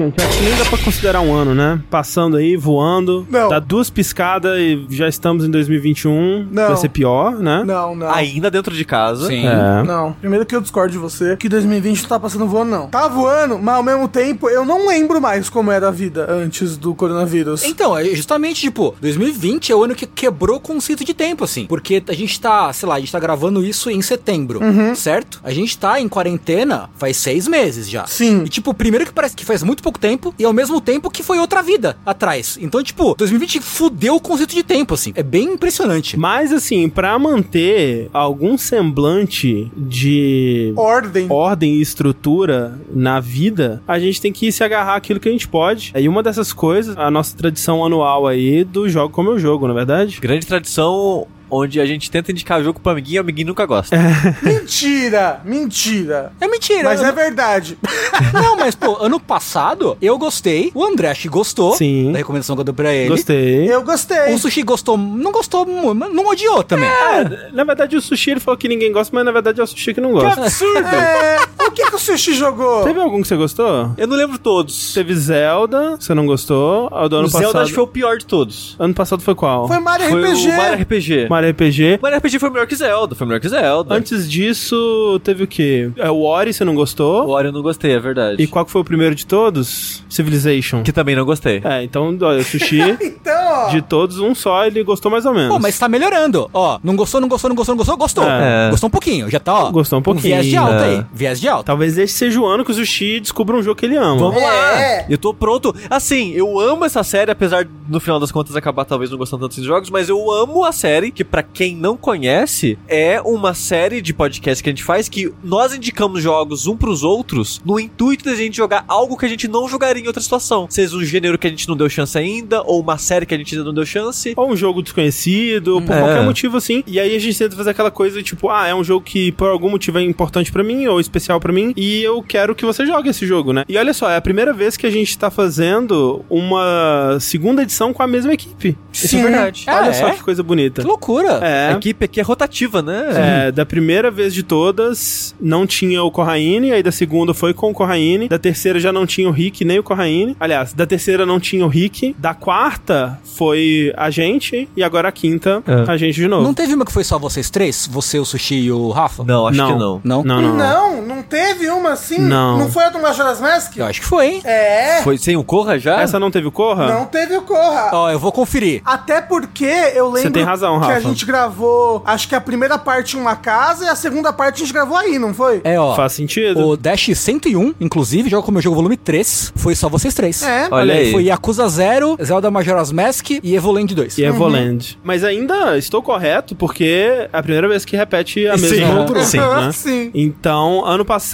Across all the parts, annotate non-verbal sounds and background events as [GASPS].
gente, acho que nem dá pra considerar um ano, né? Passando aí, voando. Não. Dá duas piscadas e já estamos em 2021. Não. Vai ser pior, né? Não, não. Ainda dentro de casa. Sim. É. Não, primeiro que eu discordo de você, que 2020 não tá passando voando, não. Tá voando, mas ao mesmo tempo eu não lembro mais como era a vida antes do coronavírus. Então, é justamente, tipo, 2020 é o ano que quebrou o conceito de tempo, assim. Porque a gente tá, sei lá, a gente tá gravando isso em setembro, certo? A gente tá em quarentena faz seis meses já. Sim. E, tipo, primeiro que parece que faz muito pouco tempo, e ao mesmo tempo que foi outra vida atrás. Então, tipo, 2020 fudeu o conceito de tempo, assim. É bem impressionante. Mas, assim, pra manter algum semblante de Ordem. ordem e estrutura na vida, a gente tem que se agarrar àquilo que a gente pode. E uma dessas coisas, a nossa tradição anual aí do jogo como eu jogo, na é verdade? Grande tradição onde a gente tenta indicar jogo pro amiguinho e o amiguinho nunca gosta. Mentira! Mentira! É mentira. Mas eu é verdade. [LAUGHS] Não, mas, pô, ano passado eu gostei. O André que gostou Sim. da recomendação que eu dei pra ele. Gostei. Eu gostei. O Sushi gostou, não gostou, não odiou também. É, na verdade o sushi ele falou que ninguém gosta, mas na verdade é o sushi que não gosta. absurdo! É, [LAUGHS] o que, que o Sushi jogou? Teve algum que você gostou? Eu não lembro todos. Teve Zelda, você não gostou? O do ano o passado. Zelda acho que foi o pior de todos. Ano passado foi qual? Foi Mario Foi RPG. o Mario RPG. Mario RPG. Mario RPG foi melhor que Zelda, foi melhor que Zelda. Antes disso, teve o quê? É, o Ori, você não O gostou? Ori eu não gostei, é verdade. E qual que foi o primeiro de todos? Civilization. Que também não gostei. É, então, olha, o Sushi, [LAUGHS] Então, ó. de todos, um só, ele gostou mais ou menos. Pô, mas tá melhorando. Ó, não gostou, não gostou, não gostou, não gostou, gostou. É. Gostou um pouquinho. Já tá, ó. Gostou um pouquinho, viés de alta é. aí. Viés de alta. Talvez esse seja o ano que o Sushi descubra um jogo que ele ama. Vamos lá! É. Eu tô pronto. Assim, eu amo essa série, apesar de, no final das contas acabar talvez não gostando tanto desses jogos, mas eu amo a série, que pra quem não conhece, é uma série de podcast que a gente faz que nós indicamos jogos um pros outros no intuito de a gente jogar algo que a gente não jogaria em outra situação. Seja um gênero que a gente não deu chance ainda, ou uma série que a gente ainda não deu chance. Ou um jogo desconhecido, ou por É. qualquer motivo assim. E aí a gente tenta fazer aquela coisa tipo, ah, é um jogo que por algum motivo é importante pra mim ou especial pra mim e eu quero que você jogue esse jogo, né? E olha só, é a primeira vez que a gente tá fazendo uma segunda edição com a mesma equipe. Isso é verdade. Ah, olha é? só que coisa bonita. Que loucura. É. A equipe aqui é rotativa, né? É, da primeira vez de todas, não tinha o Corraine, aí da segunda foi com o Corraine, da terceira já não tinha o Rick nem o Corraine. Aliás, da terceira não tinha o Rick, da quarta foi a gente, e agora a quinta, É. a gente de novo. Não teve uma que foi só vocês três? Você, o Sushi e o Rafa? Não, acho Não. que não. Não? Não, não. Não, não teve uma assim? Não. Não foi a do Majora's Mask? Eu acho que foi, hein? É. Foi sem o Corra já? Essa não teve o Corra? Não teve o Corra. Ó, eu vou conferir. Até porque eu lembro Você tem razão, que a Rafa. gente gravou, acho que a primeira parte em uma casa e a segunda parte a gente gravou aí, não foi? É, ó. Faz sentido. O Dash 101, inclusive, joga como eu jogo volume 3, foi só vocês três. É. Olha aí. Foi Yakuza 0, Zelda Majora's Mask e Evoland 2. E Evoland. Mas ainda estou correto, porque é a primeira vez que repete a Sim. mesma Aham. grupo, Sim. né? Sim. Então, ano passado,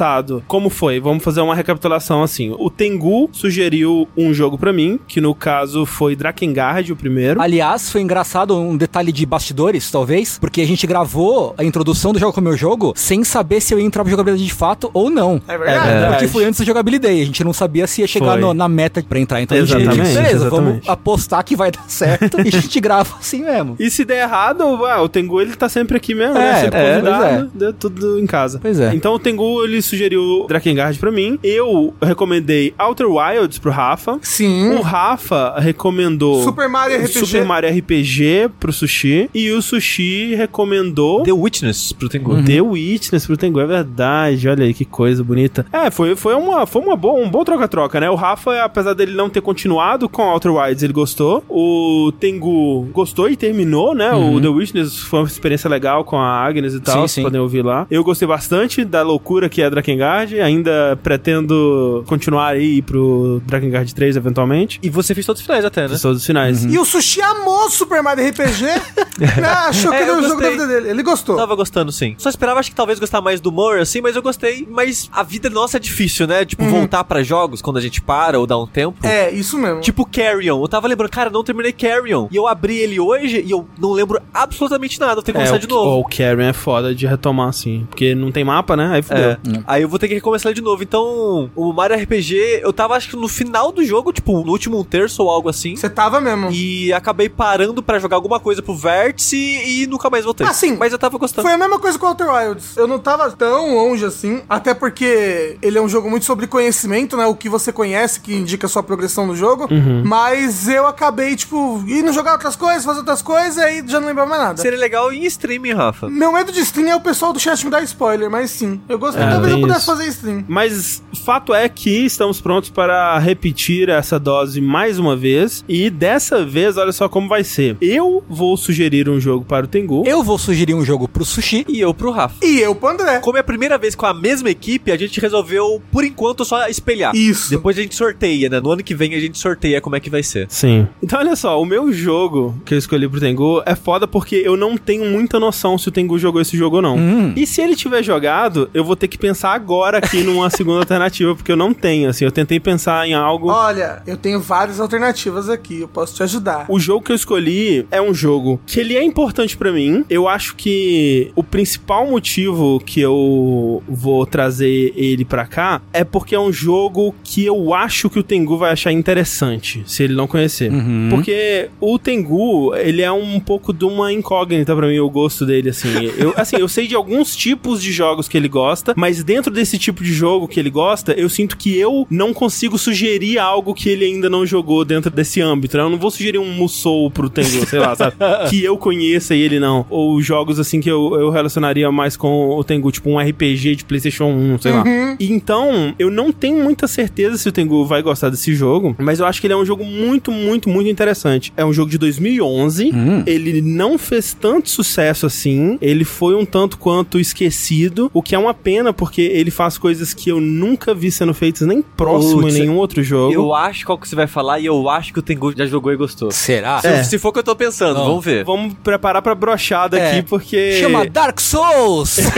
como foi? Vamos fazer uma recapitulação assim. O Tengu sugeriu um jogo pra mim, que no caso foi Drakengard, o primeiro. Aliás, foi engraçado um detalhe de bastidores, talvez, porque a gente gravou a introdução do jogo como eu jogo sem saber se eu ia entrar pra jogabilidade de fato ou não. É verdade. É. Porque foi antes da jogabilidade, a gente não sabia se ia chegar no- na meta pra entrar. Então a gente, Exatamente, beleza, vamos exatamente. apostar que vai [LAUGHS] dar certo e a gente grava assim mesmo. E se der errado, ah, o Tengu ele tá sempre aqui mesmo, É, né? Sempre é, convidado, deu tudo em casa. Pois é. Então o Tengu ele sugeriu Drakengard pra mim. Eu recomendei Outer Wilds pro Rafa. Sim. O Rafa recomendou Super Mario RPG. Super Mario RPG pro Sushi. E o Sushi recomendou The Witness pro Tengu. The Witness pro Tengu, é verdade. Olha aí que coisa bonita. É, foi, foi, uma, foi uma boa, um bom troca-troca, né? O Rafa, apesar dele não ter continuado com Outer Wilds, ele gostou. O Tengu gostou e terminou, né? O The Witness foi uma experiência legal com a Agnes e tal. Sim, vocês sim. podem ouvir lá. Eu gostei bastante da loucura que é Drakengard. Ainda pretendo continuar aí pro Drakengard 3 eventualmente. E você fez todos os finais até, né? Fiz todos os finais. E o Sushi amou Super Mario RPG. [LAUGHS] Ah, achou que É, era eu o jogo da gostei. vida dele. Ele gostou. Tava gostando, sim. Só esperava, acho que talvez gostar mais do Murray, assim, mas eu gostei. Mas a vida nossa é difícil, né? Tipo, voltar pra jogos quando a gente para ou dá um tempo. É, isso mesmo. Tipo Carrion. Eu tava lembrando, cara, não terminei Carrion. E eu abri ele hoje e eu não lembro absolutamente nada. Eu tenho que É, começar de novo. o Karen é foda de retomar, assim. Porque não tem mapa, né? Aí fudeu. É. Aí eu vou ter que recomeçar de novo. Então, o Mario RPG, eu tava acho que no final do jogo, tipo, no último terço ou algo assim. Você tava mesmo. E acabei parando pra jogar alguma coisa pro Vértice e nunca mais voltei. Ah, sim. Mas eu tava gostando. Foi a mesma coisa com Outer Wilds. Eu não tava tão longe assim, até porque ele é um jogo muito sobre conhecimento, né? O que você conhece, que indica a sua progressão no jogo. Mas eu acabei, tipo, indo jogar outras coisas, fazer outras coisas, e aí já não lembrava mais nada. Seria legal em streaming, Rafa. Meu medo de stream é o pessoal do chat me dar spoiler, mas sim. Eu gostaria, É, talvez eu pudesse isso. fazer stream. Mas fato é que estamos prontos para repetir essa dose mais uma vez. E dessa vez, olha só como vai ser. Eu vou sugerir um jogo para o Tengu. Eu vou sugerir um jogo pro Sushi. E eu pro Rafa. E eu pro André. Como é a primeira vez com a mesma equipe, a gente resolveu, por enquanto, só espelhar. Isso. Depois a gente sorteia, né? No ano que vem a gente sorteia como é que vai ser. Sim. Então, olha só, o meu jogo que eu escolhi pro Tengu é foda porque eu não tenho muita noção se o Tengu jogou esse jogo ou não. E se ele tiver jogado, eu vou ter que pensar agora aqui numa segunda alternativa, porque eu não tenho, assim. Eu tentei pensar em algo. Olha, eu tenho várias alternativas aqui, eu posso te ajudar. O jogo que eu escolhi é um jogo que ele é importante pra mim. Eu acho que o principal motivo que eu vou trazer ele pra cá é porque é um jogo que eu acho que o Tengu vai achar interessante, se ele não conhecer. Porque o Tengu, ele é um pouco de uma incógnita pra mim, o gosto dele, assim. Eu, assim, eu sei de alguns tipos de jogos que ele gosta, mas dentro desse tipo de jogo que ele gosta, eu sinto que eu não consigo sugerir algo que ele ainda não jogou dentro desse âmbito, né? Eu não vou sugerir um Musou pro Tengu, sei lá, sabe? [LAUGHS] que eu conheça e ele não. Ou jogos, assim, que eu, eu relacionaria mais com o Tengu, tipo um RPG de PlayStation 1, sei lá. E Então, eu não tenho muita certeza se o Tengu vai gostar desse jogo, mas eu acho que ele é um jogo muito, muito, muito interessante. É um jogo de 2011, ele não fez tanto sucesso assim, ele foi um tanto quanto esquecido, o que é uma pena, porque ele faz coisas que eu nunca vi sendo feitas nem próximo Putz, em nenhum outro jogo. Eu acho qual que você vai falar e eu acho que o Tengu já jogou e gostou. Será? Se, É. se for o que eu tô pensando, Não. vamos ver. Vamos preparar pra brochada É. aqui, porque... Chama Dark Souls! [LAUGHS]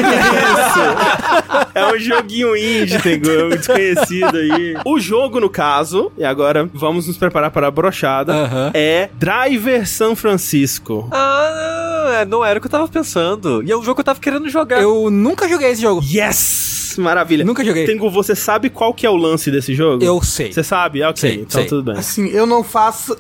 É um joguinho indie, Tengu, é um desconhecido aí. O jogo, no caso, e agora vamos nos preparar para a brochada, Aham. é Driver San Francisco. Ah, não era o que eu tava pensando. E é um jogo que eu tava querendo jogar. Eu nunca joguei esse jogo. Yes! Maravilha. Nunca joguei. Tengu, você sabe qual que é o lance desse jogo? Eu sei. Você sabe? Ok, Sei, então sei. tudo bem. Assim, eu não faço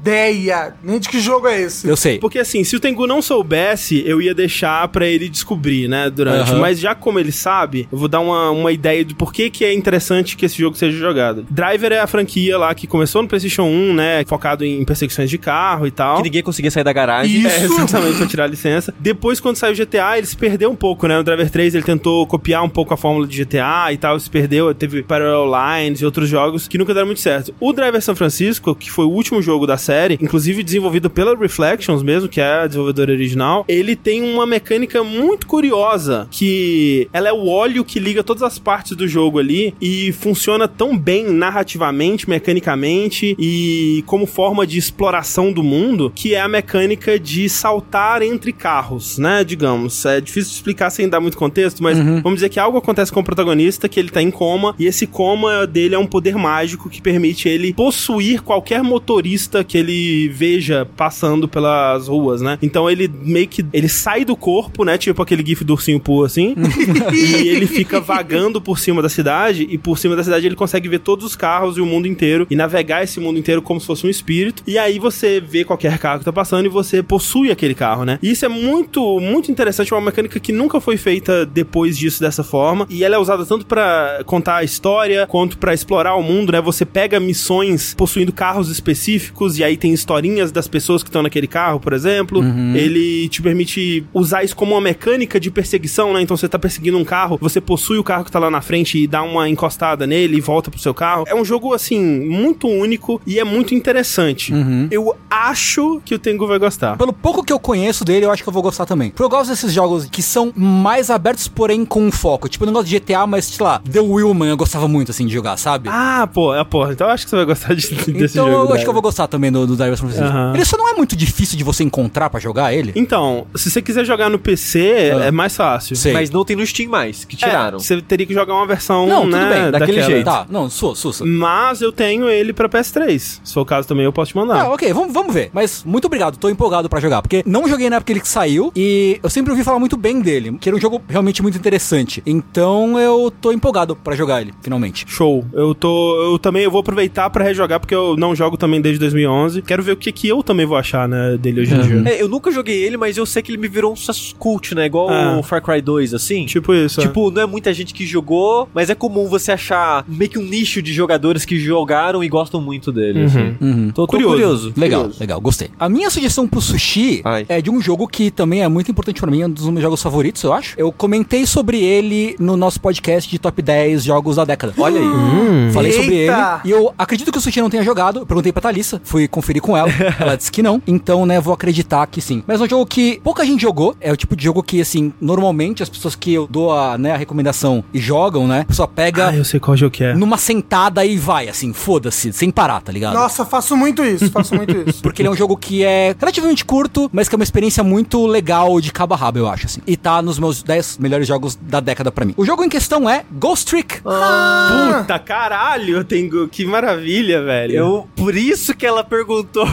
ideia nem de que jogo é esse. Eu sei. Porque assim, se o Tengu não soubesse, eu ia deixar pra ele descobrir, né, durante. Aham. Mas já como ele sabe, eu vou dar uma, uma ideia de por que, que é interessante que esse jogo seja jogado. Driver é a franquia lá que começou no PlayStation 1, né, focado em perseguições de carro e tal. Que ninguém conseguia sair da garagem. Isso. É, [LAUGHS] exatamente, pra tirar a licença. Depois, quando saiu o GTA, ele se perdeu um pouco, né? O Driver 3, ele tentou copiar um pouco a fórmula de GTA e tal, se perdeu. Teve Parallel Lines e outros jogos que nunca deram muito certo. O Driver San Francisco, que foi o último jogo da série, inclusive desenvolvido pela Reflections mesmo, que é a desenvolvedora original, ele tem uma mecânica muito curiosa, que ela é o óleo que liga todas as partes do jogo ali e funciona tão bem narrativamente, mecanicamente e como forma de exploração do mundo, que é a mecânica de saltar entre carros, né? Digamos. É difícil explicar sem dar muito contexto, mas vamos dizer que algo acontece com o protagonista, que ele tá em coma, e esse coma dele é um poder mágico que permite ele possuir qualquer motorista que ele veja passando pelas ruas, né? Então ele meio que ele sai do corpo, né? Tipo aquele gif do ursinho Poo, assim. [LAUGHS] e ele fica vagando por cima da cidade, e por cima da cidade ele consegue ver todos os carros e o mundo inteiro, e navegar esse mundo inteiro como se fosse um espírito. E aí você vê qualquer carro que tá passando e você possui aquele carro, né? E isso é muito, muito interessante, é uma mecânica que nunca foi feita depois disso dessa forma, e ela é usada tanto pra contar a história, quanto pra explorar o mundo, né? Você pega missões possuindo carros específicos, e aí tem historinhas das pessoas que estão naquele carro, por exemplo. Ele te permite usar isso como uma mecânica de perseguição, né? Então você tá perseguindo um carro, você possui o carro que tá lá na frente e dá uma encostada nele e volta pro seu carro. É um jogo, assim, muito único e é muito interessante. Eu acho que o Tengu vai gostar. Pelo pouco que eu conheço dele, eu acho que eu vou gostar também. Porque eu gosto desses jogos que são mais abertos, porém com um foco. Tipo, eu não gosto de GTA, mas, sei lá, The Willman eu gostava muito, assim, de jogar, sabe? Ah, pô, é, pô, então eu acho que você vai gostar de, [LAUGHS] desse então jogo. eu acho né? que eu vou gostar também do no, no Zero. Aham. Ele só não é muito difícil de você encontrar pra jogar ele? Então, se você quiser jogar no PC, Ah. é mais fácil. Sei. Mas não tem no Steam mais, que tiraram. É, você teria que jogar uma versão, Não, tudo né, bem, daquele daquela. jeito. Tá, não, sua, sussa. Mas eu tenho ele pra PS3. Se for o caso também, eu posso te mandar. Ah, ok, vamos, vamos ver. Mas muito obrigado, tô empolgado pra jogar. Porque não joguei na época que ele saiu e eu sempre ouvi falar muito bem dele, que era um jogo realmente muito interessante. Então eu tô empolgado pra jogar ele, finalmente. Show. Eu tô. Eu também eu vou aproveitar pra rejogar, porque eu não jogo também desde 2011. Quero ver o que, que eu também vou achar, né, dele hoje em dia. É, eu nunca joguei ele, mas eu sei que ele me virou um sucesso cult, né? Igual Ah. o Far Cry 2, assim. Tipo isso. é. Tipo, não é muita gente que jogou, mas é comum você achar meio que um nicho de jogadores que jogaram e gostam muito dele. assim. Uhum. Tô, tô Curioso. curioso. Legal, curioso. legal, gostei. A minha sugestão pro sushi Ai. é de um jogo que também é muito importante pra mim, é um dos meus jogos favoritos, eu acho. Eu comentei sobre ele no nosso podcast de top 10 jogos da década. Olha aí. Hum. Falei sobre ele. Eita! E eu acredito que o Sushi não tenha jogado. Eu perguntei pra Thalissa, fui conferir com ela. [LAUGHS] ela disse que não. Então, né, vou acreditar que sim. Mas é um jogo que pouca gente jogou. É o tipo de jogo que, assim, normalmente as pessoas que eu dou a, né, a recomendação e jogam, né? A pessoa pega Ah, eu sei qual jogo que é. numa sentada e vai, assim, foda-se, sem parar, tá ligado? Nossa, faço muito isso, faço muito [LAUGHS] isso. Porque ele é um jogo que é relativamente curto, mas que é uma experiência muito legal de cabo a rabo, eu acho, assim. E tá nos meus 10 melhores jogos da década pra mim. O jogo em questão é Ghost Trick. Puta caralho, tenho que maravilha, velho. Eu, por isso que ela perguntou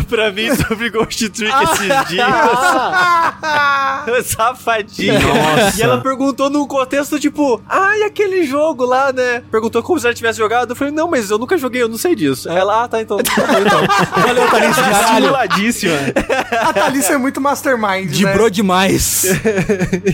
pra mim [LAUGHS] sobre Ghost Trick esses dias. [LAUGHS] Safadinha. Nossa. E ela perguntou num contexto tipo, ai, aquele jogo lá, né? Perguntou como se ela tivesse jogado. Eu falei, não, mas eu nunca joguei, eu não sei disso. Aí ela, ah, tá, então. Tá bom, então. [LAUGHS] Valeu, Thalissa, caralho. Simuladíssima. A Thalissa é muito mastermind, De né? demais.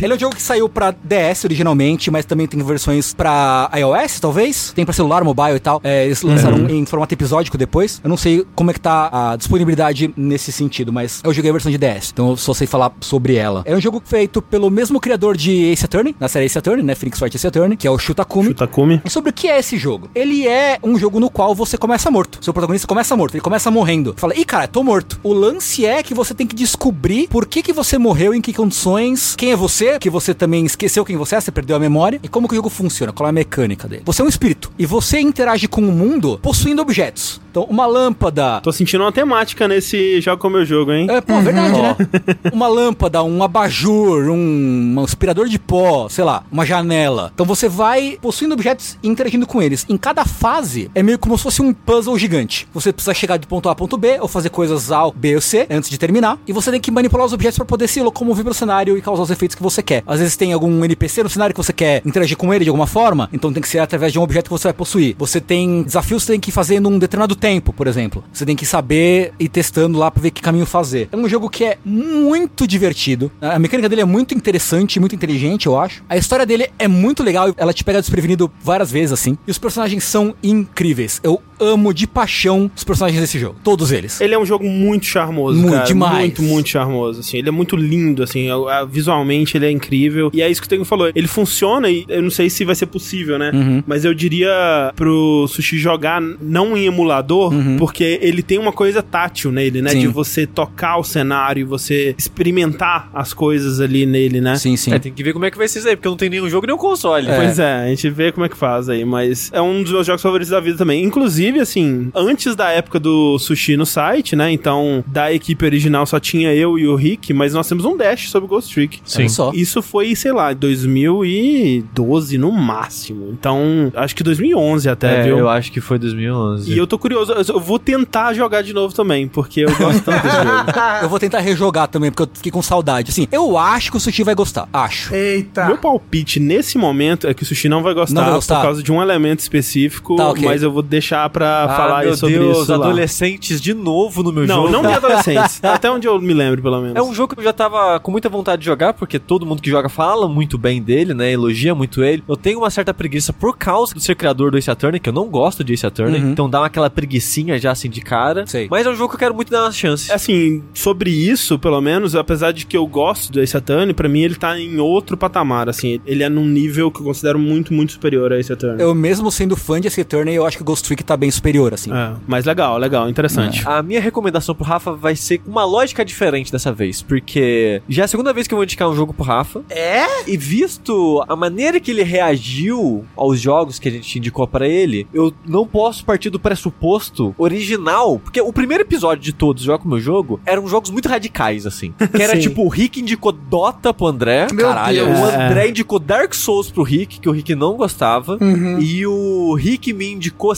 Ele é um jogo que saiu pra DS originalmente, mas também tem versões pra iOS, talvez. Tem pra celular, mobile e tal. É, eles lançaram em formato episódico depois. Eu não sei como é que tá a disponibilidade nesse sentido, mas eu joguei a versão de DS, então eu só sei falar sobre ela. É um jogo feito pelo mesmo criador de Ace Attorney, na série Ace Attorney, né? Phoenix Wright Ace Attorney, que é o Shutakumi. Chutakumi. E sobre o que é esse jogo? Ele é um jogo no qual você começa morto. Seu protagonista começa morto, ele começa morrendo. Fala, ih, cara, tô morto. O lance é que você tem que descobrir por que, que você morreu, em que condições, quem é você, que você também esqueceu quem você é, você perdeu a memória, e como que o jogo funciona, qual é a mecânica dele. Você é um espírito, e você interage com o mundo possuindo objetos. Então, uma lâmpada, Tô sentindo uma temática nesse jogo como meu jogo, hein? é, pô, verdade, né? [LAUGHS] Uma lâmpada, um abajur, um, um aspirador de pó, sei lá, uma janela. Então você vai possuindo objetos e interagindo com eles. Em cada fase é meio como se fosse um puzzle gigante. Você precisa chegar de ponto A a ponto B ou fazer coisas A, B ou C antes de terminar. E você tem que manipular os objetos para poder se locomover pelo cenário e causar os efeitos que você quer. Às vezes tem algum NPC no cenário que você quer interagir com ele de alguma forma, então tem que ser através de um objeto que você vai possuir. Você tem desafios que você tem que fazer num determinado tempo, por exemplo. Você tem que saber ir testando lá pra ver que caminho fazer. É um jogo que é muito divertido. A mecânica dele é muito interessante, muito inteligente, eu acho. A história dele é muito legal, ela te pega desprevenido várias vezes, assim. E os personagens são incríveis. Eu amo de paixão os personagens desse jogo. Todos eles. Ele é um jogo muito charmoso, Muito cara. demais. Muito, muito charmoso, assim. Ele é muito lindo, assim. Visualmente ele é incrível. E é isso que o Tengo falou. Ele funciona e eu não sei se vai ser possível, né? Uhum. Mas eu diria pro Sushi jogar não em emulador, porque ele tem uma coisa tátil nele, né? Uhum. Sim. De você tocar o cenário, você experimentar as coisas ali nele, né? Sim, sim. É, tem que ver como é que vai ser isso aí, porque eu não tenho nenhum jogo nem um console. Pois é, a gente vê como é que faz aí, mas é um dos meus jogos favoritos da vida também. Inclusive, assim, antes da época do sushi no site, né? Então, da equipe original só tinha eu e o Rick, mas nós temos um dash sobre Ghost Trick. Olha só. Isso foi, sei lá, 2012 no máximo. Então, acho que 2011 até, É, viu? eu acho que foi 2011. E eu tô curioso, eu- vou tentar jogar de novo também, porque eu gosto tanto desse jogo. [LAUGHS] Eu vou tentar rejogar também, porque eu fiquei com saudade. Assim, eu acho que o Sushi vai gostar. Acho. Eita. Meu palpite nesse momento é que o Sushi não vai gostar, Não vai gostar. por causa de um elemento específico, Tá, ok. mas eu vou deixar pra Ah, falar meu aí sobre Deus, isso lá. adolescentes de novo no meu Não, jogo. não de adolescentes. [LAUGHS] Até onde eu me lembro, pelo menos. É um jogo que eu já tava com muita vontade de jogar, porque todo mundo que joga fala muito bem dele, né? Elogia muito ele. Eu tenho uma certa preguiça por causa de ser criador do Ace Attorney, que eu não gosto de Ace Attorney. Uhum. Então dá aquela preguicinha já assim de cara. Sei. Mas é um jogo que eu quero muito dar uma chance. Assim, sobre isso, pelo menos, apesar de que eu gosto do Ace Attorney, pra mim ele tá em outro patamar, assim. Ele é num nível que eu considero muito, muito superior a Ace Attorney. Eu mesmo sendo fã de Ace Attorney, eu acho que o Ghost Trick tá bem superior, assim. É, mas legal, legal, interessante. A minha recomendação pro Rafa vai ser com uma lógica diferente dessa vez, porque já é a segunda vez que eu vou indicar um jogo pro Rafa. É? E visto a maneira que ele reagiu aos jogos que a gente indicou pra ele, eu não posso partir do pressuposto original, porque o primeiro episódio de todos, Joga com meu jogo, eram jogos muito radicais, assim. [LAUGHS] Que era Sim. tipo, o Rick indicou Dota pro André. Meu Caralho, Deus. O É. André indicou Dark Souls pro Rick, que o Rick não gostava. Uhum. E o Rick me indicou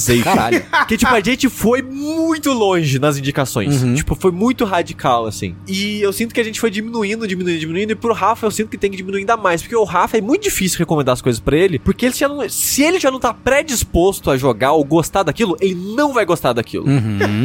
Civilization. Caralho. Que, tipo, a gente foi muito longe nas indicações. Uhum. Tipo, foi muito radical, assim. E eu sinto que a gente foi diminuindo, diminuindo, diminuindo. E pro Rafa, eu sinto que tem que diminuir ainda mais. Porque o Rafa é muito difícil recomendar as coisas pra ele. Porque ele já não, se ele já não tá predisposto a jogar ou gostar daquilo, ele não vai gostar daquilo. Uhum.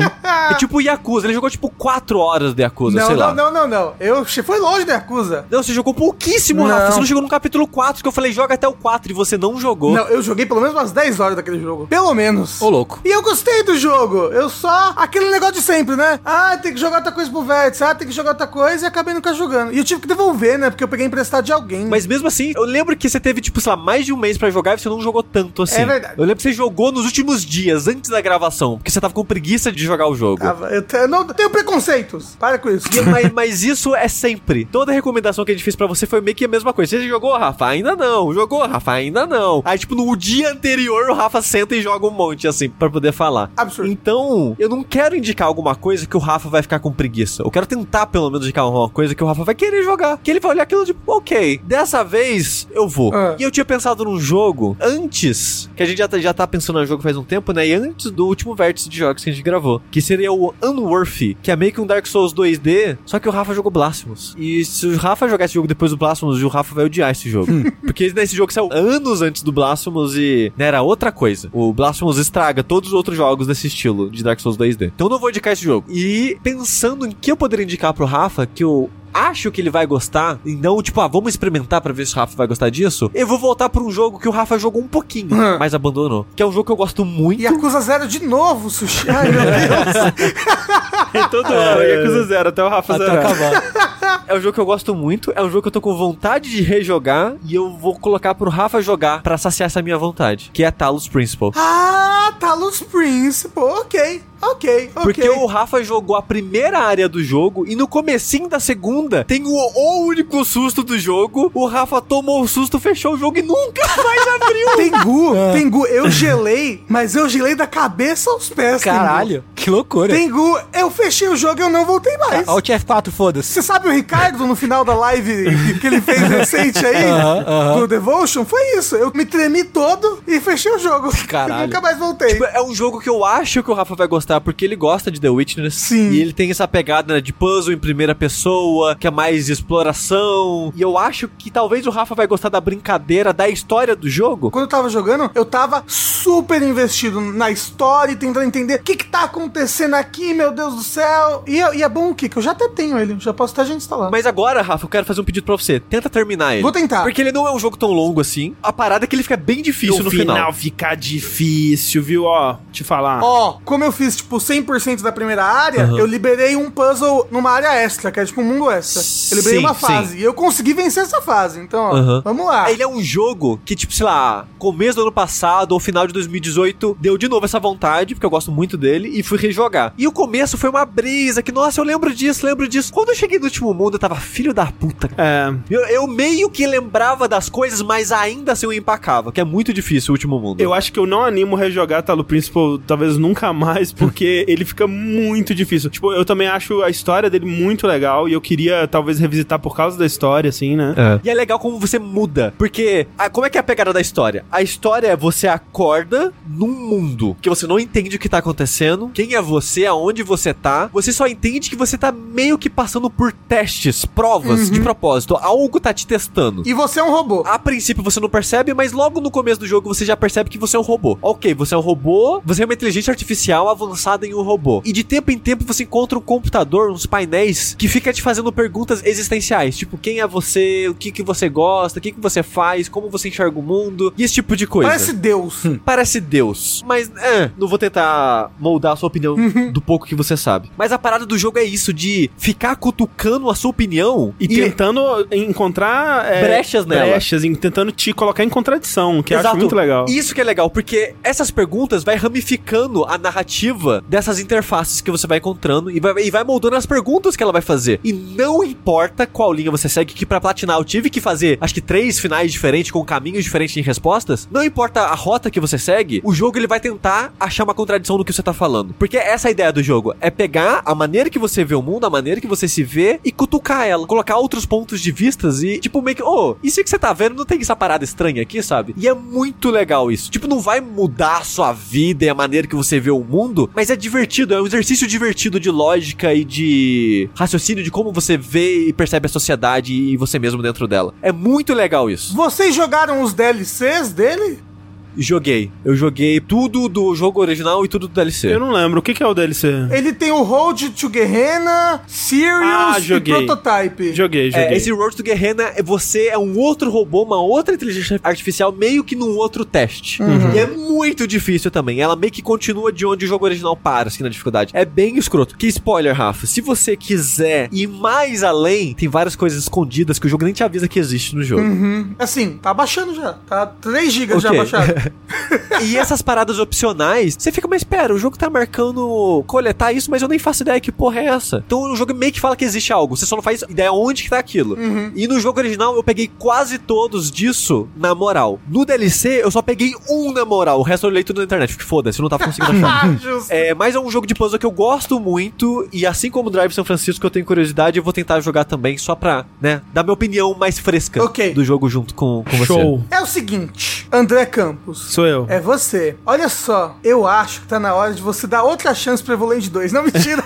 É tipo o Yakuza. Ele jogou, tipo, 4 horas de Yakuza, Não, sei não, lá. não, não, não. Eu che- foi longe da Yakuza. Não, você jogou pouquíssimo, Não. Rafa. Você não chegou no capítulo 4, que eu falei, joga até o 4 e você não jogou. Não, eu joguei pelo menos umas 10 horas daquele jogo. Pelo menos. Ô, louco. E eu gostei do jogo. Eu só. Aquele negócio de sempre, né? Ah, tem que jogar outra coisa pro vértice. Ah, tem que jogar outra coisa. E acabei nunca jogando. E eu tive que devolver, né? Porque eu peguei emprestado de alguém. Mas mesmo assim, eu lembro que você teve, tipo, sei lá, mais de um mês pra jogar e você não jogou tanto assim. É verdade. Eu lembro que você jogou nos últimos dias, antes da gravação, porque você tava com preguiça de jogar o jogo. Tava- eu, te- eu não tenho preconceitos. Para com isso. E- mas, mas isso é sempre. Toda recomendação que a gente fez pra você foi meio que a mesma coisa. Você jogou, Rafa? Ainda não. Jogou, Rafa? Ainda não. Aí, tipo, no dia anterior, o Rafa senta e joga um monte, assim, pra poder falar. Absurdo. Então, eu não quero indicar alguma coisa que o Rafa vai ficar com preguiça. Eu quero tentar, pelo menos, indicar uma coisa que o Rafa vai querer jogar. Que ele vai olhar aquilo tipo, ok, dessa vez eu vou. Ah. E eu tinha pensado num jogo antes, que a gente já tá, já tá pensando no jogo faz um tempo, né? E antes do último vértice de jogos que a gente gravou. Que seria o Unworthy, que é meio que um Dark Souls 2D, só que o Rafa jogou Blasphemous. E se o Rafa jogar esse jogo depois do Blasphemous, o Rafa vai odiar esse jogo. Porque nesse jogo saiu anos antes do Blasphemous e né, era outra coisa. O Blasphemous estraga todos os outros jogos desse estilo de Dark Souls 2D. Então eu não vou indicar esse jogo. E pensando em que eu poderia indicar pro Rafa, que eu acho que ele vai gostar, e não, tipo, ah, vamos experimentar pra ver se o Rafa vai gostar disso, eu vou voltar pra um jogo que o Rafa jogou um pouquinho, Hum. mas abandonou. Que é um jogo que eu gosto muito. Yakuza Zero de novo, Sushi. Ai, meu Deus. Todo ano, Yakuza Zero, até o Rafa Até zerar. acabar. É um jogo que eu gosto muito, é um jogo que eu tô com vontade de rejogar, e eu vou colocar pro Rafa jogar pra saciar essa minha vontade, que é Talos Principle. ah, Talos Principle. Ok, ok, ok. Porque o Rafa jogou a primeira área do jogo e no comecinho da segunda tem o, o único susto do jogo. O Rafa tomou o susto, fechou o jogo e nunca [LAUGHS] mais abriu. Tengu, Tengu, eu gelei, mas eu gelei da cabeça aos pés. Tengu. Caralho, que loucura. Tengu, eu fechei o jogo e eu não voltei mais. Alt F4, foda-se. Você sabe o Ricardo no final da live que ele fez recente aí? [LAUGHS] Aham, aham. Do Devotion? Foi isso. Eu me tremi todo e fechei o jogo. Caralho. E [LAUGHS] nunca mais voltei. Tipo, é um jogo que eu acho que o Rafa vai gostar, porque ele gosta de The Witness. Sim. E ele tem essa pegada né, de puzzle em primeira pessoa, que é mais exploração. E eu acho que talvez o Rafa vai gostar da brincadeira, da história do jogo. Quando eu tava jogando, eu tava super investido na história e tentando entender o que que tá acontecendo aqui, meu Deus do céu. E, é- e é bom o que? Que eu já até tenho ele, já posso até já instalar. Mas agora, Rafa, eu quero fazer um pedido pra você. Tenta terminar ele. Vou tentar. Porque ele não é um jogo tão longo assim. A parada é que ele fica bem difícil no, no final, fica difícil, viu? Ó, te falar. Ó, como eu fiz, tipo, 100% da primeira área, Aham. eu liberei um puzzle numa área extra, que é tipo um mundo extra. Eu liberei Sim, uma sim. fase. E eu consegui vencer essa fase. Então, ó, vamos lá. Ele é um jogo que, tipo, sei lá, começo do ano passado ou final de 2018, deu de novo essa vontade, porque eu gosto muito dele, e fui rejogar. E o começo foi uma brisa, que, nossa, eu lembro disso, lembro disso. Quando eu cheguei no último mundo, eu tava filho da puta. É, Eu, eu meio que lembrava das coisas, mas ainda assim eu empacava, que é muito difícil o último mundo. eu acho que eu não animo rejogar Talo Principal, talvez nunca mais, porque ele fica muito difícil. Tipo, eu também acho a história dele muito legal e eu queria talvez revisitar por causa da história, assim, né? E é legal como você muda. Porque, a- como é que é a pegada da história? A história é você acorda num mundo que você não entende o que tá acontecendo, quem é você, aonde você tá. Você só entende que você tá meio que passando por testes, provas de propósito. Algo tá te testando. E você é um robô. A princípio você não percebe, mas logo no começo do jogo você já percebe que você é um robô. Ok, você é um robô, você é uma inteligência artificial avançada em um robô. E de tempo em tempo você encontra um computador, uns painéis, que fica te fazendo perguntas existenciais. Tipo, quem é você? O que, que você gosta? O que, que você faz? Como você enxerga o mundo? E esse tipo de coisa. Parece Deus. Parece Deus. Mas, é, não vou tentar moldar a sua opinião do pouco que você sabe. Mas a parada do jogo é isso, de ficar cutucando a sua opinião E, tentando encontrar é, Brechas nela. brechas, e tentando te colocar em contradição, que eu acho Exato. muito legal. Isso que é legal, porque essas perguntas vai ramificando a narrativa dessas interfaces que você vai encontrando e vai, e vai moldando as perguntas que ela vai fazer. E não importa qual linha você segue, que pra platinar eu tive que fazer, acho que três finais diferentes, com caminhos diferentes de respostas. Não importa a rota que você segue, o jogo ele vai tentar achar uma contradição no que você tá falando. Porque essa é a ideia do jogo, é pegar a maneira que você vê o mundo, a maneira que você se vê e cutucar ela, colocar outros pontos de vistas e, tipo, meio que, ô, isso que você tá vendo não tem essa parada estranha aqui, sabe? E é muito legal isso. Tipo, não vai mudar a sua vida e a maneira que você vê o mundo, mas é divertido, é um exercício divertido de lógica e de raciocínio de como você vê e percebe a sociedade e você mesmo dentro dela. É muito legal isso. Vocês jogaram os DLCs dele? Joguei. Eu joguei tudo do jogo original e tudo do DLC. Eu não lembro. O que, que é o DLC? Ele tem o Road to Gehenna, Sirius Ah, e. Prototype. Joguei, joguei. É, esse Road to Gehenna, é você é um outro robô, uma outra inteligência artificial, meio que num outro teste. E é muito difícil também. Ela meio que continua de onde o jogo original para, assim, na dificuldade. É bem escroto. Que spoiler, Rafa. Se você quiser ir mais além, tem várias coisas escondidas que o jogo nem te avisa que existe no jogo. Uhum. Assim, tá baixando já. Tá 3 GB já Ok. baixado. [LAUGHS] E essas paradas opcionais, você fica, mas espera, o jogo tá marcando coletar isso, mas eu nem faço ideia que porra é essa. Então o jogo meio que fala que existe algo, você só não faz ideia onde que tá aquilo. E no jogo original eu peguei quase todos disso na moral. No DLC eu só peguei um na moral, o resto eu olhei tudo na internet, porque foda-se, eu não tava conseguindo achar. [LAUGHS] Ah. É, mas é um jogo de puzzle que eu gosto muito e assim como o Drive São Francisco eu tenho curiosidade, eu vou tentar jogar também só pra, né, dar minha opinião mais fresca Ok. do jogo junto com, com você. Show. É o seguinte, André Campos. Sou eu. É você. Olha só, eu acho que tá na hora de você dar outra chance pra Evoland 2. Não, mentira.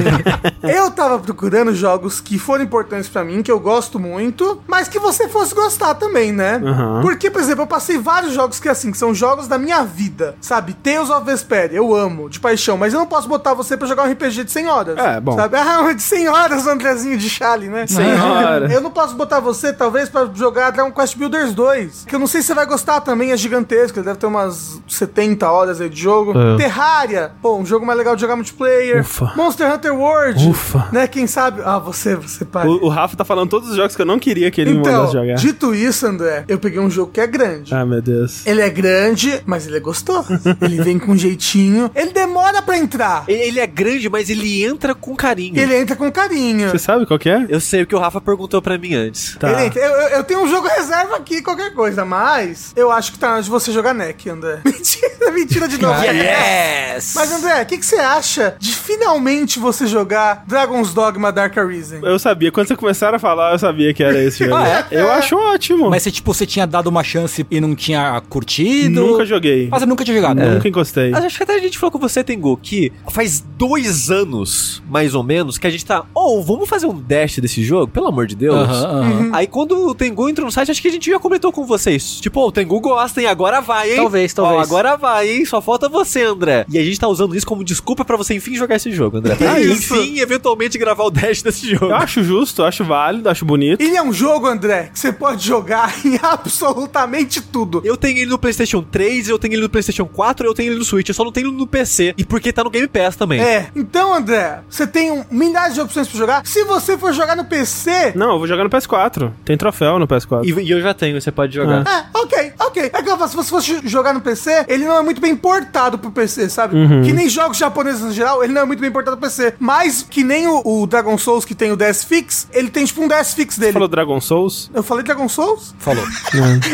[LAUGHS] eu tava procurando jogos que foram importantes pra mim, que eu gosto muito, mas que você fosse gostar também, né? Aham. Porque, por exemplo, eu passei vários jogos que, assim, que são jogos da minha vida, sabe? Tales of Vesperia, eu amo, de paixão, mas eu não posso botar você pra jogar um RPG de 100 horas. É, bom. Sabe? [LAUGHS] Ah, de 100 horas, Andrezinho de Chale, né? 100 [LAUGHS] horas. Eu não posso botar você, talvez, pra jogar Dragon Quest Builders 2. Que eu não sei se você vai gostar também, é gigantesco. Ele deve ter umas 70 horas aí de jogo. É. Terraria, pô, um jogo mais legal de jogar multiplayer. Ufa. Monster Hunter World. Ufa. Né, quem sabe. Ah, você, você, pai. O, o Rafa tá falando todos os jogos que eu não queria que ele me Então, mandasse jogar. dito isso, André, eu peguei um jogo que é grande. Ah, meu Deus. Ele é grande, mas ele é gostoso. [LAUGHS] ele vem com jeitinho. Ele demora pra entrar. Ele, ele é grande, mas ele entra com carinho. Ele entra com carinho. Você sabe qual que é? Eu sei o que o Rafa perguntou pra mim antes. Tá. Ele entra. Eu, eu- eu tenho um jogo reserva aqui, qualquer coisa, mas eu acho que tá na hora de você jogar NEC, André. [LAUGHS] Mentira, mentira de novo. Yes! Mas, André, o que, que você acha de finalmente você jogar Dragon's Dogma Dark Arisen? Eu sabia. Quando você começaram a falar, eu sabia que era esse [LAUGHS] jogo. Ah, é? Eu acho ótimo. Mas se, tipo, você tinha dado uma chance e não tinha curtido... Nunca joguei. Mas eu nunca tinha jogado. Nunca encostei. Mas acho que até a gente falou com você, Tengu, que faz dois anos, mais ou menos, que a gente tá. Oh, vamos fazer um dash desse jogo? Pelo amor de Deus. Aham, aham. Aí quando o Tengu entrou no site, acho que a gente já comentou com vocês. Tipo, oh, o Tengu gosta, hein? Agora vai, hein? Talvez, Ó, talvez. agora vai, hein? Só falta você, André. E a gente tá usando isso como desculpa pra você, enfim, jogar esse jogo, André. Pra, Isso. enfim, eventualmente gravar o dash desse jogo. Eu acho justo, acho válido, acho bonito. Ele é um jogo, André, que você pode jogar [LAUGHS] em absolutamente tudo. Eu tenho ele no PlayStation 3, eu tenho ele no PlayStation 4, eu tenho ele no Switch, eu só não tenho ele no PC. E porque tá no Game Pass também. É, então, André, você tem um, milhares de opções pra jogar. Se você for jogar no PC. Não, eu vou jogar no PS4. Tem troféu no PS4. E, e eu já tenho, você pode jogar. É, ok, ok. É que eu falo, se você fosse jogar no PC, ele não é muito bem portado pro PC, sabe? Uhum. Que nem jogos japoneses no geral, ele não é muito bem portado pro PC. Mas que nem o, o Dragon Souls que tem o DS Fix, ele tem tipo um DS Fix Você dele. falou Dragon Souls? Eu falei Dragon Souls? Falou. [LAUGHS]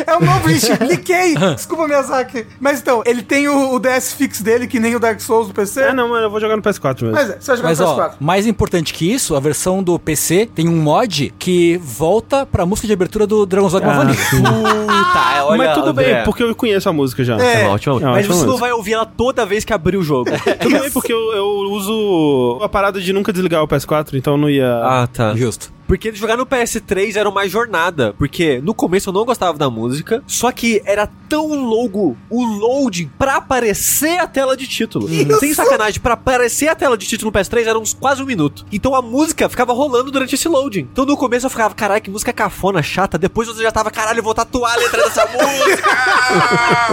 É o novo, gente. Cliquei. Desculpa, Miyazaki. Mas então, ele tem o, o DS Fix dele, que nem o Dark Souls do PC. É, não, mano, eu vou jogar no PS4 mesmo. Mas é, você vai jogar Mas no ó, PS4. mais importante que isso, a versão do PC tem um mod que volta pra música de abertura do Dragon's Dogma Ah, Vanilla. Puta, [LAUGHS] olha, Mas tudo André. bem, porque eu conheço a música já. É. É uma ótima. É uma Mas ótima você não música. vai ouvir ela toda vez que abrir o jogo. [LAUGHS] Tudo bem, porque eu, eu uso a parada de nunca desligar o PS4, então eu não ia. ah, tá. Justo. Porque jogar no PS3 era uma jornada. Porque no começo eu não gostava da música, só que era tão longo o loading pra aparecer a tela de título. Isso. Sem sacanagem, pra aparecer a tela de título no PS3 era uns quase um minuto. Então a música ficava rolando durante esse loading. Então no começo eu ficava, caralho, que música cafona, chata. Depois você já tava, caralho, eu vou tatuar a letra dessa [LAUGHS] música.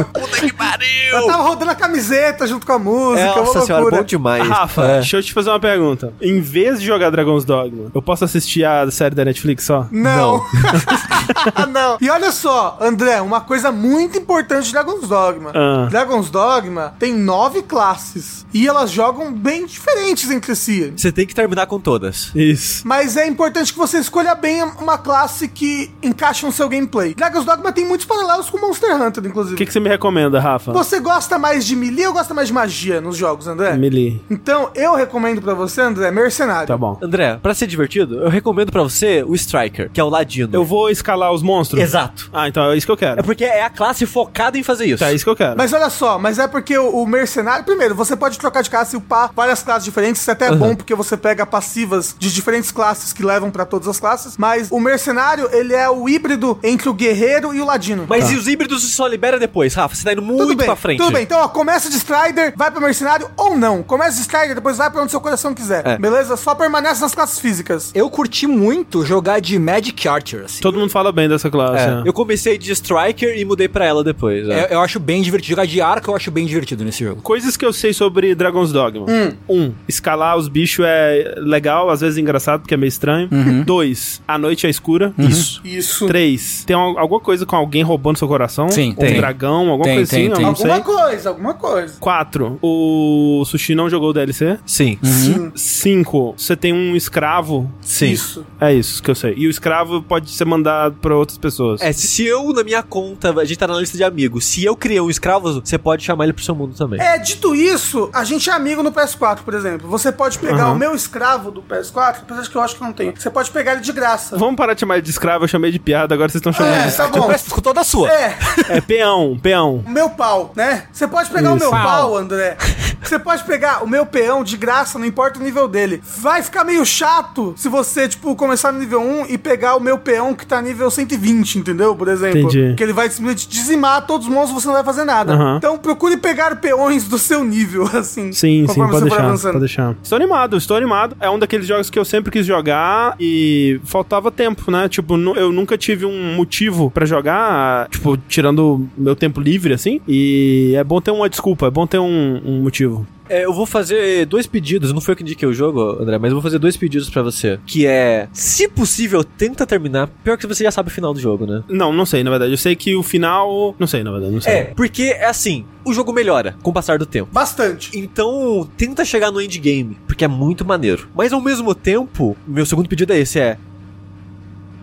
[LAUGHS] Puta que Eu pariu. tava rodando a camiseta junto com a música, uma Nossa senhora, bom demais. Rafa, É. deixa eu te fazer uma pergunta. Em vez de jogar Dragon's Dogma, eu posso assistir a série da Netflix só? Não. [LAUGHS] não. E olha só, André, uma coisa muito importante de Dragon's Dogma. Ah. Dragon's Dogma tem nove classes. E elas jogam bem diferentes entre si. Você tem que terminar com todas. Isso. Mas é importante que você escolha bem uma classe que encaixe no seu gameplay. Dragon's Dogma tem muitos paralelos com Monster Hunter, inclusive. O que, que você me recomenda, Rafa? Você gosta mais de melee ou gosta mais de magia nos jogos, André? Melee. Então, eu recomendo pra você, André, Mercenário. Tá bom. André, pra ser divertido, eu recomendo pra você o Striker, que é o Ladino. Eu vou escalar os monstros? Exato. Ah, então é isso que eu É quero. porque é a classe focada em fazer isso. Tá, é isso que eu quero. Mas olha só, mas é porque o, o mercenário, primeiro, você pode trocar de classe e upar várias classes diferentes, isso até é bom porque você pega passivas de diferentes classes que levam pra todas as classes, mas o mercenário, ele é o híbrido entre o guerreiro e o ladino. Mas Tá. e os híbridos só libera depois, Rafa? Você tá indo muito tudo bem, pra frente. tudo bem. Então, ó, começa de Strider, vai pro mercenário ou não. Começa de Strider, depois vai pra onde seu coração quiser. É. Beleza? Só permanece nas classes físicas. Eu curti muito jogar de Magic Archer, assim. Todo mundo fala bem dessa classe. É, né? Eu comecei de Striker e mudei pra ela depois. é. É, eu acho bem divertido. Jogar de arco eu acho bem divertido nesse jogo. Coisas que eu sei sobre Dragon's Dogma. Um, escalar os bichos é legal, às vezes engraçado, porque é meio estranho. Dois, a noite é escura. Isso. Isso. Três, tem al- alguma coisa com alguém roubando seu coração? Sim, um tem. dragão, alguma Tem, coisa tem, assim, tem. eu não sei. Alguma coisa, alguma coisa. Quatro, o Sushi não jogou o DLC. Sim. Sim. Cinco, você tem um escravo. Sim. Isso. É isso que eu sei. E o escravo pode ser mandado pra outras pessoas. É, se eu, na minha conta, a gente tá na lista de amigos, se eu criei um escravo, você pode chamar ele pro seu mundo também. É, dito isso, a gente é amigo no PS4, por exemplo. Você pode pegar Aham. o meu escravo do PS4, apesar de que eu acho que não tem. Você pode pegar ele de graça. Vamos parar de chamar ele de escravo, eu chamei de piada, agora vocês estão chamando É, de tá bom. Ficou toda sua. É, É peão, peão. o meu pau, né? Você pode pegar o Isso. meu Pau. pau, André. Você pode pegar o meu peão de graça, não importa o nível dele. Vai ficar meio chato se você, tipo, começar no nível 1 e pegar o meu peão que tá nível 120, entendeu? Por exemplo. Entendi. Que ele vai simplesmente dizimar todos os monstros e você não vai fazer nada. Aham. Então procure pegar peões do seu nível, [LAUGHS] assim. Sim, sim, pode deixar, avançando. pode deixar. Estou animado, estou animado. É um daqueles jogos que eu sempre quis jogar e faltava tempo, né? Tipo, eu nunca tive um motivo pra jogar, tipo, tirando meu tempo livre, assim. E é bom ter uma desculpa, é bom ter um, um motivo. É, eu vou fazer dois pedidos, não foi eu que indiquei o jogo, André, mas eu vou fazer dois pedidos pra você. Que é, se possível, tenta terminar. Pior que você já sabe o final do jogo, né? Não, não sei, na verdade. Eu sei que o final. Não sei, na verdade, não sei. É, porque é assim, o jogo melhora com o passar do tempo. Bastante. Então, tenta chegar no endgame, porque é muito maneiro. Mas ao mesmo tempo, meu segundo pedido é esse, é...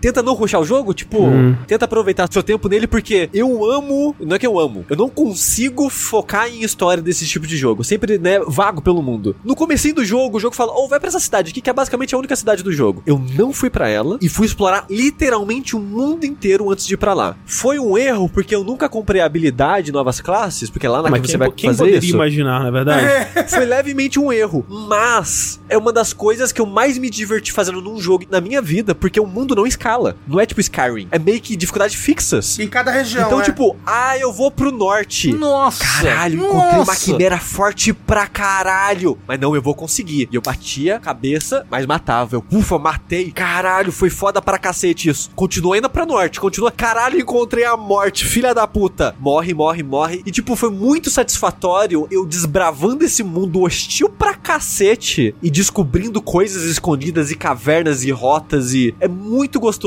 Tenta não rushar o jogo, tipo, Hum. tenta aproveitar seu tempo nele, porque eu amo. Não é que eu amo, eu não consigo focar em história desse tipo de jogo. Sempre, né, vago pelo mundo. No comecinho do jogo, o jogo fala, ou vai pra essa cidade aqui, que é basicamente a única cidade do jogo. Eu não fui pra ela e fui explorar literalmente o mundo inteiro antes de ir pra lá. Foi um erro, porque eu nunca comprei a habilidade novas classes, porque lá na Mas que você vai quem fazer poderia isso. imaginar, na verdade? Foi levemente um erro, mas é uma das coisas que eu mais me diverti fazendo num jogo na minha vida, porque o mundo não escala. Não é tipo Skyrim, é meio que dificuldade fixas. Em cada região, Então, é. tipo, ah, eu vou pro norte. Nossa! Caralho, encontrei uma quimera forte pra caralho. Mas não, eu vou conseguir. E eu batia cabeça, mas matava. Eu, ufa, matei. Caralho, foi foda pra cacete isso. Continua indo pra norte, continua. Caralho, encontrei a morte, filha da puta. Morre, morre, morre. E tipo, foi muito satisfatório eu desbravando esse mundo hostil pra cacete e descobrindo coisas escondidas e cavernas e rotas e é muito gostoso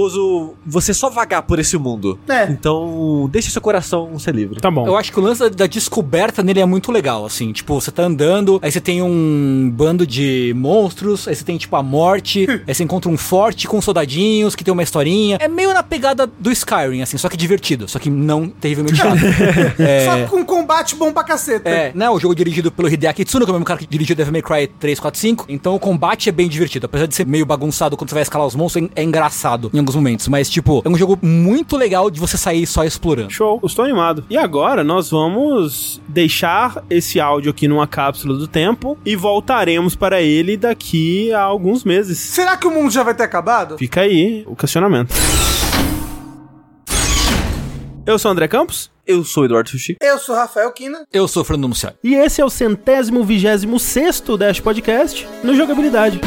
você só vagar por esse mundo. É. Então, deixa seu coração ser livre. Tá bom. Eu acho que o lance da, da descoberta nele é muito legal, assim. Tipo, você tá andando, aí você tem um bando de monstros, aí você tem, tipo, a morte, aí você encontra um forte com soldadinhos que tem uma historinha. É meio na pegada do Skyrim, assim, só que divertido, só que não terrivelmente chato. [LAUGHS] Só com combate bom pra caceta. É, né? O jogo dirigido pelo Hideaki Tsuno, que é o mesmo cara que dirigiu Devil May Cry Cry 3, 4, 5. Então o combate é bem divertido. Apesar de ser meio bagunçado quando você vai escalar os monstros, é, é engraçado em alguns momentos. Mas, tipo, é um jogo muito legal de você sair só explorando. Show, estou animado. E agora nós vamos deixar esse áudio aqui numa cápsula do tempo e voltaremos para ele daqui a alguns meses. Será que o mundo já vai ter acabado? Fica aí o questionamento. Eu sou o André Campos. Eu sou o Eduardo Sushi. Eu sou Rafael Kina. Eu sou o Fernando Muciari. E esse é o centésimo vigésimo sexto Dash Podcast no Jogabilidade.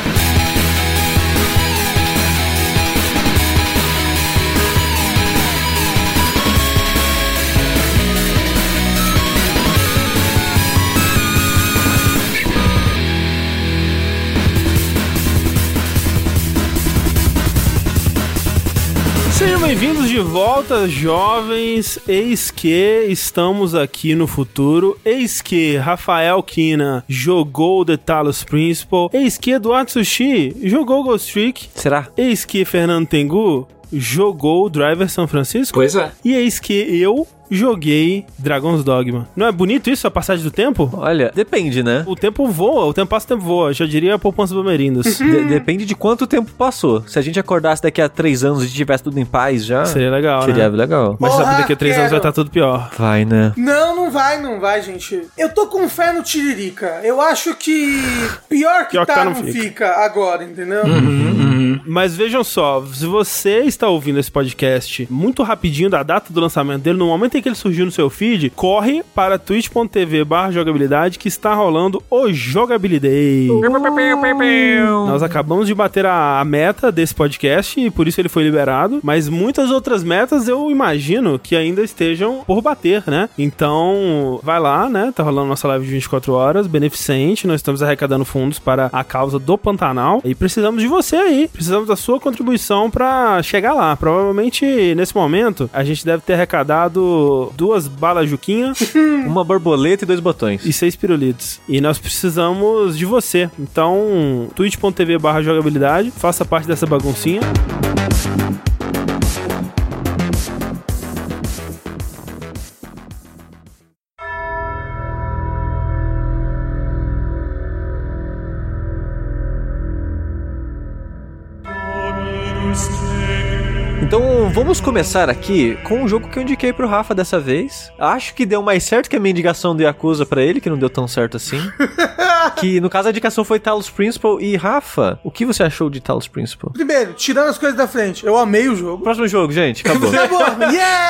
Bem-vindos de volta, jovens. Eis que estamos aqui no futuro. Eis que Rafael Kina jogou The Talos Principal. Eis que Eduardo Sushi jogou Ghost Trick. Será? Eis que Fernando Tengu jogou Driver São Francisco. Pois é. E eis que eu joguei Dragon's Dogma. Não é bonito isso, a passagem do tempo? Olha, depende, né? O tempo voa, o tempo passa, o tempo voa. Já diria a poupança Bamerindos. [LAUGHS] De- depende de quanto tempo passou. Se a gente acordasse daqui a três anos e tivesse tudo em paz já, Seria legal, seria né? legal. Mas Porra, sabe daqui a três anos quero. vai estar tudo pior. Vai, né? Não, não vai, não vai, gente. Eu tô com fé no Tiririca. Eu acho que pior que, Pior que tá, tá, não não fica. fica. agora, entendeu? Mas vejam só, se você está ouvindo esse podcast muito rapidinho da data do lançamento dele, no momento em que ele surgiu no seu feed, corre para twitch.tv barra jogabilidade que está rolando o Jogabilidade. Nós acabamos de bater a, a meta desse podcast e por isso ele foi liberado, mas muitas outras metas eu imagino que ainda estejam por bater, né? Então, vai lá, né? Tá rolando nossa live de 24 horas, beneficente, nós estamos arrecadando fundos para a causa do Pantanal e precisamos de você aí, precisamos da sua contribuição para chegar lá. Provavelmente nesse momento a gente deve ter arrecadado duas balas Juquinha [LAUGHS] Uma borboleta e dois botões. e seis pirulitos. E nós precisamos de você. Então, twitch.tv barra jogabilidade, faça parte dessa baguncinha. Vamos começar aqui com um jogo que eu indiquei pro Rafa dessa vez. Acho que deu mais certo que a minha indicação do Yakuza pra ele, que não deu tão certo assim. [LAUGHS] que no caso a indicação foi Talos Principal. E Rafa, o que você achou de Talos Principal? Primeiro, tirando as coisas da frente, eu amei o jogo. Próximo jogo, gente, acabou. Acabou! Yeah!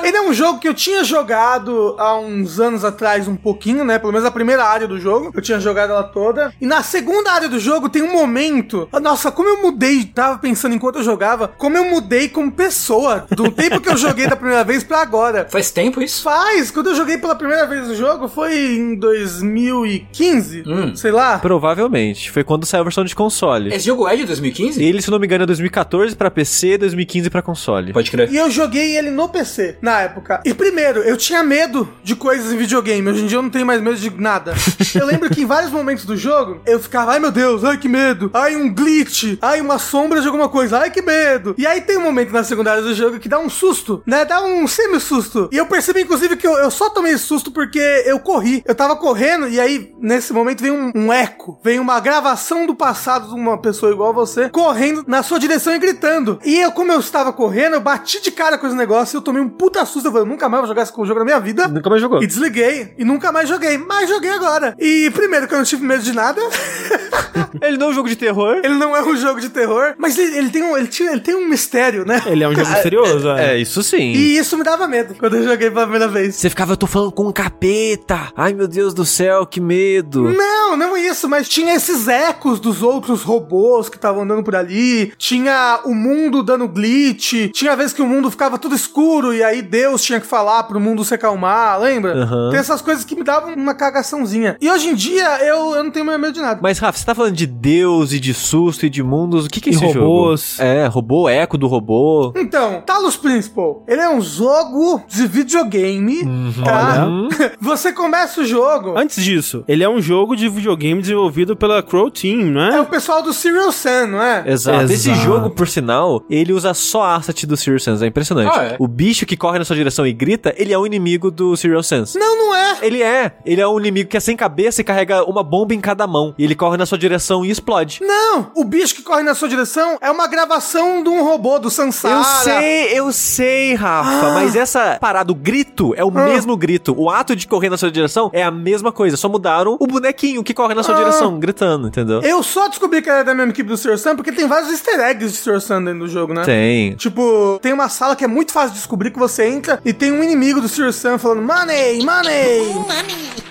[LAUGHS] Ele é um jogo que eu tinha jogado há uns anos atrás, um pouquinho, né? Pelo menos a primeira área do jogo. Eu tinha jogado ela toda. E na segunda área do jogo tem um momento. Nossa, como eu mudei, tava pensando enquanto eu jogava, como eu mudei como pessoa. Do tempo que eu joguei da primeira vez pra agora. Faz tempo isso? Faz, quando eu joguei pela primeira vez o jogo foi em 2015, Hum. sei lá. Provavelmente. Foi quando saiu a versão de console. Esse jogo é de 2015? Ele, se não me engano, é 2014 pra PC, 2015 pra console. Pode crer. E eu joguei ele no PC, na época. E primeiro, eu tinha medo de coisas em videogame. Hoje em dia eu não tenho mais medo de nada. [LAUGHS] eu lembro que em vários momentos do jogo, eu ficava, ai meu Deus, ai que medo. Ai, um glitch. Ai, uma sombra de alguma coisa. Ai, que medo. E aí tem um momento na segunda área do jogo que dá um susto, né? Dá um semi-susto. E eu percebi, inclusive, que eu, eu só tomei esse susto porque eu corri. Eu tava correndo e aí, nesse momento, vem um, um eco. Vem uma gravação do passado de uma pessoa igual a você, correndo na sua direção e gritando. E eu, como eu estava correndo, eu bati de cara com esse negócio e eu tomei um puta susto. Eu falei, eu nunca mais vou jogar esse jogo na minha vida. Nunca mais jogou. E desliguei. E nunca mais joguei. Mas joguei agora. E primeiro que eu não tive medo de nada. [LAUGHS] Ele não é um jogo de terror. ele não é um jogo de terror. Mas ele, ele tem, um, ele, tinha, ele tem um mistério, né? Ele é um jogo misterioso, [LAUGHS] é. É, isso sim. E isso me dava medo quando eu joguei pela primeira vez. Você ficava, eu tô falando com um capeta. Ai, meu Deus do céu, que medo. Não, não isso, mas tinha esses ecos dos outros robôs que estavam andando por ali. Tinha o mundo dando glitch. Tinha vezes que o mundo ficava tudo escuro e aí Deus tinha que falar pro mundo se acalmar, lembra? Aham. Tem essas coisas que me davam uma cagaçãozinha. E hoje em dia eu, eu não tenho mais medo de nada. Mas, Rafa, você tá falando de Deus e de susto e de mundos. O que, que é E esse robôs. jogo? É, robô, eco do robô. Então, Talos Principal, ele é um jogo de videogame, tá? [LAUGHS] Você começa o jogo, Antes disso, ele é um jogo de videogame desenvolvido pela Crow Team, não é é? o pessoal do Serial Sam, não é? Exato. Esse Exato. jogo, por sinal, ele usa só a asset do Serial Sense. É impressionante. Ah, é? O bicho que corre na sua direção e grita, ele é o inimigo do Serial Sense. Não, não é. Ele é. Ele é um inimigo que é sem cabeça e carrega uma bomba em cada mão. E ele corre na sua direção e explode. Não! O bicho que corre na sua direção é uma gravação de um robô, do Sansara. Eu sei, eu sei, Rafa, mas essa parada, o grito, é o mesmo grito. O ato de correr na sua direção é a mesma coisa. Só mudaram o bonequinho que corre na sua Ah. direção, gritando, entendeu? Eu só descobri que era da mesma equipe do Sr. Sam porque tem vários easter eggs de Sr. Sam dentro do jogo, né? Tem. Tipo, tem uma sala que é muito fácil de descobrir que você entra e tem um inimigo do Sr. Sam falando Money, money! Que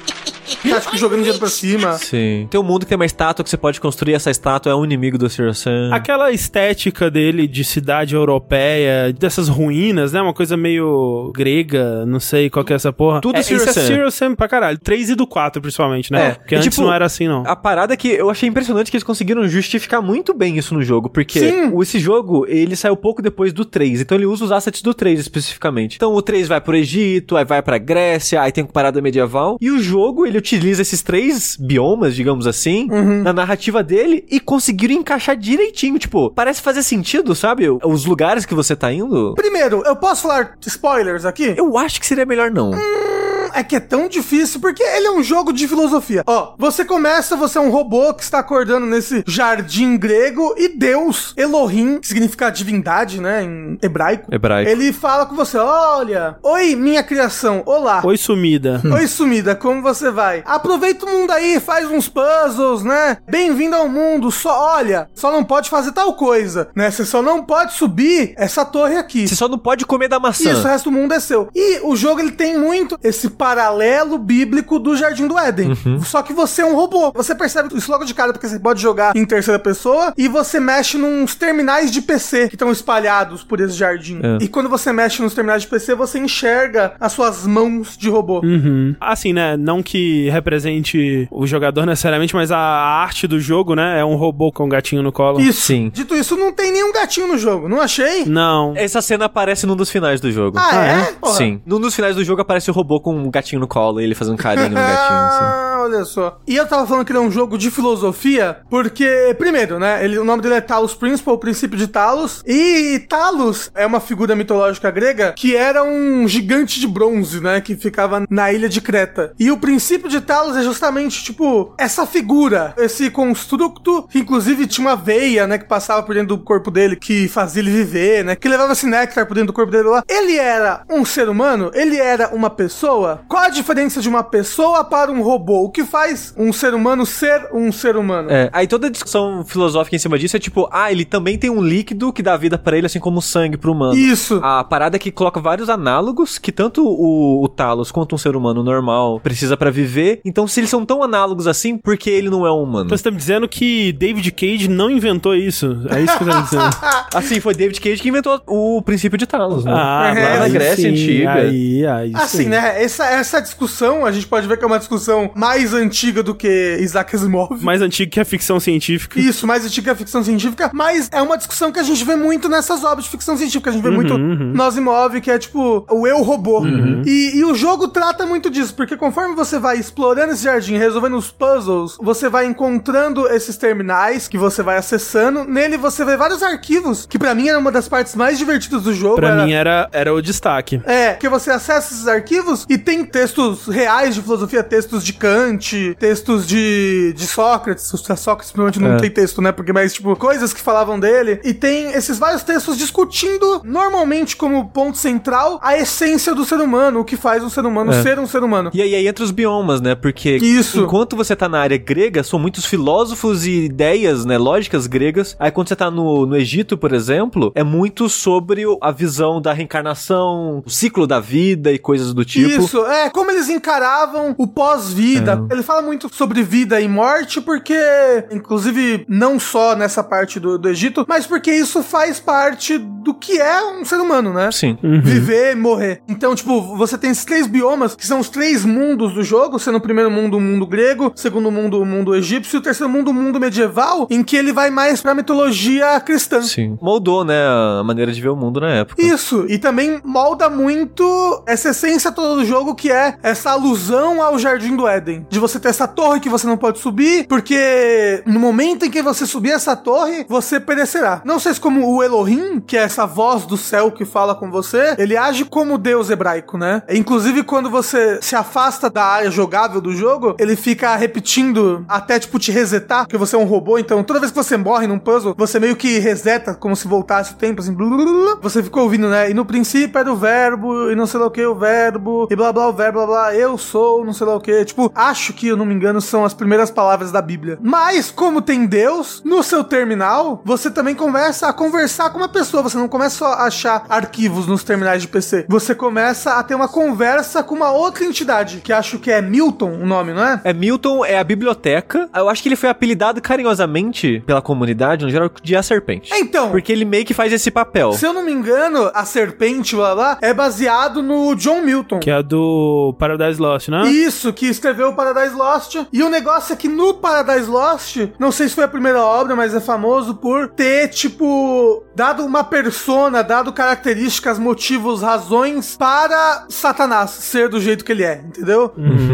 acho que jogando dinheiro pra cima. Sim. Tem um mundo que tem uma estátua que você pode construir. Essa estátua é um inimigo do Sr. Sam. Aquela estética dele de cidade europeia, dessas ruínas, né? Uma coisa meio grega, não sei qual que é essa porra. Tudo é, Serious isso é Sam. Serious Sam pra caralho. 3 e do 4, principalmente, né? É, Porque e, antes tipo, não era assim, não. A parada é que eu achei impressionante que eles conseguiram justificar muito bem isso no jogo, porque Sim. esse jogo, ele saiu pouco depois do 3, então ele usa os assets do 3 especificamente. Então o 3 vai pro Egito, aí vai pra Grécia, aí tem parada medieval, e o jogo, ele utiliza esses três biomas, digamos assim, na narrativa dele e conseguiram encaixar direitinho, tipo, parece fazer sentido, sabe? Os lugares que você tá indo. Primeiro, eu posso falar spoilers aqui? Eu acho que seria melhor não. É que é tão difícil, porque ele é um jogo de filosofia. Ó, você começa, você é um robô que está acordando nesse jardim grego e Deus, Elohim, que significa divindade, né, em hebraico. Hebraico. Ele fala com você, olha, oi minha criação, olá. Oi, sumida. [LAUGHS] Oi, sumida, como você vai? Aproveita o mundo aí, faz uns puzzles, né? Bem-vindo ao mundo, só olha, só não pode fazer tal coisa, né? Você só não pode subir essa torre aqui. Você só não pode comer da maçã. Isso, o resto do mundo é seu. E o jogo ele tem muito esse paralelo bíblico do Jardim do Éden. Uhum. Só que você é um robô. Você percebe isso logo de cara porque você pode jogar em terceira pessoa e você mexe nos terminais de PC que estão espalhados por esse jardim. É. E quando você mexe nos terminais de PC, você enxerga as suas mãos de robô. Uhum. Assim, né? Não que represente o jogador necessariamente, mas a arte do jogo, né? É um robô com um gatinho no colo. Isso. Sim. Dito isso, não tem nenhum gatinho no jogo, não achei? Não. Essa cena aparece num dos finais do jogo. Ah, Ah, é? é? Sim. Num dos finais do jogo aparece o robô com um gatinho no colo e ele fazendo carinho no gatinho, assim. [LAUGHS] Olha só. E eu tava falando que ele é um jogo de filosofia, porque, primeiro, né? Ele, o nome dele é Talos Principal, o princípio de Talos. E Talos é uma figura mitológica grega que era um gigante de bronze, né? Que ficava na ilha de Creta. E o princípio de Talos é justamente, tipo, essa figura, esse construto, que inclusive tinha uma veia, né? Que passava por dentro do corpo dele, que fazia ele viver, né? Que levava esse néctar por dentro do corpo dele lá. Ele era um ser humano? Ele era uma pessoa? Qual a diferença de uma pessoa para um robô? O que faz um ser humano ser um ser humano? É, aí toda a discussão filosófica em cima disso é tipo, ah, ele também tem um líquido que dá vida pra ele, assim como o sangue pro humano. Isso. A parada é que coloca vários análogos que tanto o, o Talos quanto um ser humano normal precisa pra viver. Então, se eles são tão análogos assim, por que ele não é um humano? Então você tá me dizendo que David Cage não inventou isso. É isso que você tá me dizendo. [LAUGHS] Assim, foi David Cage que inventou o princípio de Talos, né? Ah, É, lá na aí Grécia sim, Antiga. Aí, aí. Assim, sim. né? Essa, essa discussão, a gente pode ver que é uma discussão mais antiga do que Isaac Asimov. Mais antigo que a ficção científica. Isso, mais antiga que a ficção científica, mas é uma discussão que a gente vê muito nessas obras de ficção científica. A gente vê muito Nós Imóvel, que é tipo o eu robô. E, e o jogo trata muito disso, porque conforme você vai explorando esse jardim, resolvendo os puzzles, você vai encontrando esses terminais que você vai acessando. Nele você vê vários arquivos, que pra mim era uma das partes mais divertidas do jogo. Pra era- mim era, era o destaque. é, que você acessa esses arquivos e tem textos reais de filosofia, textos de Kant, textos de, de Sócrates. Sócrates provavelmente não É. tem texto, né? Porque, mas, tipo, coisas que falavam dele. E tem esses vários textos discutindo, normalmente como ponto central, a essência do ser humano, o que faz um ser humano É. ser um ser humano. E aí, aí entra os biomas, né? Porque Isso. enquanto você tá na área grega, são muitos filósofos e ideias, né? Lógicas gregas. Aí quando você tá no, no Egito, por exemplo, é muito sobre a visão da reencarnação, o ciclo da vida e coisas do tipo. Isso, é, como eles encaravam o pós-vida. É. Ele fala muito sobre vida e morte, porque, inclusive, não só nessa parte do, do Egito, mas porque isso faz parte do que é um ser humano, né? Sim. Viver e morrer. Então, tipo, você tem esses três biomas, que são os três mundos do jogo, sendo o primeiro mundo o mundo grego, o segundo mundo o mundo egípcio, e o terceiro mundo o mundo medieval, em que ele vai mais pra mitologia cristã. Sim. Moldou, né, a maneira de ver o mundo na época. Isso, e também molda muito essa essência toda do jogo, que é essa alusão ao Jardim do Éden. De você ter essa torre que você não pode subir, porque no momento em que você subir essa torre, você perecerá. Não sei se como o Elohim, que é essa voz do céu que fala com você, ele age como Deus hebraico, né? Inclusive, quando você se afasta da área jogável do jogo, ele fica repetindo até, tipo, te resetar, porque você é um robô, então toda vez que você morre num puzzle, você meio que reseta, como se voltasse o tempo, assim, blu, blu, blu, você fica ouvindo, né? E no princípio era o verbo, e não sei lá o que, o verbo, e blá blá o verbo, blá blá, eu sou, não sei lá o que. Tipo, acho que, eu não me engano, são as primeiras palavras da Bíblia. Mas, como tem Deus, no seu terminal, você também começa a conversar com uma pessoa. Você não começa só a achar arquivos nos terminais de PC. Você começa a ter uma conversa com uma outra entidade, que acho que é Milton o nome, não é? É Milton, é a biblioteca. Eu acho que ele foi apelidado carinhosamente pela comunidade, no geral, de a serpente. Então, Porque ele meio que faz esse papel. se eu não me engano, a serpente, blá blá, é baseado no John Milton. Que é a do Paradise Lost, né? Isso, que escreveu o Paradise Lost. E o negócio é que no Paradise Lost, não sei se foi a primeira obra, mas é famoso por ter, tipo, dado uma persona, dado características, motivos, razões para Satanás ser do jeito que ele é, entendeu?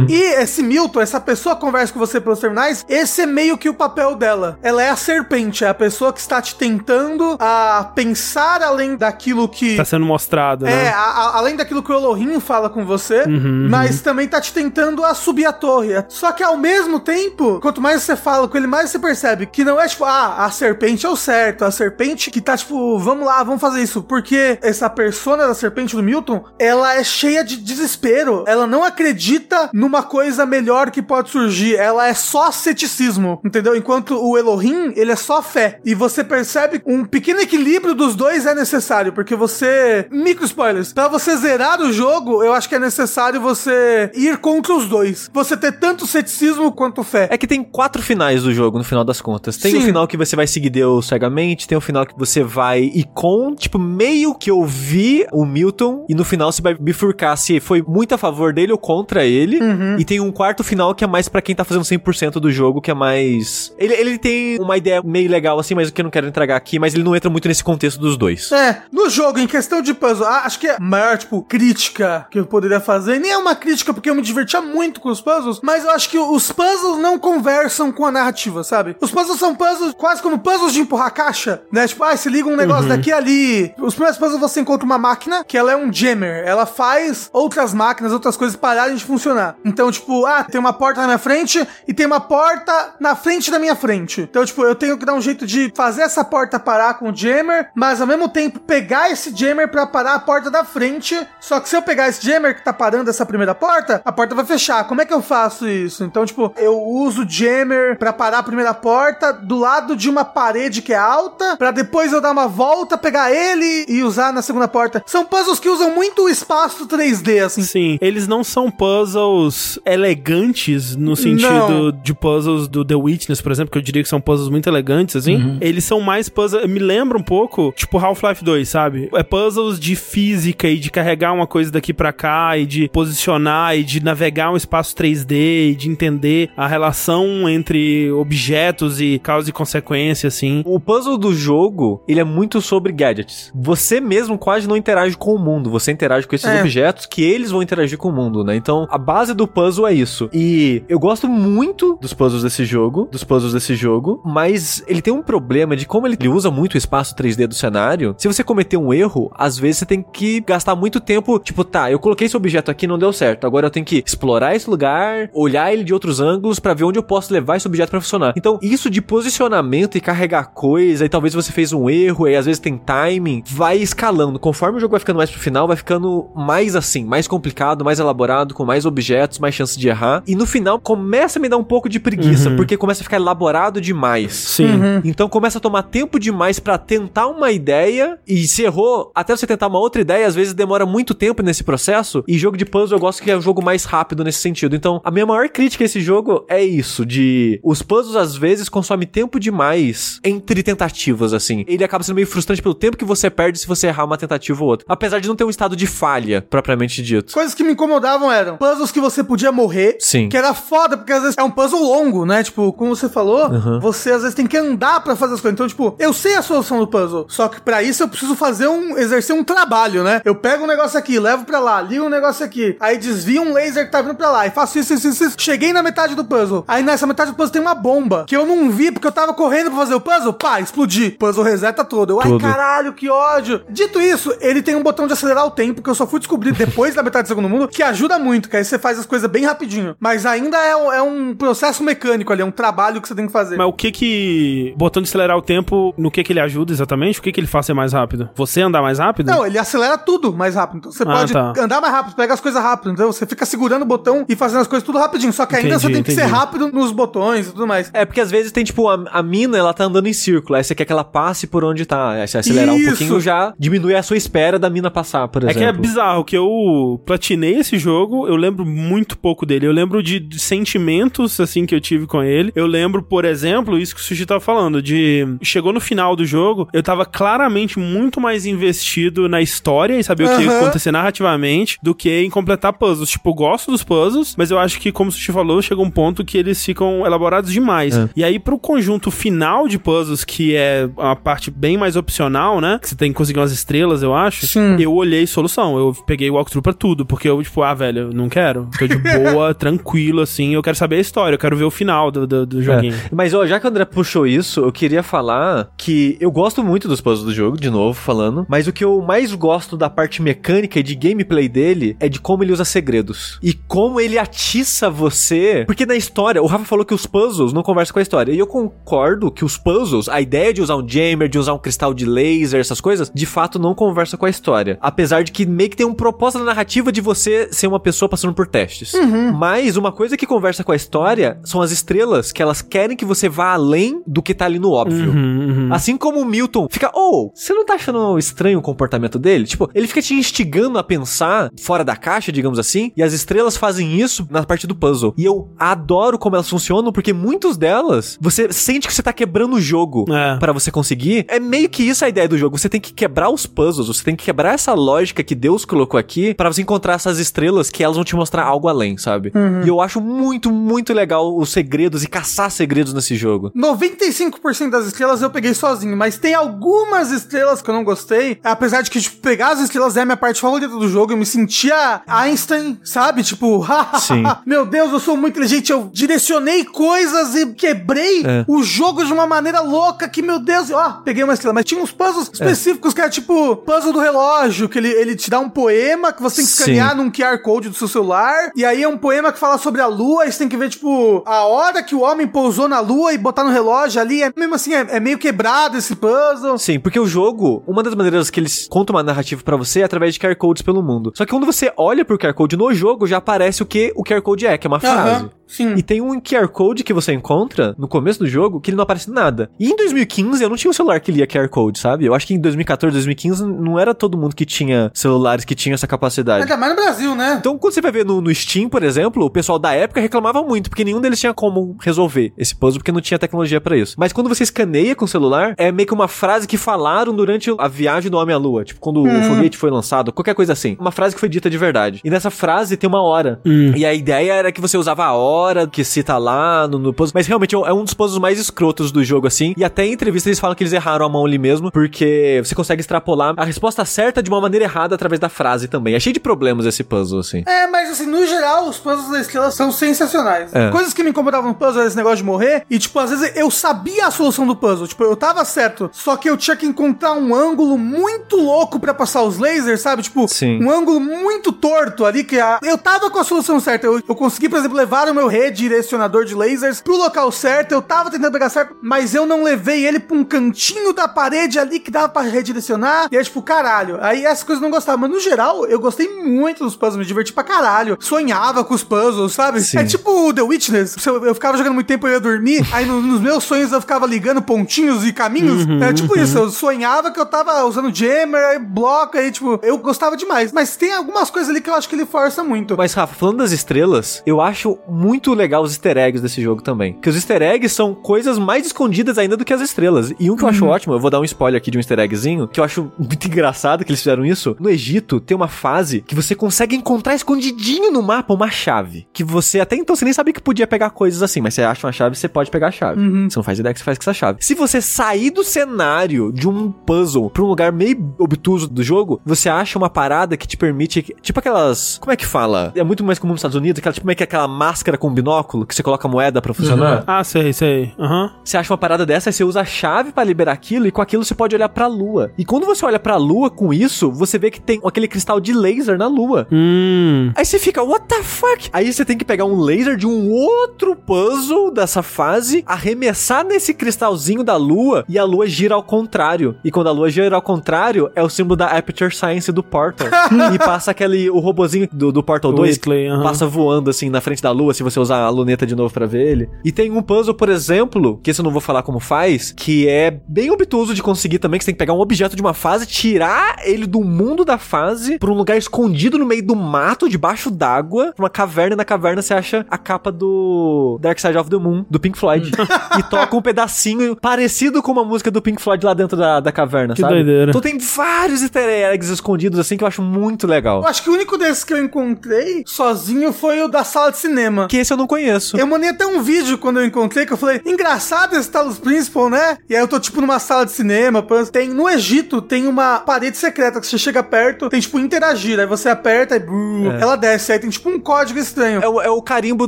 E esse Milton, essa pessoa que conversa com você pelos terminais, esse é meio que o papel dela. Ela é a serpente, é a pessoa que está te tentando a pensar além daquilo que. Tá sendo mostrado, É, né? a- além daquilo que o Elohim fala com você, mas também tá te tentando a subir a torre. Só que ao mesmo tempo, quanto mais você fala com ele, mais você percebe que não é tipo, ah, a serpente é o certo, a serpente que tá tipo, vamos lá, vamos fazer isso. Porque essa persona da serpente do Milton, ela é cheia de desespero. Ela não acredita numa coisa melhor que pode surgir. Ela é só ceticismo, entendeu? Enquanto o Elohim, ele é só fé. E você percebe um pequeno equilíbrio dos dois é necessário, porque você. Micro spoilers. Pra você zerar o jogo, eu acho que é necessário você ir contra os dois. Você ter tanto ceticismo quanto fé. É que tem quatro finais do jogo, no final das contas. Tem o Sim. final que você vai seguir Deus cegamente, tem o final que você vai ir com, tipo, meio que ouvir o Milton, e no final você vai bifurcar se foi muito a favor dele ou contra ele. Uhum. E tem um quarto final que é mais pra quem tá fazendo 100% do jogo, que é mais... Ele, ele tem uma ideia meio legal assim, mas que eu não quero entregar aqui, mas ele não entra muito nesse contexto dos dois. É, no jogo, em questão de puzzle, acho que é a maior, tipo, crítica que eu poderia fazer. Nem é uma crítica, porque eu me divertia muito com os puzzles, mas eu acho que os puzzles não conversam com a narrativa, sabe? Os puzzles são puzzles quase como puzzles de empurrar caixa, né? Tipo, ah, se liga um negócio daqui e ali. Os primeiros puzzles você encontra uma máquina que ela é um jammer. Ela faz outras máquinas, outras coisas pararem de funcionar. Então, tipo, ah, tem uma porta na minha frente e tem uma porta na frente da minha frente. Então, tipo, eu tenho que dar um jeito de fazer essa porta parar com o jammer, mas ao mesmo tempo pegar esse jammer pra parar a porta da frente. Só que se eu pegar esse jammer que tá parando essa primeira porta, a porta vai fechar. Como é que eu faço isso? Então, tipo, eu uso o jammer pra parar a primeira porta do lado de uma parede que é alta, pra depois eu dar uma volta, pegar ele e usar na segunda porta. São puzzles que usam muito o espaço 3D, assim. Sim, eles não são puzzles elegantes no sentido Não. de puzzles do The Witness, por exemplo, que eu diria que são puzzles muito elegantes, assim. Eles são mais puzzles. Me lembra um pouco, tipo Half-Life 2, sabe? É puzzles de física e de carregar uma coisa daqui pra cá e de posicionar e de navegar um espaço 3D e de entender a relação entre objetos e causa e consequência, assim. O puzzle do jogo, ele é muito sobre gadgets. Você mesmo quase não interage com o mundo, você interage com esses É. objetos que eles vão interagir com o mundo, né? Então, a base do puzzle é isso. E eu gosto muito dos puzzles desse jogo, dos puzzles desse jogo, mas ele tem um problema de como ele ele usa muito o espaço 3D do cenário. Se você cometer um erro, às vezes você tem que gastar muito tempo, tipo, tá, eu coloquei esse objeto aqui, não deu certo. Agora eu tenho que explorar esse lugar, olhar ele de outros ângulos pra ver onde eu posso levar esse objeto pra funcionar. Então, isso de posicionamento e carregar coisa, e talvez você fez um erro, e às vezes tem timing, vai escalando. Conforme o jogo vai ficando mais pro final, vai ficando mais assim, mais complicado, mais elaborado, com mais objetos, mais chances de errar. E no final começa a me dar um pouco de preguiça, porque começa a ficar elaborado demais. Sim. Então começa a tomar tempo demais pra tentar uma ideia e se errou, até você tentar uma outra ideia, às vezes demora muito tempo nesse processo. E jogo de puzzle eu gosto que é um jogo mais rápido nesse sentido. Então, a minha maior crítica a esse jogo é isso, de os puzzles às vezes consomem tempo demais entre tentativas assim. Ele acaba sendo meio frustrante pelo tempo que você perde se você errar uma tentativa ou outra. Apesar de não ter um estado de falha propriamente dito. Coisas que me incomodavam eram puzzles que você podia morrer. Sim. Que era foda, porque às vezes é um puzzle longo, né? Tipo, como você falou, você às vezes tem que andar pra fazer as coisas. Então, tipo, eu sei a solução do puzzle. Só que pra isso eu preciso fazer um. exercer um trabalho, né? Eu pego um negócio aqui, levo pra lá, ligo um negócio aqui, aí desvio um laser que tá vindo pra lá, e faço isso, isso, isso, isso, isso. Cheguei na metade do puzzle. Aí nessa metade do puzzle tem uma bomba que eu não vi porque eu tava correndo pra fazer o puzzle. Pá, explodi. Puzzle reseta todo. Eu, ai, caralho, que ódio. Dito isso, ele tem um botão de acelerar o tempo que eu só fui descobrir [LAUGHS] depois da metade do segundo mundo, que ajuda muito, que aí você faz as coisas bem rapidinho. Mas ainda é, um- é um processo mecânico ali, é um trabalho que você tem que fazer. Mas o que que. Botão de acelerar o tempo, no que que ele ajuda exatamente? O que que ele faz ser mais rápido? Você andar mais rápido? Não, ele acelera tudo mais rápido. Então você Ah, pode tá. andar mais rápido, pega as coisas rápido. Então você fica segurando o botão e fazendo as coisas tudo rapidinho. Só que ainda Entendi, você tem que ser rápido nos botões e tudo mais. É, porque às vezes tem, tipo, a, a mina, ela tá andando em círculo. Aí você quer que ela passe por onde tá. Aí você acelerar um Isso. pouquinho já diminui a sua espera da mina passar, por É exemplo. que é bizarro, que eu platinei esse jogo, eu lembro muito pouco dele. Eu lembro de, de sentimentos, assim, que eu tive com ele. Eu lembro, por exemplo, isso que o Sushi tava falando, de... Chegou no final do jogo, eu tava claramente muito mais investido na história e saber o que ia acontecer narrativamente do que em completar puzzles. Tipo, eu gosto dos puzzles, mas eu acho que, como o Sushi falou, chega um ponto que eles ficam elaborados demais. É. E aí, pro conjunto final de puzzles, que é uma parte bem mais opcional, né? Que você tem que conseguir umas estrelas, eu acho. Sim. Eu olhei solução. Eu peguei o walkthrough pra tudo. Porque eu, tipo, ah, velho, eu não quero. Tô de boa, [LAUGHS] tranquilo, assim. Eu quero saber a história. Eu quero ver o final do, do, do joguinho. É. Mas, ó, já que o André puxou isso, eu queria falar que eu gosto muito dos puzzles do jogo, de novo falando, mas o que eu mais gosto da parte mecânica e de gameplay dele é de como ele usa segredos. E como ele atiça você. Porque na história, o Rafa falou que os puzzles não conversam com a história. E eu concordo que os puzzles, a ideia de usar um jammer, de usar um cristal de laser, essas coisas, de fato não conversa com a história. Apesar de que meio que tem um propósito na narrativa de você ser uma pessoa passando por testes. Mas uma coisa que conversa com a história são as estrelas, que elas querem que você vá além do que tá ali no óbvio. Uhum, uhum. Assim como o Milton fica, oh, você não tá achando estranho o comportamento dele? Tipo, ele fica te instigando a pensar fora da caixa, digamos assim, e as estrelas fazem isso na parte do puzzle. E eu adoro como elas funcionam, porque muitas delas, você sente que você tá quebrando o jogo É. pra você conseguir. É meio que isso a ideia do jogo. Você tem que quebrar os puzzles, você tem que quebrar essa lógica que Deus colocou aqui pra você encontrar essas estrelas que elas vão te mostrar algo além, sabe? E eu acho muito, muito legal os segredos e caçar segredos nesse jogo. 95% das estrelas eu peguei sozinho, mas tem algumas estrelas que eu não gostei. Apesar de que, tipo, pegar as estrelas é a minha parte favorita do jogo. Eu me sentia Einstein, sabe? Tipo, [LAUGHS] Sim. Meu Deus, eu sou muito inteligente. Eu direcionei coisas e quebrei É. o jogo de uma maneira louca que, meu Deus, ó, peguei uma estrela. Mas tinha uns puzzles É. específicos que era tipo puzzle do relógio, que ele, ele te dá um poema que você tem que Sim. escanear num QR Code do seu celular. E aí é um poema que fala sobre a lua. Aí você tem que ver, tipo, a hora que o homem pousou na lua e botar no relógio ali. É, mesmo assim, é, é meio quebrado esse puzzle. Sim, porque o jogo, uma das maneiras que eles contam uma narrativa pra você é através de QR Codes pelo mundo. Só que quando você olha pro QR Code no jogo, já aparece o que o QR Code é, que é uma frase. Aham, sim. E tem um QR Code que você encontra no começo do jogo que ele não aparece nada. E em 2015 eu não tinha um celular que lia QR Code, sabe? Eu acho que em 2014, 2015 não era todo mundo que tinha celulares que tinham essa capacidade. Ainda mais no Brasil, né? Então, quando você vai ver no, no Steam, por exemplo, o pessoal da época reclamava muito, porque nenhum deles tinha como resolver esse puzzle, porque não tinha tecnologia pra isso. Mas quando você escaneia com o celular, é meio que uma frase que falaram durante a viagem do Homem à Lua. Tipo, quando o foguete foi lançado, qualquer coisa assim. Uma frase que foi dita de verdade. E nessa frase tem uma hora. E a ideia era que você usava a hora que cita lá no, no puzzle. Mas realmente é um- é um dos puzzles mais escrotos do jogo, assim. E até em entrevista eles falam que eles erraram a mão ali mesmo, porque você consegue extrapolar a resposta certa de uma maneira errada através da frase também. É cheio de problemas esse puzzle, assim. É, mas assim, no geral, os puzzles da estrela são sensacionais. É. Coisas que me incomodavam no puzzle era esse negócio de morrer. E, tipo, às vezes eu sabia a solução do puzzle. Tipo, eu tava certo. Só que eu tinha que encontrar um ângulo muito louco pra passar os lasers, sabe? Tipo, Sim. um ângulo muito torto ali. que a... Eu tava com a solução certa. Eu, eu consegui, por exemplo, levar o meu redirecionador de lasers pro local certo. Eu tava tentando pegar certo, mas eu não levei ele pra um cantinho da parede ali que dava pra redirecionar. E é tipo, caralho. Aí essas coisas eu não gostava. Mas no geral, eu gostei muito dos puzzles. Me diverti pra caralho. Sonhava com os puzzles, sabe? Sim. É tipo The Witness. Eu, eu ficava jogando muito tempo, eu ia dormir. Aí no- nos meus sonhos eu ficava ligando pontinhos e caminhos. É tipo isso. Eu sonhava que eu tava usando jammer, aí bloco, aí tipo, eu gostava demais. Mas tem algumas coisas ali que eu acho que ele força muito. Mas, Rafa, falando das estrelas, eu acho muito legal os easter eggs desse jogo também. Porque os easter eggs são coisas mais escondidas ainda do que as estrelas. E um que eu acho ótimo, eu vou dar um spoiler aqui de um easter eggzinho, que eu acho muito [LAUGHS] engraçado que eles fizeram isso. No Egito, tem uma fase que você consegue encontrar escondidinho no mapa uma chave. Que você, até então, você nem sabia que podia pegar coisas assim, mas você acha uma chave, você pode pegar a chave. Você não faz ideia que você faz com essa chave. Se você sair do cenário de um puzzle pra um lugar meio obtuso do jogo, você acha uma parada que te permite, tipo aquelas, como é que fala? É muito mais comum nos Estados Unidos, aquela, tipo, meio que aquela máscara com binóculo, que você coloca a moeda pra funcionar. Ah, sei, sei. Aham. Você acha uma parada dessa, aí você usa a chave pra liberar aquilo e com aquilo você pode olhar pra lua. E quando você olha pra lua com isso, você vê que tem aquele cristal de laser na lua. Hum. Aí você fica, what the fuck? Aí você tem que pegar um laser de um outro puzzle dessa fase, arremessar nesse cristalzinho da lua e a lua gira ao contrário. E quando a lua gira ao contrário, é o símbolo da Aperture Science do Portal. [LAUGHS] e passa aquele, o robozinho do, do Portal O 2 Whitley, passa voando assim na frente da lua se você usar a luneta de novo pra ver ele. E tem um puzzle, por exemplo, que esse eu não vou falar como faz, que é bem obtuso de conseguir também, que você tem que pegar um objeto de uma fase, tirar ele do mundo da fase pra um lugar escondido no meio do mato, debaixo d'água, uma caverna, e na caverna você acha a capa do Dark Side of the Moon, do Pink Floyd. [LAUGHS] e toca um pedacinho parecido com uma música do Pink Floyd lá dentro da, da caverna, Que sabe? doideira. Então tem vários easter eggs escondidos assim que eu acho muito legal. Eu acho que o único desses que eu encontrei sozinho foi o da sala de cinema. Que esse eu não conheço. Eu mandei até um vídeo quando eu encontrei que eu falei, engraçado esse Talos Principal, né? E aí eu tô tipo numa sala de cinema, tem no Egito tem uma parede secreta que você chega perto, tem tipo interagir, aí você aperta e brum, ela desce, aí tem tipo um código estranho. É o, é o carimbo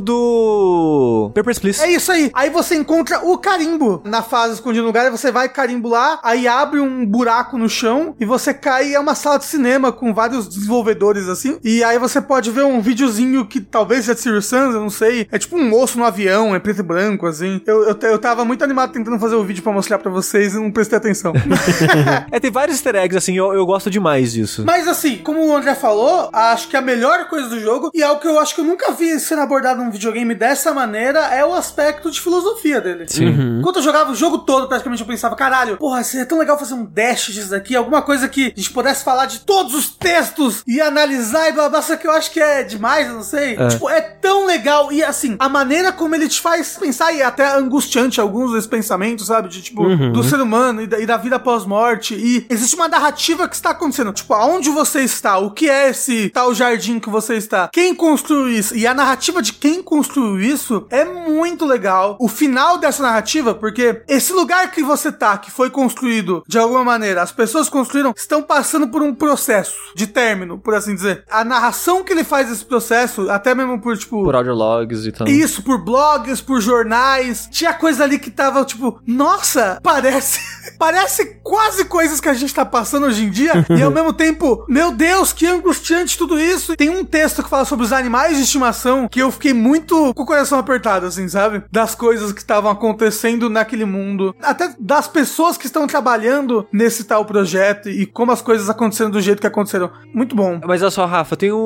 do Papers, Please. É isso aí. Aí você encontra o carimbo na fase escondida no lugar, aí você vai carimbo lá, aí abre um buraco no chão e você cai e é uma sala de cinema com vários desenvolvedores assim. E aí você pode ver um videozinho que talvez seja de Sirius Sans, eu não sei. É tipo um moço no avião, é preto e branco, assim. Eu, eu, eu tava muito animado tentando fazer o vídeo pra mostrar pra vocês e não prestei atenção. [LAUGHS] [LAUGHS] É, tem vários easter eggs, assim, eu, eu gosto demais disso. Mas assim, como o André falou, acho que a melhor coisa do jogo, e algo que eu acho que eu nunca vi sendo abordado num videogame dessa maneira, é o aspecto de filosofia dele. Sim. Enquanto eu jogava o jogo todo, praticamente eu pensava, caralho, porra, seria tão legal fazer um dash disso daqui, alguma coisa que a gente pudesse falar de todos os textos e analisar e blá blá, só que eu acho que é demais, eu não sei. Tipo, é tão legal. E assim, a maneira como ele te faz pensar, e é até angustiante alguns desses pensamentos, sabe? De tipo, do ser humano e da, e da vida pós-morte. E existe uma narrativa que está acontecendo. Tipo, aonde você está? O que é esse tal jardim que você está? Quem construiu isso? E a narrativa de quem construiu isso é muito legal. O final dessa narrativa, porque esse lugar que você tá, que foi construído de alguma maneira, as pessoas construíram, estão passando por um processo de término, por assim dizer. A narração que ele faz desse processo, até mesmo por, tipo, Por audio logs e tal. isso, por blogs, por jornais. Tinha coisa ali que tava tipo, nossa, parece. [LAUGHS] Parece quase coisas que a gente tá passando hoje em dia. e ao [LAUGHS] mesmo tempo, meu Deus, que angustiante tudo isso. Tem um texto que fala sobre os animais de estimação que eu fiquei muito com o coração apertado, assim, sabe? Das coisas que estavam acontecendo naquele mundo. Até das pessoas que estão trabalhando nesse tal projeto e como as coisas aconteceram do jeito que aconteceram. Muito bom. Mas olha só, Rafa, eu tenho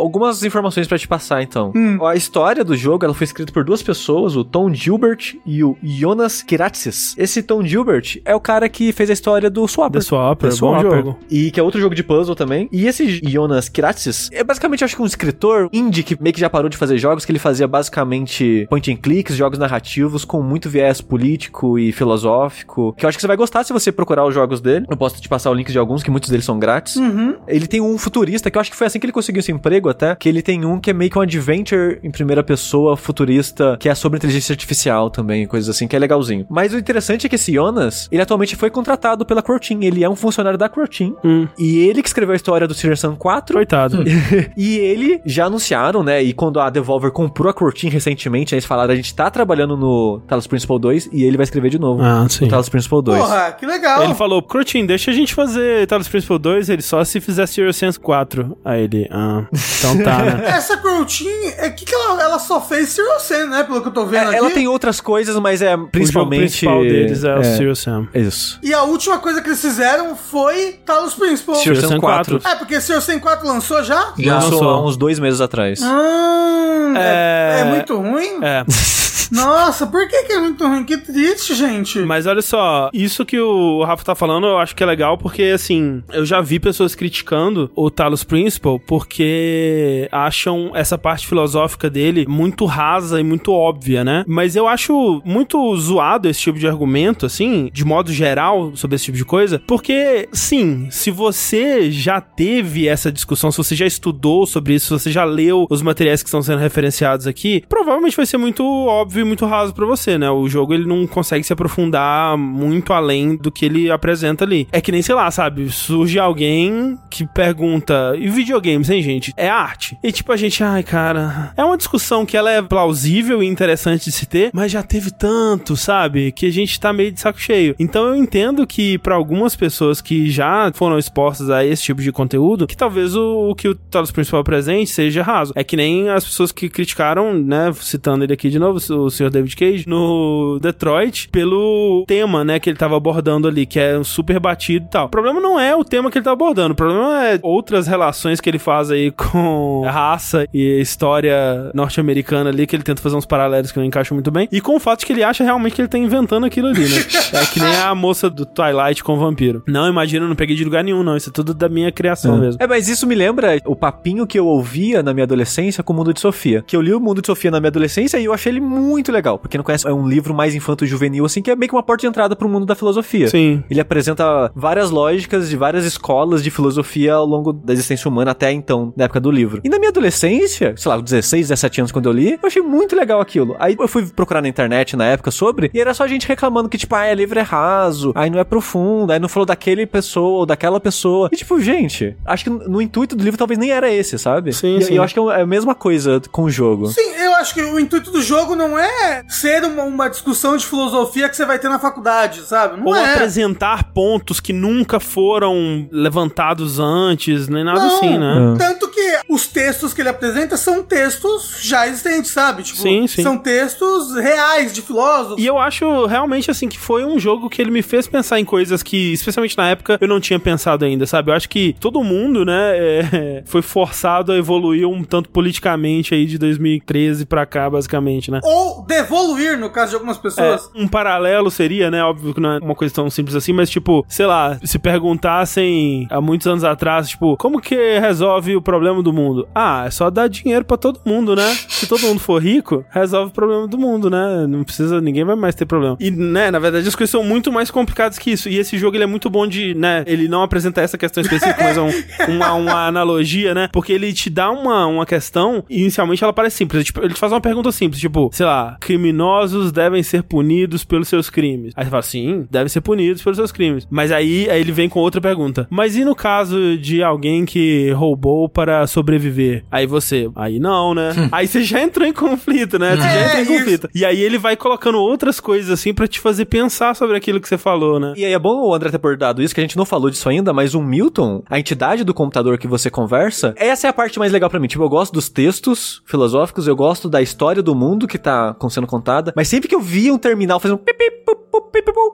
algumas informações pra te passar, então. Hum. A história do jogo, ela foi escrita por duas pessoas, o Tom Gilbert e o Jonas Kiratsis. Esse Tom Gilbert é o cara que fez a história do Swapper. The Swapper, The bom jogo. E que é outro jogo de puzzle também. E esse Jonas Kiratsis é basicamente, acho que um escritor indie que meio que já parou de fazer jogos, que ele fazia basicamente point and clicks, jogos narrativos com muito viés político e filosófico, que eu acho que você vai gostar se você procurar os jogos dele. Eu posso te passar o link de alguns, que muitos deles são grátis. Uhum. Ele tem um futurista, que eu acho que foi assim que ele conseguiu esse emprego até, que ele tem um que é meio que um adventure em primeira pessoa futurista, que é sobre inteligência artificial também, coisas assim, que é legalzinho. Mas o interessante é que esse Jonas, ele atualmente foi contratado pela Croteam, ele é um funcionário da Croteam, Hum. e ele que escreveu a história do Serious Sam 4, Coitado. [LAUGHS] e ele já anunciaram, né? E quando a Devolver comprou a Croteam recentemente, eles falaram: a gente tá trabalhando no Talos Principal 2 e ele vai escrever de novo. Ah, sim. No Talos Principal 2. Porra, que legal. Ele falou, Crotin, deixa a gente fazer Talos Principal 2, ele só se fizer Serious Sense 4. Aí ele, ah, então tá, né? [LAUGHS] Essa Crotin, é que, que ela, ela só fez Zero Sen, né? Pelo que eu tô vendo É, aqui. ela tem outras coisas, mas é O jogo principalmente. principal deles é, o Serious Sam. Isso. E a última coisa que eles fizeram foi Talos Principal. Serious Sam Sam 4. 4. É, porque Zero Sen 4 lançou já? Já Lançou. lançou há uns dois meses atrás. Ah, é... É- é muito ruim? É. [LAUGHS] Nossa, por que, que é muito ruim? Que triste, gente. Mas olha só, isso que o Rafa tá falando eu acho que é legal porque, assim, eu já vi pessoas criticando o Talos Principle porque acham essa parte filosófica dele muito rasa e muito óbvia, né? Mas eu acho muito zoado esse tipo de argumento, assim, de modo geral, sobre esse tipo de coisa, porque, sim, se você já teve essa discussão, se você já estudou sobre isso, se você já leu os materiais que estão sendo referenciados aqui, provavelmente vai ser muito óbvio e muito raso para você, né? O jogo ele não consegue se aprofundar muito além do que ele apresenta ali. É que nem, sei lá, sabe? Surge alguém que pergunta: e videogames, hein, gente? É arte? E tipo, a gente, ai, cara, é uma discussão que ela é plausível e interessante de se ter, mas já teve tanto, sabe? Que a gente tá meio de saco cheio. Então eu entendo que para algumas pessoas que já foram expostas a esse tipo de conteúdo, que talvez o, o que o Talos Principal apresente seja raso. É que nem as pessoas que criticaram, né, citando ele aqui de novo, o Sr. David Cage, no Detroit, pelo tema, né, que ele tava abordando ali, que é super batido e tal. O problema não é o tema que ele tá abordando, o problema é outras relações que ele faz aí [LAUGHS] com raça e história norte-americana ali, que ele tenta fazer uns paralelos que não encaixam muito bem, e com o fato de que ele acha realmente que ele tá inventando aquilo ali, né? [LAUGHS] é que nem a moça do Twilight com o vampiro. Não, imagina, eu não peguei de lugar nenhum, não. Isso é tudo da minha criação é. mesmo. É, mas isso me lembra o papinho que eu ouvia na minha adolescência com o Mundo de Sofia. Que eu li o Mundo de Sofia na minha adolescência e eu achei ele muito legal. Porque não conhece, é um livro mais infanto-juvenil, assim, que é meio que uma porta de entrada pro mundo da filosofia. Sim. Ele apresenta várias lógicas de várias escolas de filosofia ao longo da existência humana até então, na época do livro. E na minha adolescência, sei lá, 16, 17 anos quando eu li, eu achei muito legal aquilo. Aí eu fui procurar na internet na época sobre, e era só gente reclamando que, tipo, ah, é livro é raso, aí não é profundo, aí não falou daquele pessoa ou daquela pessoa. E tipo, gente, acho que no intuito do livro talvez nem era esse, sabe? Sim, e, sim. eu acho que é a mesma coisa com o jogo. Sim, eu acho que o intuito do jogo não é ser uma, uma discussão de filosofia que você vai ter na faculdade, sabe? Não Ou é. apresentar pontos que nunca foram levantados antes, nem nada Não, assim, né? Tanto que os textos que ele apresenta são textos já existentes, sabe? Tipo, Sim, sim. são textos reais de filósofos. E eu acho realmente assim que foi um jogo que ele me fez pensar em coisas que, especialmente na época, eu não tinha pensado ainda, sabe? Eu acho que todo mundo, né, [LAUGHS] é, foi forçado a evoluir um tanto politicamente aí de 2013 pra cá, basicamente, né? Ou devoluir, no caso de algumas pessoas. É, um paralelo seria, né? Óbvio que não é uma coisa tão simples assim, mas tipo, sei lá, se perguntassem há muitos anos atrás, tipo, como que resolve o problema do mundo? Ah, é só dar dinheiro pra todo mundo, né? Se todo mundo for rico, resolve o problema do mundo, né? Não precisa, ninguém vai mais ter problema. E, né, na verdade, as coisas são muito mais complicadas que isso. E esse jogo, ele é muito bom de, né, ele não apresenta essa questão específica, mas é um- uma, uma analogia, né? Porque ele te dá uma, uma questão, e inicialmente ela parece simples. Tipo, ele te faz uma pergunta simples, tipo, sei lá, criminosos devem ser punidos pelos seus crimes. Aí você fala, sim, devem ser punidos pelos seus crimes. Mas aí, aí ele vem com outra pergunta. Mas e no caso de alguém que roubou para sobreviver? Aí você, aí não, né? aí você já entrou em conflito, né? Você já É, entrou em isso. conflito. E aí ele vai colocando outras coisas assim pra te fazer pensar sobre aquilo que você falou, né? E aí é bom o André ter abordado isso, que a gente não falou disso ainda, mas o Milton, a entidade do computador que você conversa, essa é a parte mais legal pra mim. Tipo, eu gosto dos textos filosóficos, eu gosto da história do mundo que tá sendo contada, mas sempre que eu via um terminal fazendo pu,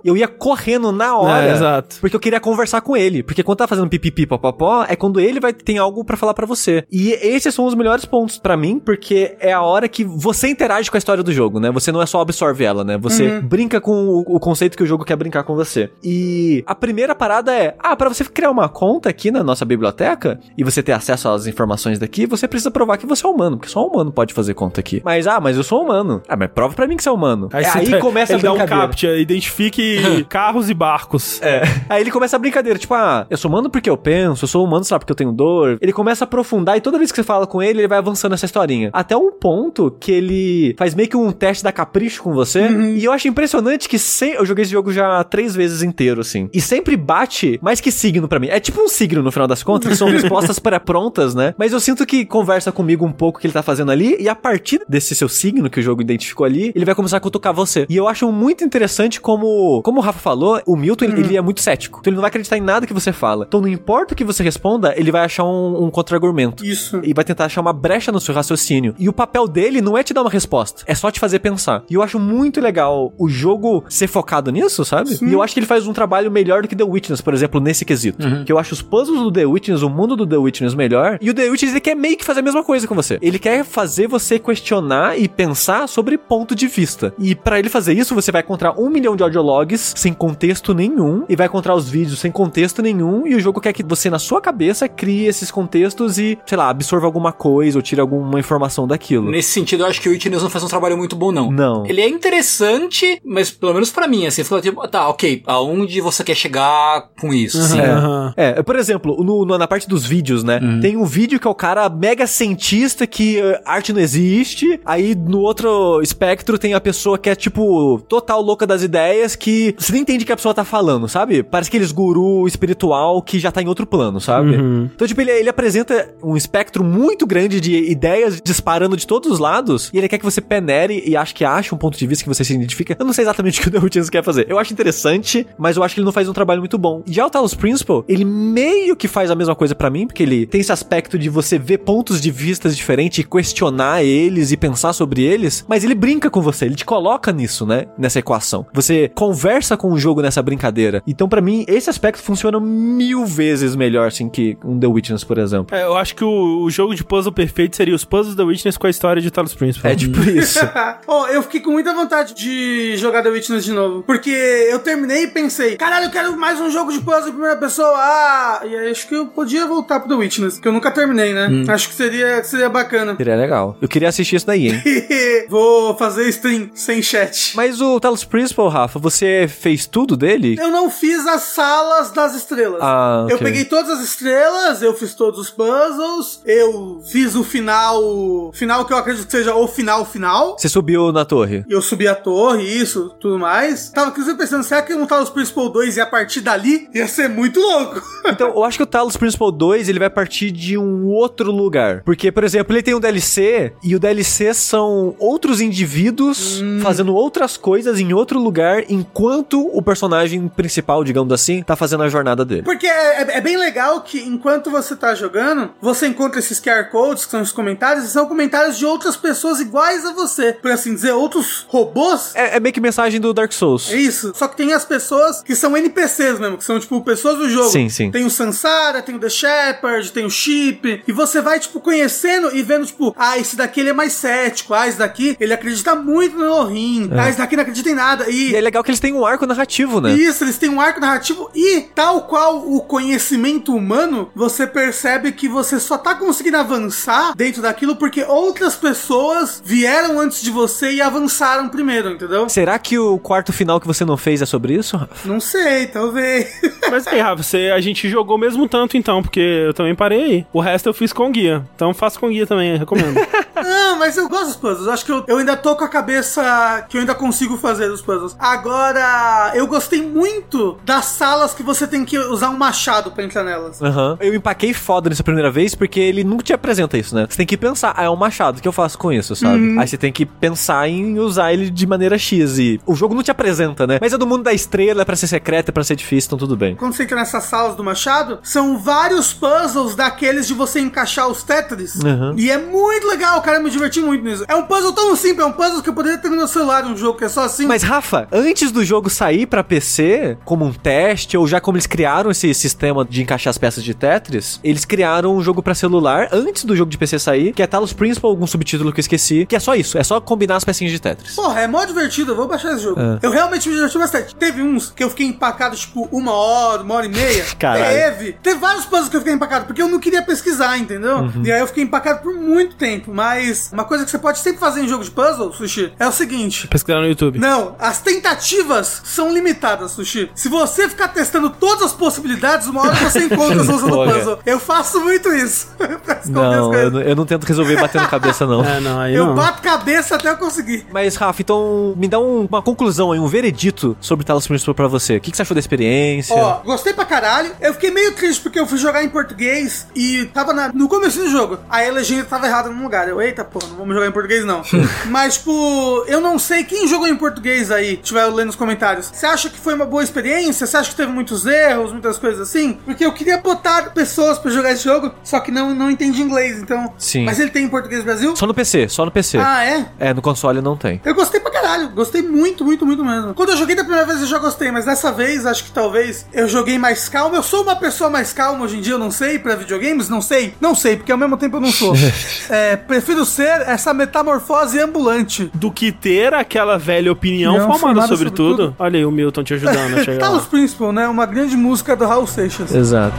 eu ia correndo na hora. É, exato. Porque eu queria conversar com ele. Porque quando tá fazendo pipipi popopó, é quando ele vai ter algo pra falar pra você. E esses são os melhores pontos pra mim, porque é a hora que você interage com a história do jogo, né? Você não é só absorve ela, né? Você brinca com o, o conceito que o jogo quer brincar com você. E a primeira parada é: ah, pra você criar uma conta aqui na nossa biblioteca e você ter acesso às informações daqui, você precisa provar que você é humano, porque só um humano pode fazer conta aqui. Mas, ah, mas eu sou humano. Ah, mas prova pra mim que você é humano. É, você aí tá- começa a dá um captcha, identifique [LAUGHS] carros e barcos. É. Aí ele começa a brincadeira, tipo, ah, eu sou humano porque eu penso, eu sou humano, sei lá, porque eu tenho dor. Ele começa a aprofundar e toda vez que você fala com ele, ele vai avançando essa historinha. Até um ponto que ele faz meio que um teste da capricho com você. E eu acho impressionante que sem... eu joguei esse jogo já três vezes inteiro, assim. E sempre bate mais que signo pra mim. É tipo um signo no final das contas, que são [LAUGHS] respostas pré-prontas, né? Mas eu sinto que conversa comigo um pouco o que ele tá fazendo ali, e a partir desse seu signo que o jogo identificou ali, ele vai começar a cutucar você. E eu acho muito interessante como como, como o Rafa falou, o Milton, ele, ele é muito cético. Então ele não vai acreditar em nada que você fala. Então não importa o que você responda, ele vai achar um, um contra-argumento. Isso. E vai tentar achar uma brecha no seu raciocínio. E o papel dele não é te dar uma resposta, é só te fazer pensar. E eu acho muito legal o jogo ser focado nisso, sabe? E eu acho que ele faz um trabalho melhor do que The Witness, por exemplo, nesse quesito. Que eu acho os puzzles do The Witness, o mundo do The Witness melhor. E o The Witness, ele quer meio que fazer a mesma coisa com você. Ele quer fazer você questionar e pensar sobre ponto de vista. E pra ele fazer isso, você vai encontrar um milhão de audiologs sem contexto nenhum. E vai encontrar os vídeos sem contexto nenhum. E o jogo quer que você, na sua cabeça, crie esses contextos e, sei lá, absorva alguma coisa ou tire alguma informação daquilo. Nesse sentido, eu acho que o Witness não faz um trabalho muito bom, não. Não. Ele é interessante, mas pelo menos pra mim, assim, falou tipo, tá, ok, aonde você quer chegar com isso? Sim. É. Aham. É, por exemplo, no- no- na parte dos vídeos, né? Tem um vídeo que é o cara mega cientista que eh, arte não existe. Aí no outro espectro tem a pessoa que é tipo total louca das ideias que você nem entende o que a pessoa tá falando, sabe? Parece aqueles guru espiritual que já tá em outro plano, sabe? Então, tipo, ele, ele apresenta um espectro muito grande de ideias disparando de todos os lados e ele quer que você penere e acho que ache um ponto de vista que você se identifica. Eu não sei exatamente [LAUGHS] o que o Witness quer fazer. Eu acho interessante, mas eu acho que ele não faz um trabalho muito bom. Já o Talos Principle, ele meio que faz a mesma coisa pra mim, porque ele tem esse aspecto de você ver pontos de vistas diferentes e questionar eles e pensar sobre eles, mas ele brinca com você, ele te coloca nisso, né? Nessa equação. Você conversa com o jogo nessa brincadeira. Então, pra mim, esse aspecto funciona mil vezes melhor, assim, que um The Witness, por exemplo. É, eu acho que o, o jogo de puzzle perfeito seria os puzzles da Witness com a história de Talos Principal. É tipo isso. [LAUGHS] oh, eu fiquei com muita vontade de jogar The Witness de novo. Porque eu terminei e pensei, caralho, eu quero mais um jogo de puzzle em primeira pessoa. Ah, e aí acho que eu podia voltar pro The Witness, que eu nunca terminei, né? Acho que seria, que seria bacana. Seria legal. Eu queria assistir isso daí, hein? [LAUGHS] Vou fazer stream sem chat. Mas o Talos Principal, Rafa, você fez tudo dele? Eu não fiz as salas das estrelas. Ah, Eu ok. peguei todas as estrelas, eu fiz todos os puzzles, eu fiz o final. Final que eu acredito que seja o final final. Você subiu na torre. Eu subi a torre, isso, tudo mais. Tava inclusive pensando, será que montar os Principal 2 e a partir dali ia ser muito louco? [LAUGHS] Então, eu acho que o Talos Principal 2, ele vai partir de um outro lugar. Porque, por exemplo, ele tem um DLC, e o DLC são outros indivíduos fazendo outras coisas em outro lugar, enquanto o personagem principal, digamos assim, tá fazendo a jornada dele. Porque é, é- é bem legal que enquanto você tá jogando, você encontra esses QR codes, que são os comentários, e são comentários de outras pessoas iguais a você. Por assim dizer, outros robôs. É, é meio que mensagem do Dark Souls. É isso. Só que tem as pessoas que são NPCs mesmo, que são, tipo, pessoas do jogo. Sim, sim. Tem o Sansara, tem o The Shepherd, tem o Chip. E você vai, tipo, conhecendo e vendo, tipo, ah, esse daqui ele é mais cético. Ah, esse daqui ele acredita muito no Elohim. Ah, esse daqui não acredita em nada. E, E é legal que eles têm um arco narrativo, né? isso, eles têm um arco narrativo e, tal qual o conhecimento humano, você percebe que você só tá conseguindo avançar dentro daquilo porque outras pessoas vieram antes de você e avançaram primeiro, entendeu? Será que o quarto final que você não fez é sobre isso, Rafa? Não sei, talvez. [LAUGHS] Mas aí, Rafa, você, a gente jogou mesmo tanto então, porque eu também parei aí. O resto eu fiz com guia. Então faço com guia também, recomendo. [LAUGHS] Não, mas eu gosto dos puzzles. Acho que eu, eu ainda tô com a cabeça que eu ainda consigo fazer os puzzles. Agora, eu gostei muito das salas que você tem que usar um machado pra entrar nelas. Aham. Eu empaquei foda nessa primeira vez porque ele nunca te apresenta isso, né? Você tem que pensar, ah, é um machado, o que eu faço com isso, sabe? Aí você tem que pensar em usar ele de maneira X e o jogo não te apresenta, né? Mas é do mundo da estrela, é pra ser secreto, é pra ser difícil, então tudo bem. Quando você entra nessas salas do Machado, são vários puzzles daqueles de você encaixar os Tetris. Uhum. E é muito legal, cara. Eu me diverti muito nisso. É um puzzle tão simples, é um puzzle que eu poderia ter no meu celular, um jogo que é só assim. Mas, Rafa, antes do jogo sair pra PC, como um teste, ou já como eles criaram esse sistema de encaixar as peças de Tetris, eles criaram um jogo pra celular antes do jogo de PC sair, que é Talos Principal, algum subtítulo que eu esqueci, que é só isso, é só combinar as pecinhas de Tetris. Porra, é mó divertido, eu vou baixar esse jogo. É. Eu realmente me diverti bastante. Teve uns que eu fiquei empacado, tipo, uma hora, uma hora e meia. [LAUGHS] Caralho. Teve. Teve vários puzzles que eu fiquei empacado, porque eu não queria pesquisar, entendeu? Uhum. E aí eu fiquei empacado por muito tempo. Mas uma coisa que você pode sempre fazer em jogo de puzzle, Sushi, é o seguinte. Pesquisar no YouTube. Não, as tentativas são limitadas, Sushi. Se você ficar testando todas as possibilidades, uma hora você encontra a [LAUGHS] solução do puzzle. Eu faço muito isso. [LAUGHS] Não, eu, não- eu não tento resolver batendo cabeça, não. [LAUGHS] É, não, aí Eu não. bato cabeça até eu conseguir. Mas, Rafa, então me dá um- uma conclusão aí, um veredito sobre Talos Principal pra você. O que, que você achou da experiência? Ó, gostei pra caralho. Eu fiquei meio triste porque eu fui jogar em português e tava na- no começo do jogo. Aí a legenda tava errada no lugar. Eu, eita, porra, não vamos jogar em português não. Mas, tipo, eu não sei quem jogou em português aí. Tiver pra eu ler nos comentários. Você acha que foi uma boa experiência? Você acha que teve muitos erros, muitas coisas assim? Porque eu queria botar pessoas pra jogar esse jogo, só que não, não entende inglês, então. Sim. Mas ele tem em português do Brasil? Só no PC, só no PC. Ah, é? É, no console não tem. Eu gostei pra caralho, gostei muito, muito, muito mesmo. Quando eu joguei da primeira vez eu já gostei, mas dessa vez acho que talvez eu joguei mais calmo. Eu sou uma pessoa mais calma hoje em dia, eu não sei, pra videogames, não sei, não sei, porque ao mesmo tempo eu não sou. [LAUGHS] é, prefiro ser essa metamorfose ambulante. Do que ter aquela velha opinião Não, formada sobre, sobre tudo. tudo. Olha aí o Milton te ajudando a [LAUGHS] chegar Talos lá. Principal, né? Uma grande música do Raul Seixas. Exato.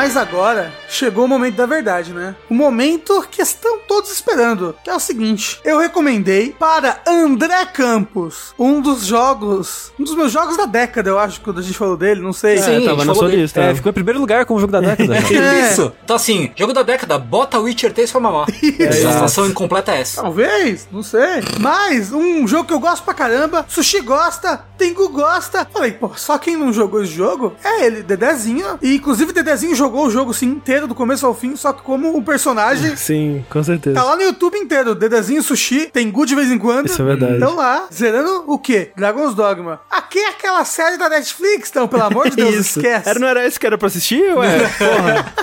Mas agora chegou o momento da verdade, né? O momento que estão todos esperando, que é o seguinte: eu recomendei para André Campos um dos jogos, um dos meus jogos da década, eu acho, quando a gente falou dele, não sei. Sim, É, tava na sua dele. lista. É, ficou em primeiro lugar como jogo da década. [LAUGHS] É. Isso. Então, assim, jogo da década, bota Witcher 3 pra mamar. [LAUGHS] A situação incompleta é essa. Talvez, não sei. Mas um jogo que eu gosto pra caramba, Sushi gosta, Tengu gosta. Falei, pô, só quem não jogou esse jogo é ele, Dedezinho. E inclusive Dedezinho jogou o jogo sim inteiro, do começo ao fim, só que como um personagem. [LAUGHS] Sim, com certeza. Tá lá no YouTube inteiro, Dedezinho Sushi, Tengu de vez em quando. Isso é verdade. Então lá, zerando o quê? Dragon's Dogma. Aqui é aquela série da Netflix, então, pelo amor de Deus, [LAUGHS] Isso. esquece. Era, não era esse que era pra assistir? Ué, [LAUGHS] porra.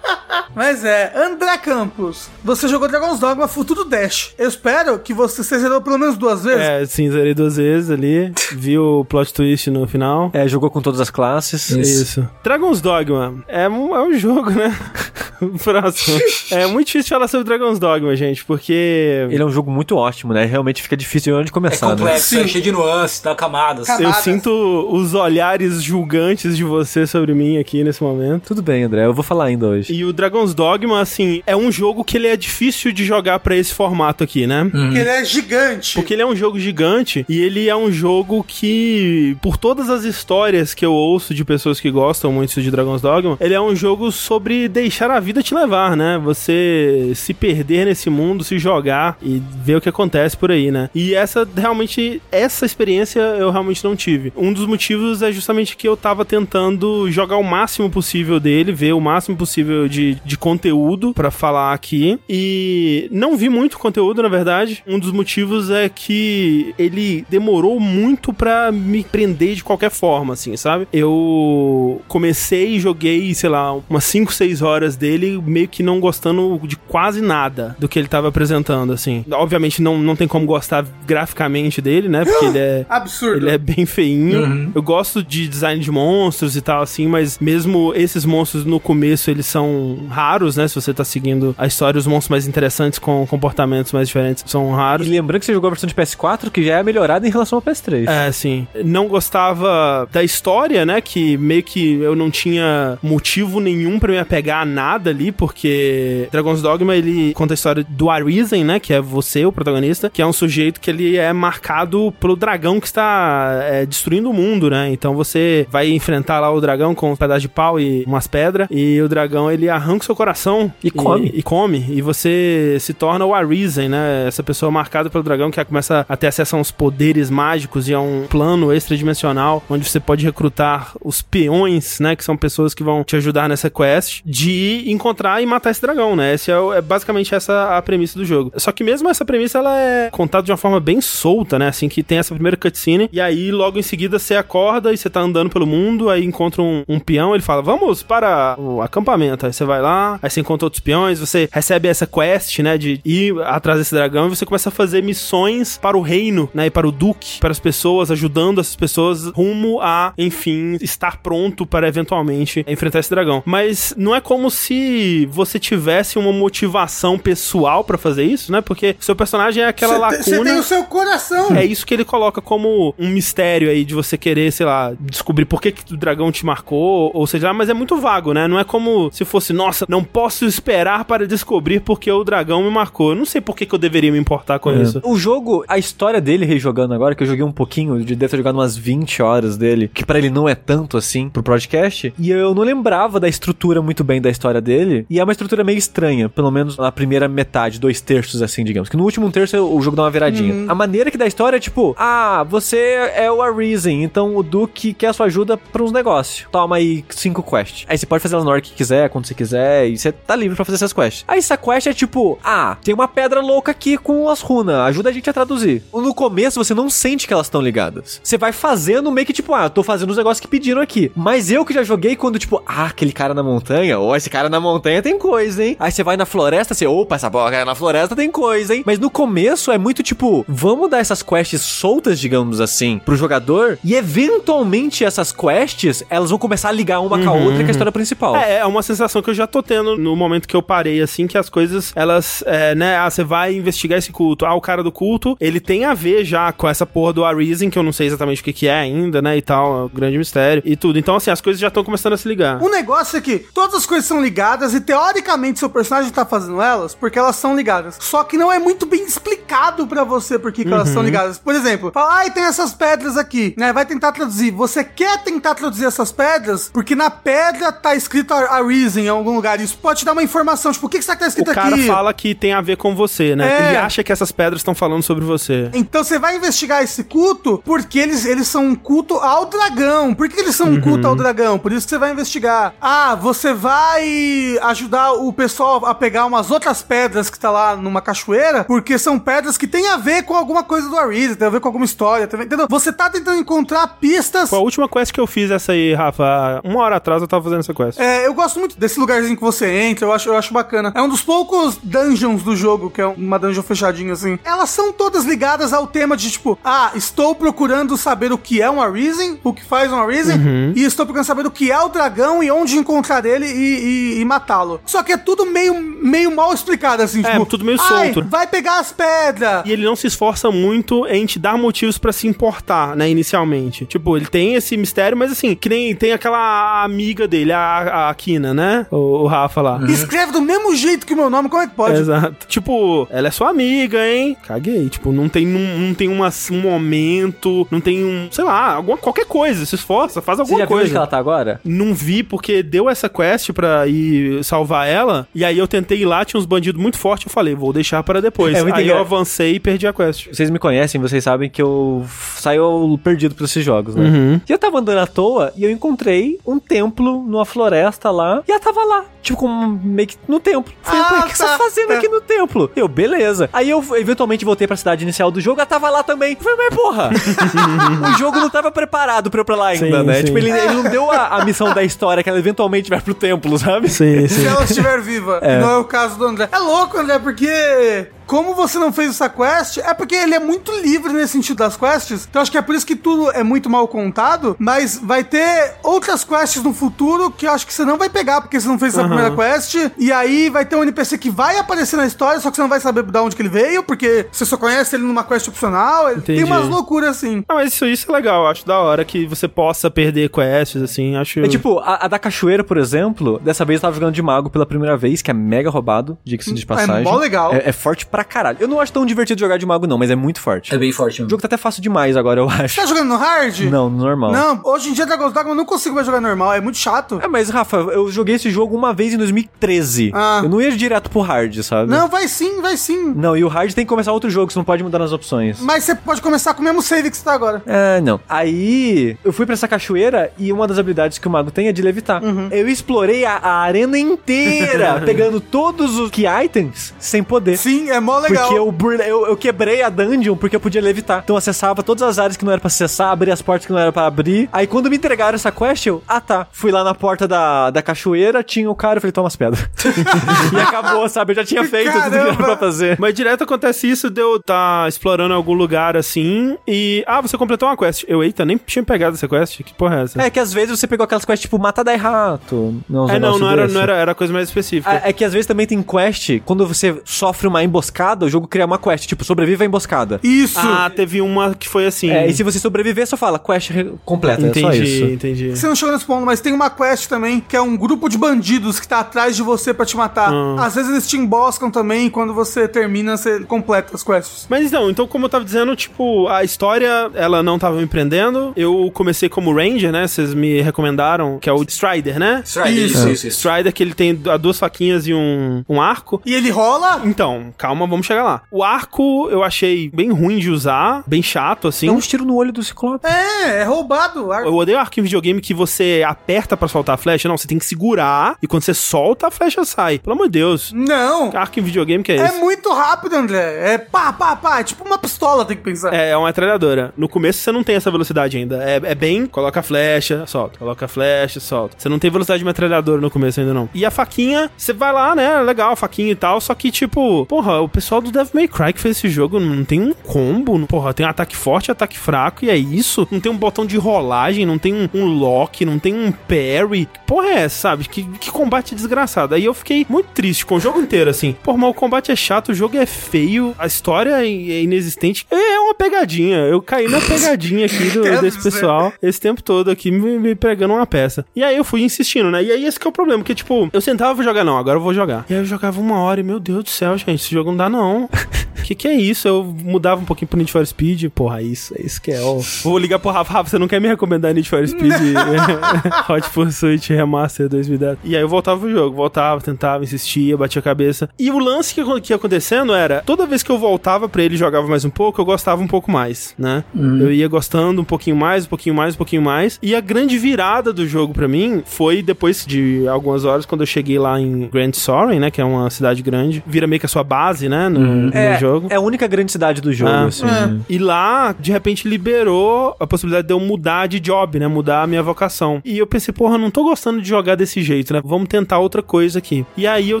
[LAUGHS] Mas é, André Campos, você jogou Dragon's Dogma Futuro Dash. Eu espero que você você zerou pelo menos duas vezes. É, sim, zerei duas vezes ali. Vi o plot twist no final. É, jogou com todas as classes. Isso. Dragon's Dogma é um, é um jogo, né? [LAUGHS] Próximo. É muito difícil falar sobre Dragon's Dogma, gente, porque Ele é um jogo muito ótimo, né? Realmente fica difícil de onde É começar, né? complexo, é cheio de nuances, dá camadas. Cam- eu Camadas. sinto os olhares julgantes de você sobre mim aqui nesse momento. Tudo bem, André, eu vou falar ainda hoje. E o Dragon's Dogma, assim, é um jogo que ele é difícil de jogar pra esse formato aqui, né? Porque ele é gigante. Porque ele é um jogo gigante e ele é um jogo que, por todas as histórias que eu ouço de pessoas que gostam muito de Dragon's Dogma, ele é um jogo sobre deixar a vida te levar, né? Você se perder nesse mundo, se jogar e ver o que acontece por aí, né? E essa, realmente, essa experiência eu realmente não tive. Um dos motivos é justamente que eu tava tentando jogar o máximo possível dele, ver o máximo possível de, de conteúdo pra falar aqui. E não vi muito conteúdo, na verdade. Um dos motivos é que ele demorou muito pra me prender de qualquer forma, assim, sabe? Eu comecei e joguei, sei lá, umas 5, 6 horas dele, meio que não gostando de quase nada do que ele tava apresentando, assim. Obviamente não, não tem como gostar graficamente dele, né? Porque ele é. [GASPS] Absurdo. Ele é bem feinho. Eu gosto de design de monstros e tal, assim, mas mesmo esses monstros no começo, eles são raros, né? Se você tá seguindo a história, os monstros mais interessantes com comportamentos mais diferentes são E raros. lembrando que você jogou a versão de PS4, que já é melhorada em relação ao PS3. É, sim. Não gostava da história, né? Que meio que eu não tinha motivo nenhum pra me apegar a nada ali, porque Dragon's Dogma, ele conta a história do Arisen, né? Que é você, o protagonista, que é um sujeito que ele é marcado pelo dragão que está é, destruindo o mundo, né? Então você vai enfrentar lá o dragão com um pedaço de pau e umas pedras, e o dragão, ele arranca o seu coração. E come. E, come. E você se torna o Arisen, né? Essa pessoa marcada pelo dragão que começa a ter acesso a uns poderes mágicos e a um plano extradimensional onde você pode recrutar os peões, né? Que são pessoas que vão te ajudar nessa quest de encontrar e matar esse dragão, né? Esse é, é basicamente essa a premissa do jogo. Só que mesmo essa premissa ela é contada de uma forma bem solta, né? Assim que tem essa primeira cutscene e aí logo em seguida você acorda e você tá andando pelo mundo, aí encontra um, um peão, ele fala: "Vamos para o acampamento". Aí você vai lá, aí você encontra outros peões, você recebe essa quest, né, de ir atrás desse dragão e você começa a fazer missões para o reino, né, e para o duque, para as pessoas, ajudando essas pessoas rumo a, enfim, estar pronto para eventualmente enfrentar esse dragão. Mas não é como se você tivesse uma motivação pessoal para fazer isso, né? Porque seu personagem é aquela Você tem- Você lacuna. tem o seu coração. É isso que ele coloca como um mistério aí de você querer, sei lá, descobrir por que, que o dragão te marcou, ou seja, mas é muito vago, né? Não é como se fosse, nossa, não posso esperar para descobrir porque o dragão me marcou. Eu não sei por que, que eu deveria me importar com isso. O jogo, a história dele rejogando agora, que eu joguei um pouquinho, eu devo ter jogado umas 20 horas dele, que pra ele não é tanto assim pro podcast, e eu não lembrava da estrutura muito bem da história dele. E é uma estrutura meio estranha, pelo menos na primeira metade, dois terços, assim, digamos. Que no último terço o jogo dá uma viradinha. A maneira que dá a história é tipo: ah, você é o Arisen, então o Duke quer a sua ajuda pra uns negócios. Toma aí cinco quests. Aí você pode fazer ela na hora que quiser, quando você quiser, e você tá livre pra fazer essas quests. Aí essa quest é tipo: ah, tem uma pedra louca aqui com as runas, ajuda a gente a traduzir. No começo você não sente que elas estão ligadas. Você vai fazendo meio que tipo: ah, eu tô fazendo os negócios que pediram aqui. Mas eu que já joguei quando tipo: ah, aquele cara na montanha, ou esse cara na montanha tem coisa, hein? Aí você vai na floresta, você, opa, essa boca na floresta tem coisa, hein? Mas no começo é muito tipo: vamos dar essas quests soltas, digamos assim, pro jogador, e eventualmente essas quests elas vão começar a ligar uma com a outra com a história principal. É, é uma sensação que eu já tô tendo no momento que eu parei, assim, que as coisas, elas, é, né, ah, você vai investigar esse culto. Ah, o cara do culto, ele tem a ver já com essa porra do Arisen, que eu não sei exatamente o que, que é ainda, né, e tal, é um grande mistério, e tudo. Então, assim, as coisas já estão começando a se ligar. O negócio é que todas as coisas são ligadas e teoricamente seu personagem tá fazendo elas porque elas são ligadas. Só que não é muito bem explicado pra você por que, que elas são ligadas. Por exemplo, fala, ai, tem essas pedras aqui, né? Vai tentar traduzir. Você quer tentar traduzir essas pedras porque na pedra tá escrito a, a Reason em algum lugar. Isso pode te dar uma informação, tipo, o que, que será que tá O escrito cara aqui? fala que tem a ver com você, né? É. Ele acha que essas pedras estão falando sobre você. Então você vai investigar esse culto porque eles, eles são um culto ao dragão. Por que eles são um culto ao dragão? Por isso que você vai investigar. Ah, você vai ajudar o pessoal a pegar umas outras pedras que tá lá numa cachoeira, porque são pedras que tem a ver com alguma coisa do Arisa, tem a ver com alguma história, tá vendo? entendeu? Você tá tentando encontrar pistas. Foi a última quest que eu fiz essa aí, Rafa. Uma hora atrás eu tava fazendo essa quest. É, eu gosto muito desse lugarzinho que você entra, eu acho, eu acho bacana. É um dos poucos dungeons do jogo, que é uma dungeon fechadinha assim. Elas são todas ligadas ao tema de tipo, ah, estou procurando saber o que é um Arisen, o que faz um Arisen, e estou procurando saber o que é o dragão e onde encontrar ele e, e- e matá-lo. Só que é tudo meio, meio mal explicado, assim, É, tipo, tudo meio "Ai, solto." vai pegar as pedras. E ele não se esforça muito em te dar motivos pra se importar, né, inicialmente. Tipo, ele tem esse mistério, mas assim, que nem tem aquela amiga dele, a, a Kina, né? O, o Rafa lá. Escreve do mesmo jeito que o meu nome, como é que pode? Exato. Tipo, ela é sua amiga, hein? Caguei. Tipo, não tem, não, não tem uma, um momento, não tem um, sei lá, alguma, qualquer coisa. Se esforça, faz Você alguma já viu onde coisa. que ela tá agora? Não vi porque deu essa quest pra ir salvar ela. E aí eu tentei ir lá, tinha uns bandidos muito fortes. Eu falei, vou deixar para depois. É aí eu avancei e perdi a quest. Vocês me conhecem, vocês sabem que eu saio perdido por esses jogos, né? Uhum. E eu tava andando à toa e eu encontrei um templo numa floresta lá. E ela tava lá, tipo, com meio que no templo. Falei, Ah, "Pô, o que você tá. tá fazendo aqui no templo? Eu, beleza. Aí eu eventualmente voltei pra cidade inicial do jogo, ela tava lá também. Eu falei, mas porra, [LAUGHS] o jogo não tava preparado pra eu ir pra lá ainda, Sim, né? sim. Tipo, ele, ele não deu a, a missão da história que ela eventualmente vai pro templo, sabe? Sim, Se ela estiver viva. Não é o caso do André. É louco, André, porque. Como você não fez essa quest, é porque ele é muito livre nesse sentido das quests. Então acho que é por isso que tudo é muito mal contado. Mas vai ter outras quests no futuro que eu acho que você não vai pegar, porque você não fez essa primeira quest. E aí vai ter um NPC que vai aparecer na história, só que você não vai saber de onde que ele veio, porque você só conhece ele numa quest opcional. Tem Entendi. umas loucuras assim. Ah, mas isso, isso é legal, eu acho da hora que você possa perder quests, assim, acho... É tipo, a, a da cachoeira, por exemplo, dessa vez eu tava jogando de mago pela primeira vez, que é mega roubado, diga-se de passagem. mó legal. É, é forte pra caralho. Eu não acho tão divertido jogar de mago, não, mas é muito forte. É bem forte O jogo tá até fácil demais agora, eu acho. Você tá jogando no hard? Não, no normal. Não, hoje em dia Dragon's Dogma eu não consigo mais jogar normal, é muito chato. É, mas, Rafa, eu joguei esse jogo uma vez em 2013. Ah. Eu não ia direto pro hard, sabe? Não, vai sim, vai sim. Não, e o hard tem que começar outro jogo, você não pode mudar nas opções. Mas você pode começar com o mesmo save que você tá agora. É, não. Aí, eu fui pra essa cachoeira e uma das habilidades que o mago tem é de levitar. Uhum. Eu explorei a, a arena inteira, [LAUGHS] pegando todos os key items sem poder. Sim, é mó legal. Porque eu, burle- eu, eu quebrei a dungeon porque eu podia levitar. Então eu acessava todas as áreas que não era pra acessar, abria as portas que não era pra abrir. Aí quando me entregaram essa quest, eu, ah tá. Fui lá na porta da, da cachoeira, tinha o cara, eu falei, toma as pedras. [LAUGHS] e acabou, sabe? Eu já tinha feito tudo que era Caramba. pra fazer. Mas direto acontece isso de eu tá explorando algum lugar assim e. Ah, você completou uma quest. Eu, eita, nem tinha pegado essa quest. Que porra é essa? É que às vezes você pegou aquelas quests tipo mata dai rato. Não, É, não, não era, não era, era coisa mais específica. Ah, É que às vezes também tem quest quando você sofre uma emboscada emboscada, o jogo cria uma quest, tipo, sobreviva à emboscada. Isso. Ah, teve uma que foi assim. É, e se você sobreviver, só fala quest completa, é só entendi, isso. entendi. Você não chegou nesse ponto, mas tem uma quest também, que é um grupo de bandidos que tá atrás de você pra te matar. Ah. Às vezes eles te emboscam também, e quando você termina, você completa as quests. Mas então, então como eu tava dizendo, tipo, a história, ela não tava me prendendo. Eu comecei como Ranger, né? Vocês me recomendaram, que é o Strider, né? Strider, Isso. isso, isso, isso. Strider, que ele tem du- duas faquinhas e um, um arco. E ele rola. Então, calma, vamos chegar lá. O arco eu achei bem ruim de usar, bem chato, assim. Dá uns tiros no olho do Ciclope. É, é roubado. Ar- Eu odeio arco em videogame que você aperta pra soltar a flecha. Não, você tem que segurar e quando você solta, a flecha sai. Pelo amor de Deus. Não. Arco em videogame que é É esse? muito rápido, André. É pá, pá, pá. É tipo uma pistola, tem que pensar. É, é uma metralhadora. No começo você não tem essa velocidade ainda. É, é bem, coloca a flecha, solta. Coloca a flecha, solta. Você não tem velocidade de metralhadora no começo ainda não. E a faquinha, você vai lá, né? Legal, a faquinha e tal. Só que, tipo, porra, o pessoal do Devil May Cry que fez esse jogo não tem um combo. Porra, tem um ataque forte e ataque fraco. E é isso. Não tem um botão de rolagem, não tem um, um lock, não tem um parry. Que porra é essa, sabe? Que, que combate desgraçado. Aí eu fiquei muito triste com o jogo inteiro, assim. Porra, mas o combate é chato, o jogo é feio, a história é é inexistente. É uma pegadinha. Eu caí na pegadinha aqui do- [LAUGHS] desse pessoal esse tempo todo aqui me, me pregando uma peça. E aí eu fui insistindo, né? E aí esse que é o problema, porque tipo, eu sentava pra jogar, não, agora eu vou jogar. E aí eu jogava uma hora e, meu Deus do céu, gente, esse jogo não dá não. [LAUGHS] Que que é isso? Eu mudava um pouquinho pro Need for Speed. Porra, isso, é isso que é, ó. Vou ligar pro Rafa. Rafa, você não quer me recomendar Need for Speed [LAUGHS] [LAUGHS] Hot Pursuit Remaster 2010? E aí eu voltava pro jogo, voltava, tentava, insistia, batia a cabeça. E o lance que, que ia acontecendo era, toda vez que eu voltava pra ele e jogava mais um pouco, eu gostava um pouco mais, né? Eu ia gostando um pouquinho mais, um pouquinho mais, um pouquinho mais. E a grande virada do jogo pra mim foi depois de algumas horas, quando eu cheguei lá em Grand Soren, né? Que é uma cidade grande. Vira meio que a sua base, né? No, no É, jogo. É a única grande cidade do jogo, Ah. assim. É. E lá, de repente, liberou a possibilidade de eu mudar de job, né? Mudar a minha vocação. E eu pensei, porra, não tô gostando de jogar desse jeito, né? Vamos tentar outra coisa aqui. E aí eu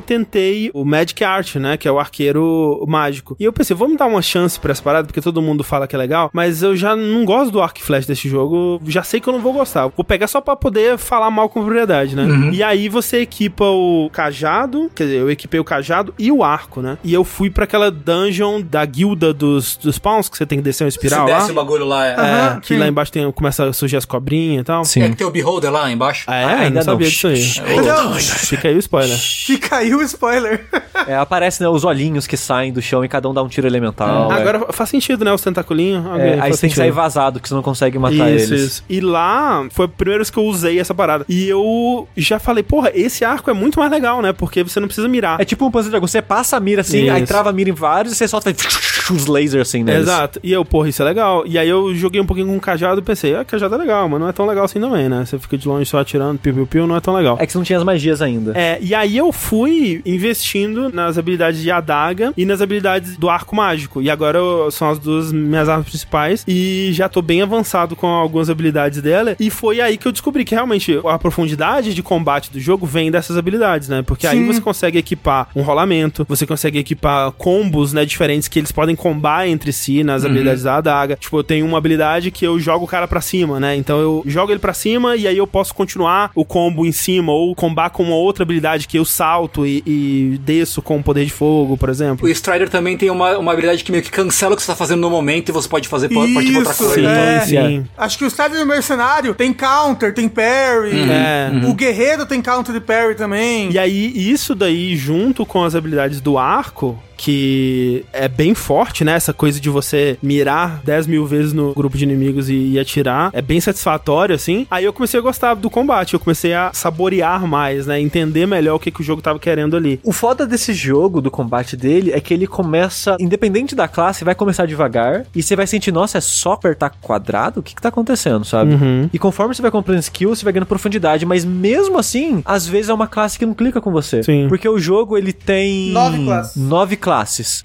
tentei o Magic Art, né? Que é o arqueiro mágico. E eu pensei, vamos dar uma chance pra essa parada, porque todo mundo fala que é legal, mas eu já não gosto do arco e flash desse jogo. Já sei que eu não vou gostar. Vou pegar só pra poder falar mal com propriedade, né? E aí você equipa o cajado, quer dizer, eu equipei o cajado e o arco, né? E eu fui pra aquela dungeon da guilda dos, dos pawns, que você tem que descer uma espiral Você lá. desce o bagulho lá. É, Aham. Que sim. lá embaixo tem, começa a surgir as cobrinhas e tal. Sim. é que tem o Beholder lá embaixo. Ah, é? Ah, ainda não sabia disso aí. Não, Fica aí o spoiler. [LAUGHS] fica aí o spoiler. [LAUGHS] É, aparece né, os olhinhos que saem do chão e cada um dá um tiro elemental. é. Agora faz sentido, né? Os tentaculinhos. É, aí faz você tem que sentido. sair vazado, que você não consegue matar isso, eles. isso. E lá foi a primeira vez que eu usei essa parada. E eu já falei, porra, esse arco é muito mais legal, né? Porque você não precisa mirar. É tipo um Panzer Dragon, você passa a mira assim, aí Isso. trava a mira em vários e você solta os lasers assim neles. Exato. E eu, porra, isso é legal. E aí eu joguei um pouquinho com o cajado e pensei, ah, cajado é legal, mas não é tão legal assim também, né? Você fica de longe só atirando, piu, piu, piu, não é tão legal. É que você não tinha as magias ainda. É, e aí eu fui investindo nas habilidades de adaga e nas habilidades do arco mágico. E agora eu- são as duas minhas armas principais. E já tô bem avançado com algumas habilidades dela. E foi aí que eu descobri que realmente a profundidade de combate do jogo vem dessas habilidades, né? Porque aí Sim. você consegue equipar um rolamento, você consegue equipar combos, né? Diferentes que eles podem combar entre si nas habilidades da adaga. Tipo, eu tenho uma habilidade que eu jogo o cara pra cima, né? Então eu jogo ele pra cima e aí eu posso continuar o combo em cima ou combar com uma outra habilidade que eu salto e, e desço com o poder de fogo, por exemplo. O Strider também tem uma, uma habilidade que meio que cancela o que você tá fazendo no momento e você pode fazer pode partir pra outra coisa. Sim, é. sim. Acho que o Strider do Mercenário tem counter, tem parry. É. O Guerreiro tem counter e parry também. E aí, isso daí, junto com as habilidades do arco, que é bem forte, né? Essa coisa de você mirar 10 mil vezes no grupo de inimigos e, e atirar. É bem satisfatório, assim. Aí eu comecei a gostar do combate. Eu comecei a saborear mais, né? Entender melhor o que, que o jogo tava querendo ali. O foda desse jogo, do combate dele, é que ele começa, independente da classe, vai começar devagar. E você vai sentir, nossa, é só apertar quadrado? O que que tá acontecendo, sabe? Uhum. E conforme você vai comprando skill, você vai ganhando profundidade. Mas mesmo assim, às vezes é uma classe que não clica com você. Sim. Porque o jogo, ele tem... Nove classes. Nove classes.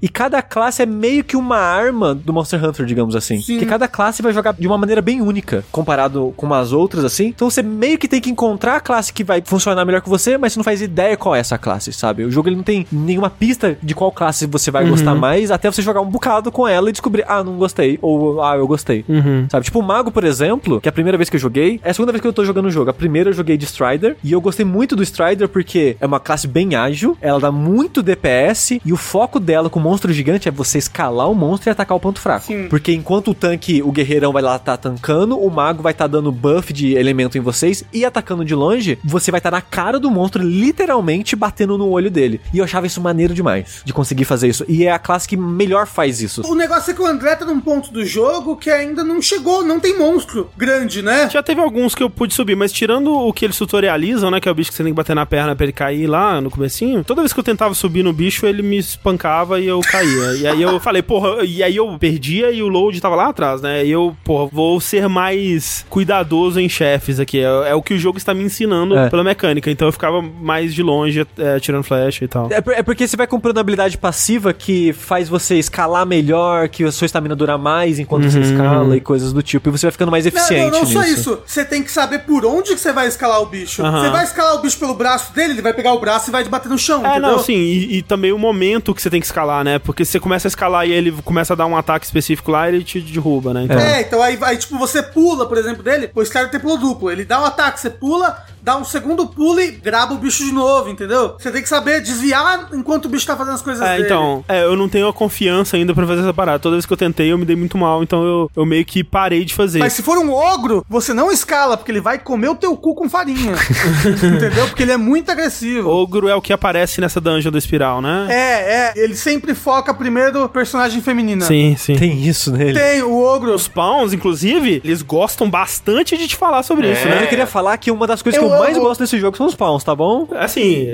E cada classe é meio que uma arma do Monster Hunter, digamos assim. Sim. Que cada classe vai jogar de uma maneira bem única, comparado com as outras, assim. Então você meio que tem que encontrar a classe que vai funcionar melhor que você, mas você não faz ideia qual é essa classe, sabe? O jogo ele não tem nenhuma pista de qual classe você vai gostar mais, até você jogar um bocado com ela e descobrir, ah, não gostei, ou ah, eu gostei. Uhum. Sabe? Tipo o Mago, por exemplo, que é a primeira vez que eu joguei, é a segunda vez que eu tô jogando o jogo. A primeira eu joguei de Strider, e eu gostei muito do Strider porque é uma classe bem ágil, ela dá muito DPS, e o foco foco dela com o monstro gigante é você escalar o monstro e atacar o ponto fraco. Sim. Porque enquanto o tanque, o guerreirão vai lá tá tancando, o mago vai estar dando buff de elemento em vocês e atacando de longe, você vai estar na cara do monstro, literalmente batendo no olho dele. E eu achava isso maneiro demais, de conseguir fazer isso. E é a classe que melhor faz isso. O negócio é que o André tá num ponto do jogo que ainda não chegou, não tem monstro grande, né? Já teve alguns que eu pude subir, mas tirando o que eles tutorializam, né? Que é o bicho que você tem que bater na perna pra ele cair lá no comecinho. Toda vez que eu tentava subir no bicho, ele me espancava e eu caía. e aí eu falei, porra, e aí eu perdia e o load tava lá atrás, né? E eu, porra, vou ser mais cuidadoso em chefes aqui. É, é o que o jogo está me ensinando É. pela mecânica. Então eu ficava mais de longe, é, tirando flecha e tal. É, é porque você vai comprando habilidade passiva que faz você escalar melhor, que a sua estamina dura mais enquanto você escala e coisas do tipo. E você vai ficando mais Não, eficiente não, não só nisso. isso. Você tem que saber por onde que você vai escalar o bicho. Aham. Você vai escalar o bicho pelo braço dele, ele vai pegar o braço e vai te bater no chão, É, entendeu? não, sim, e, e também o momento que você tem que escalar, né? Porque você começa a escalar e ele começa a dar um ataque específico lá, ele te derruba, né? Então, É, então aí, aí, tipo, você pula, por exemplo, dele, o Skyrim tem pulo duplo. Ele dá um ataque, você pula, dá um segundo pulo e graba o bicho de novo, entendeu? Você tem que saber desviar enquanto o bicho tá fazendo as coisas É, dele. então, é, eu não tenho a confiança ainda pra fazer essa parada. Toda vez que eu tentei, eu me dei muito mal, então eu, eu meio que parei de fazer. Mas se for um ogro, você não escala, porque ele vai comer o teu cu com farinha. [LAUGHS] entendeu? Porque ele é muito agressivo. Ogro é o que aparece nessa dungeon do espiral, né? É, é. Ele sempre foca primeiro personagem feminina. Sim, sim. Tem isso nele. Tem o ogro. Os pawns, inclusive, eles gostam bastante de te falar sobre isso, Mas né? eu queria falar que uma das coisas Eu que eu mais gosto desse jogo são os pawns, tá bom? Assim,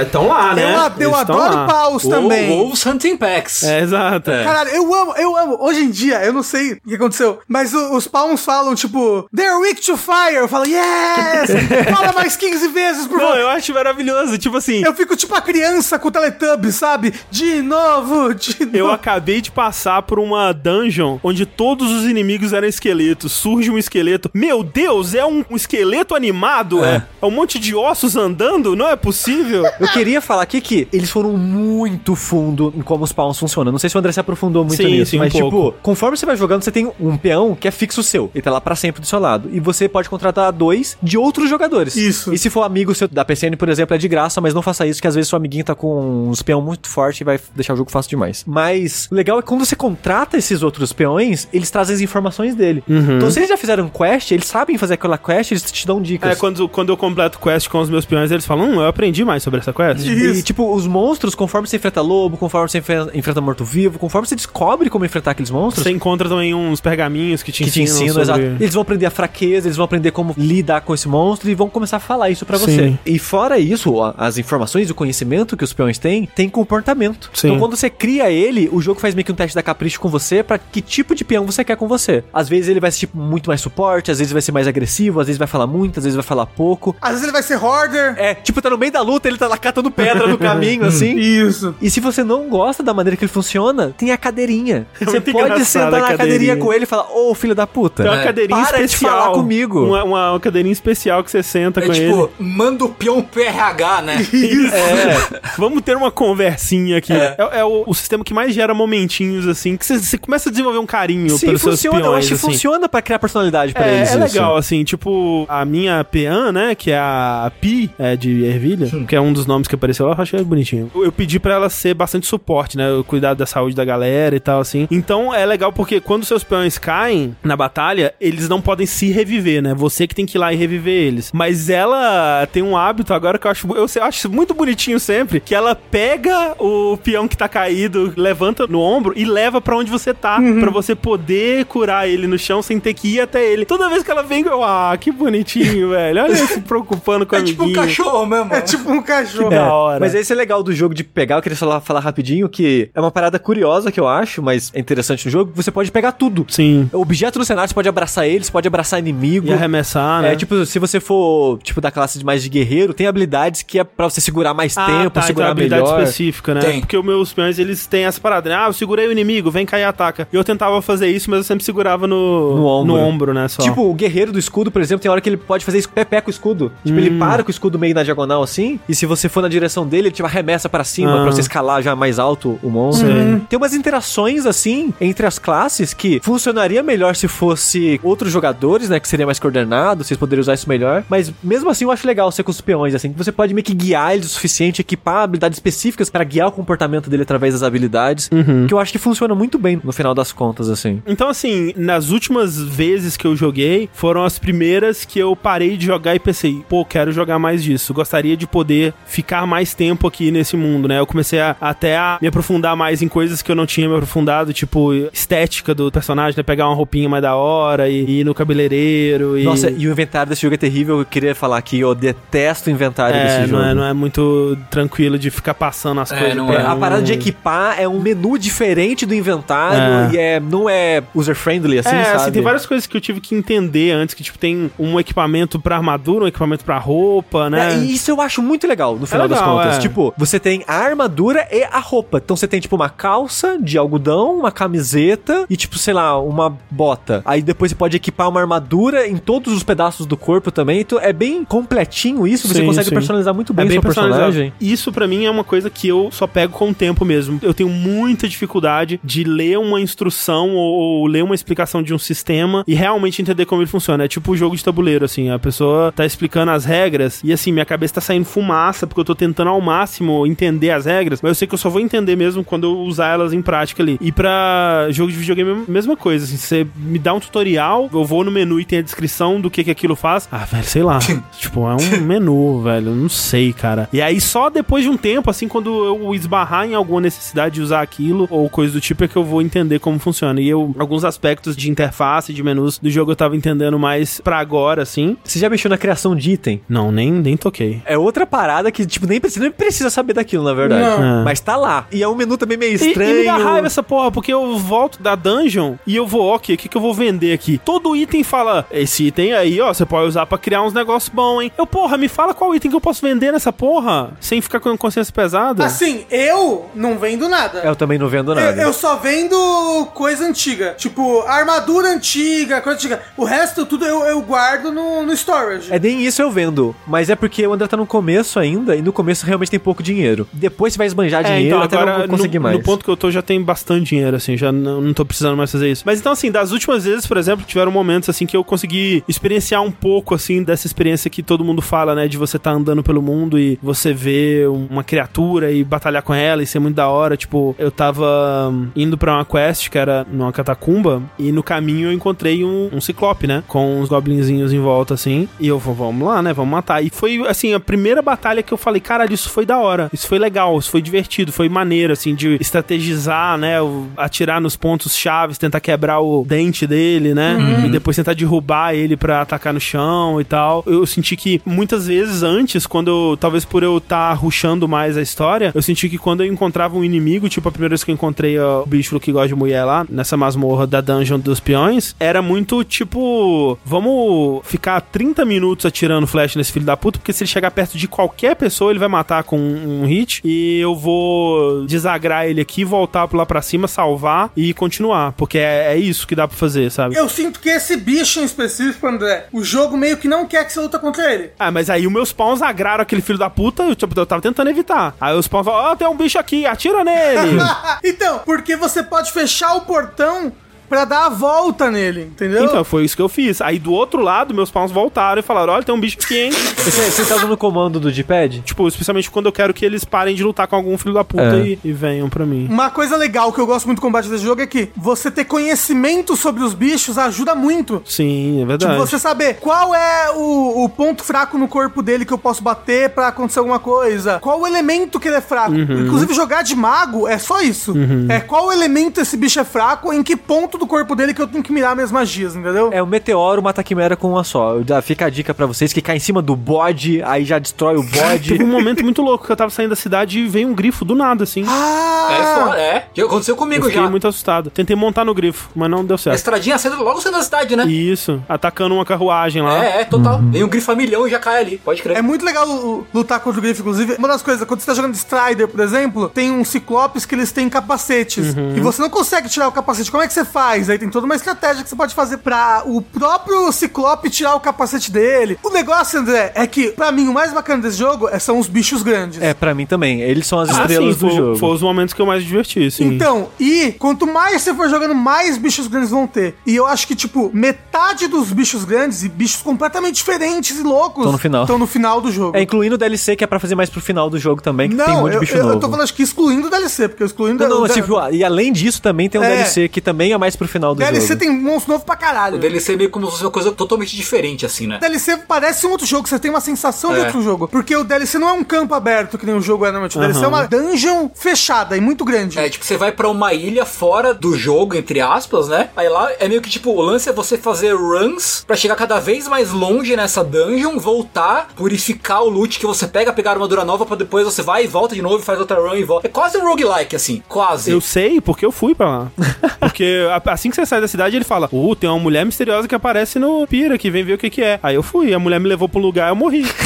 estão lá, né? Eu, eu adoro lá. paus também. Ou, ou os Hunting Packs. É, exato. Caralho, eu amo, eu amo. Hoje em dia, eu não sei o que aconteceu, mas o- os pawns falam, tipo, they're weak to fire. Eu falo, yes! [LAUGHS] Fala mais 15 vezes, por Não, favor. eu acho maravilhoso. Tipo assim, Eu fico tipo a criança com o Teletubbies, sabe? De novo, de novo. Eu acabei de passar por uma dungeon onde todos os inimigos eram esqueletos. Surge um esqueleto. Meu Deus, é um, um esqueleto animado? É. um monte de ossos andando? Não é possível. Eu queria falar aqui que eles foram muito fundo em como os pawns funcionam. Não sei se o André se aprofundou muito Sim, nisso, sim, um mas tipo, pouco. conforme você vai jogando, você tem um peão que é fixo seu. Ele tá lá pra sempre do seu lado. E você pode contratar dois de outros jogadores. Isso. E se for amigo seu da PCN, por exemplo, é de graça, mas não faça isso, que às vezes seu amiguinho tá com uns peão muito forte e vai deixar o jogo fácil demais. Mas o legal é que quando você contrata esses outros peões, eles trazem as informações dele. Uhum. Então, se eles já fizeram quest, eles sabem fazer aquela quest, eles te dão dicas. É, quando, quando eu completo quest com os meus peões, eles falam, hum, eu aprendi mais sobre essa quest. Isso. E, tipo, os monstros, conforme você enfrenta lobo, conforme você enfre- enfrenta morto-vivo, conforme você descobre como enfrentar aqueles monstros, Você encontra também uns pergaminhos que te que te ensinam, ensinam, sobre... exato. Eles vão aprender a fraqueza, eles vão aprender como lidar com esse monstro e vão começar a falar isso pra você. E fora isso, as informações, o conhecimento que os peões têm, tem comportamento. Sim. Então quando você cria ele, o jogo faz meio que um teste da capricho com você pra que tipo de peão você quer com você. Às vezes ele vai ser tipo muito mais suporte, às vezes vai ser mais agressivo, às vezes vai falar muito, às vezes vai falar pouco. Às vezes ele vai ser hoarder. É, tipo, tá no meio da luta, ele tá lá catando pedra no [LAUGHS] caminho, assim. Isso. E se você não gosta da maneira que ele funciona, tem a cadeirinha. É você muito pode sentar na cadeirinha com ele e falar, ô filho da puta. Tem uma cadeirinha para especial. de falar comigo. Uma, uma, uma cadeirinha especial que você senta É com ele. tipo, manda o peão pro RH, né? [LAUGHS] É, vamos ter uma conversinha aqui. É, é o, o sistema que mais gera momentinhos, assim, que você, você começa a desenvolver um carinho Sim, pelos seus funciona. peões, eu acho que assim. funciona pra criar personalidade pra É, eles. é isso. legal, assim, tipo, a minha peã, né, que é a Pi, é, de ervilha, que é um dos nomes que apareceu lá, eu achei bonitinho. Eu, eu pedi pra ela ser bastante suporte, né, eu cuidar da saúde da galera e tal, assim. Então, é legal porque quando seus peões caem na batalha, eles não podem se reviver, né, você que tem que ir lá e reviver eles. Mas ela tem um hábito agora que eu acho, eu, acho muito bonitinho sempre, que ela pega o peão que tá caído, levanta no ombro e leva pra onde você tá, pra você poder curar ele no chão sem ter que ir até ele. Toda vez que ela vem, eu, ah, que bonitinho, [LAUGHS] velho. Olha se preocupando com a É tipo um cachorro mesmo. É tipo um cachorro. Que da hora. Mas esse é legal do jogo de pegar, eu queria falar, falar rapidinho, que é uma parada curiosa que eu acho, mas é interessante no jogo, você pode pegar tudo. Sim. Objeto no cenário, você pode abraçar ele, você pode abraçar inimigo. E arremessar, né? É, tipo, se você for, tipo, da classe de mais de guerreiro, tem habilidades que é pra você segurar mais Ah, tempo, tá, então é segurar habilidade melhor. específica, né? Tem. Porque os meus peões, eles têm essa parada, né? Ah, eu segurei o inimigo, vem cá e ataca. E eu tentava fazer isso, mas eu sempre segurava no, No ombro. no ombro né? Só. Tipo, o guerreiro do escudo, por exemplo, tem hora que ele pode fazer isso, pepeca o escudo. Tipo, ele para com o escudo meio na diagonal assim, e se você for na direção dele, ele te arremessa pra cima Ah. pra você escalar já mais alto o monstro. Tem umas interações assim entre as classes que funcionaria melhor se fosse outros jogadores, né, que seria mais coordenado, vocês poderiam usar isso melhor, mas mesmo assim eu acho legal ser com os peões assim, que você pode meio que guiar eles o suficiente, equipar habilidades específicas pra guiar o comportamento dele através das habilidades, que eu acho que funciona muito bem no final das contas assim. Então, assim, nas últimas vezes que eu joguei, foram as primeiras que eu parei de jogar e pensei, pô, quero jogar mais disso. Gostaria de poder ficar mais tempo aqui nesse mundo, né? Eu comecei a, até a me aprofundar mais em coisas que eu não tinha me aprofundado, tipo estética do personagem, né? Pegar uma roupinha mais da hora e, e ir no cabeleireiro e... Nossa, e o inventário desse jogo é terrível. Eu queria falar aqui, eu detesto o inventário É, desse jogo. não é, não é muito tranquilo de ficar passando as É, coisas. não é. A um- parada de equipar é um menu diferente do inventário É. e é, não é user-friendly assim, é, sabe? assim, tem várias coisas que eu tive que entender antes, que, tipo, tem um equipamento pra armadura, um equipamento pra roupa, né? É, e isso eu acho muito legal, no final das legal, contas. é. Tipo, você tem a armadura e a roupa. Então você tem, tipo, uma calça de algodão, uma camiseta e, tipo, sei lá, uma bota. Aí depois você pode equipar uma armadura em todos os pedaços do corpo também. Então é bem completinho isso. Você Sim, consegue sim. personalizar muito bem é o bem personalizado. personagem. Isso pra mim é uma coisa que eu só pego com o tempo mesmo. Eu tenho muita dificuldade de ler uma instrução ou, ou ler uma explicação de um sistema e realmente entender como ele funciona. É tipo o jogo de tabuleiro, assim. A pessoa tá explicando as regras e assim, minha cabeça tá saindo fumaça porque eu tô tentando ao máximo entender as regras, mas eu sei que eu só vou entender mesmo quando eu usar elas em prática ali. E pra jogo de videogame, mesma coisa. Assim, você me dá um tutorial, eu vou no menu e tem a descrição do que que aquilo faz. Ah, velho, sei lá. tipo, é um [LAUGHS] menu, velho. Não sei, cara. E aí só depois de um tempo, assim, quando eu esbarrar em alguma necessidade de usar aquilo ou coisa do tipo, é que eu vou entender como funciona. E eu, alguns aspectos de interface, de menus do jogo eu tava entendendo mais pra agora, assim. Você já mexeu na criação de item? Não, nem, nem toquei. É outra parada que, tipo, nem precisa, nem precisa saber daquilo, na verdade. Não. É. Mas tá lá. E é um menu também meio E, estranho. e me dá raiva essa porra, porque eu volto da dungeon e eu vou, ok, o que, que eu vou vender aqui? Todo item fala, esse item aí, ó, você pode usar pra criar uns negócios bons, hein? Eu, porra, me fala qual item que eu posso vender nessa porra, sem ficar com a consciência pesada. Assim, eu não vendo nada. Eu também não vendo Eu, nada. eu só vendo coisa antiga. Tipo, armadura antiga, coisa antiga. O resto, tudo eu, eu guardo no, no storage. É nem isso eu vendo, mas é porque o André tá no começo ainda, e no começo realmente tem pouco dinheiro. Depois você vai esbanjar É, dinheiro então, até agora, não conseguir no, mais. no ponto que eu tô, já tem bastante dinheiro, assim, já não, não tô precisando mais fazer isso. Mas então, assim, das últimas vezes, por exemplo, tiveram momentos, assim, que eu consegui experienciar um pouco, assim, dessa experiência que todo mundo fala, né, de você tá andando pelo mundo e você vê uma criatura e batalhar com ela e ser muito da hora. Tipo, eu tava indo pra uma quest, que era numa catacumba, e no caminho eu encontrei um, um ciclope, né, com uns goblinzinhos em volta, assim, e eu vou, vamos lá, né, vamos matar. E foi, assim, a primeira batalha que eu falei, caralho, isso foi da hora, isso foi legal, isso foi divertido, foi maneiro, assim, de estrategizar, né, atirar nos pontos chaves, tentar quebrar o dente dele, né, e depois tentar derrubar ele pra atacar no chão e tal. Eu senti que muitas vezes antes, quando eu, talvez por eu estar tá rushando mais a história, eu senti que quando eu encontrava um inimigo, tipo a primeira vez que eu encontrei ó, o bicho que gosta de mulher lá, nessa masmorra da dungeon dos peões, era muito tipo, vamos ficar 30 minutos atirando flash nesse filho da puta, porque se ele chegar perto de qualquer pessoa, ele vai matar com um hit, e eu vou desagrar ele aqui, voltar lá pra cima, salvar e continuar, porque é, é isso que dá pra fazer, sabe? Eu sinto que esse bicho em específico, André, o jogo meio que não quer que você luta contra ele. Ah, mas aí os meus pawns agraram aquele filho da puta, eu, tipo, eu tava tentando evitar. Aí os pawns falam, ó, tem um bicho aqui, atira nele. [LAUGHS] então, porque você pode fechar o portão pra dar a volta nele, entendeu? então, foi isso que eu fiz. Aí do outro lado, meus pawns voltaram e falaram, olha, tem um bicho aqui, hein? [LAUGHS] Você, você tá usando o comando do D-pad? tipo, especialmente quando eu quero que eles parem de lutar com algum filho da puta É. e, e venham pra mim. Uma coisa legal que eu gosto muito do combate desse jogo é que você ter conhecimento sobre os bichos ajuda muito. Sim, é verdade. Tipo, você saber qual é o, o ponto fraco no corpo dele que eu posso bater pra acontecer alguma coisa. Qual o elemento que ele é fraco. Uhum. Inclusive, jogar de mago é só isso. É qual elemento esse bicho é fraco, em que ponto do corpo dele que eu tenho que mirar minhas magias, entendeu? É o meteoro mata a quimera com uma só. Fica a dica pra vocês que cai em cima do bode, aí já destrói o bode. [LAUGHS] Teve um momento muito louco que eu tava saindo da cidade e veio um grifo do nada, assim. Ah! É, é. Já aconteceu eu comigo fiquei já. muito assustado. Tentei montar no grifo, mas não deu A certo. estradinha saindo logo saindo da cidade, né? Isso, atacando uma carruagem lá. É, é, total. Vem um grifamilhão e já cai ali. Pode crer. É muito legal lu- lutar contra o Grifo, inclusive. Uma das coisas, quando você tá jogando Strider, por exemplo, tem uns ciclopes que eles têm capacetes. E você não consegue tirar o capacete. Como é que você faz? Mais. Aí tem toda uma estratégia que você pode fazer pra o próprio Ciclope tirar o capacete dele. O negócio, André, é que, pra mim, o mais bacana desse jogo é- são os bichos grandes. É, pra mim também. Eles são as Ah, estrelas sim, do foi, jogo. foi os momentos que eu mais diverti, sim. Então, e quanto mais você for jogando, mais bichos grandes vão ter. E eu acho que, tipo, metade dos bichos grandes e bichos completamente diferentes e loucos Tão no final. estão no final do jogo. É, incluindo o DLC, que é pra fazer mais pro final do jogo também, que não, tem um monte de bicho eu, novo. eu tô falando acho que excluindo o DLC, porque excluindo Não, não, o mas, tipo, e além disso também tem um É. DLC que também é mais pro final do DLC jogo. tem monstro novo pra caralho. O DLC é meio como se fosse uma coisa totalmente diferente, assim, né? O DLC parece um outro jogo, você tem uma sensação de É. outro jogo. Porque o DLC não é um campo aberto, que nem o jogo é normalmente. O DLC é uma dungeon fechada e muito grande. É, tipo, você vai pra uma ilha fora do jogo, entre aspas, né? Aí lá é meio que tipo, o lance é você fazer runs pra chegar cada vez mais longe nessa dungeon, voltar, purificar o loot que você pega, pegar uma armadura nova pra depois você vai e volta de novo e faz outra run e volta. É quase um roguelike, assim, quase. Eu sei porque eu fui pra lá. [LAUGHS] Porque a- assim que você sai da cidade, ele fala: Uh, tem uma mulher misteriosa que aparece no Pira, que vem ver o que que é. Aí eu fui, a mulher me levou pro lugar eu morri. [LAUGHS]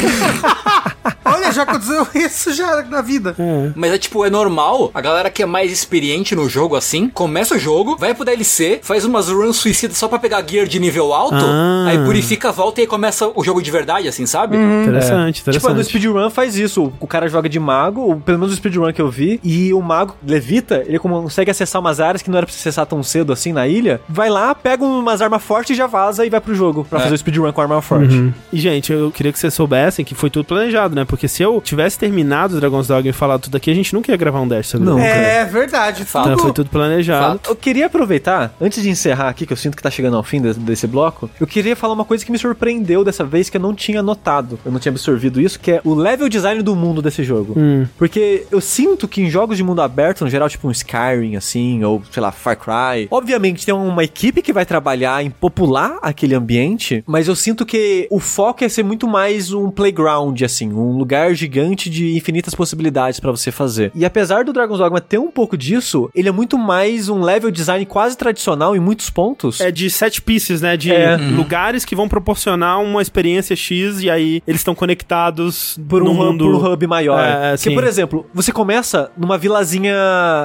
Olha, já aconteceu isso já na vida. Mas é tipo, é normal, a galera que é mais experiente no jogo assim, começa o jogo, vai pro DLC, faz umas runs suicidas só pra pegar gear de nível alto, Ah. aí purifica, volta e aí começa o jogo de verdade, assim, sabe? Interessante, Tipo, no interessante. speedrun faz isso. O cara joga de mago, ou pelo menos o speedrun que eu vi, e o mago levita, ele consegue acessar umas áreas que não era pra você acessar tão cedo assim na ilha. Vai lá, pega umas armas fortes e já vaza e vai pro jogo pra É. fazer o speedrun com arma forte. E, gente, eu queria que vocês soubessem que foi tudo planejado, né? Porque se eu tivesse terminado o Dragon's Dogma e falado tudo aqui, a gente nunca ia gravar um Dash Não. É verdade. Então Tudo... foi tudo planejado. Eu queria aproveitar, antes de encerrar aqui, que eu sinto que tá chegando ao fim desse, desse bloco, eu queria falar uma coisa que me surpreendeu dessa vez, que eu não tinha notado, eu não tinha absorvido isso, que é o level design do mundo desse jogo. Porque eu sinto que em jogos de mundo aberto, no geral, tipo um Skyrim, assim, ou, sei lá, Far Cry, obviamente tem uma equipe que vai trabalhar em popular aquele ambiente, mas eu sinto que o foco é ser muito mais um playground, assim, um lugar gigante de infinitas possibilidades pra você fazer. E apesar do Dragon's Dogma ter um pouco disso, ele é muito mais um level design quase tradicional em muitos pontos. É de set pieces, né? De É. lugares que vão proporcionar uma experiência X e aí eles estão conectados por no um, hub, mundo. por um hub maior. É, Porque, sim. por exemplo, você começa numa vilazinha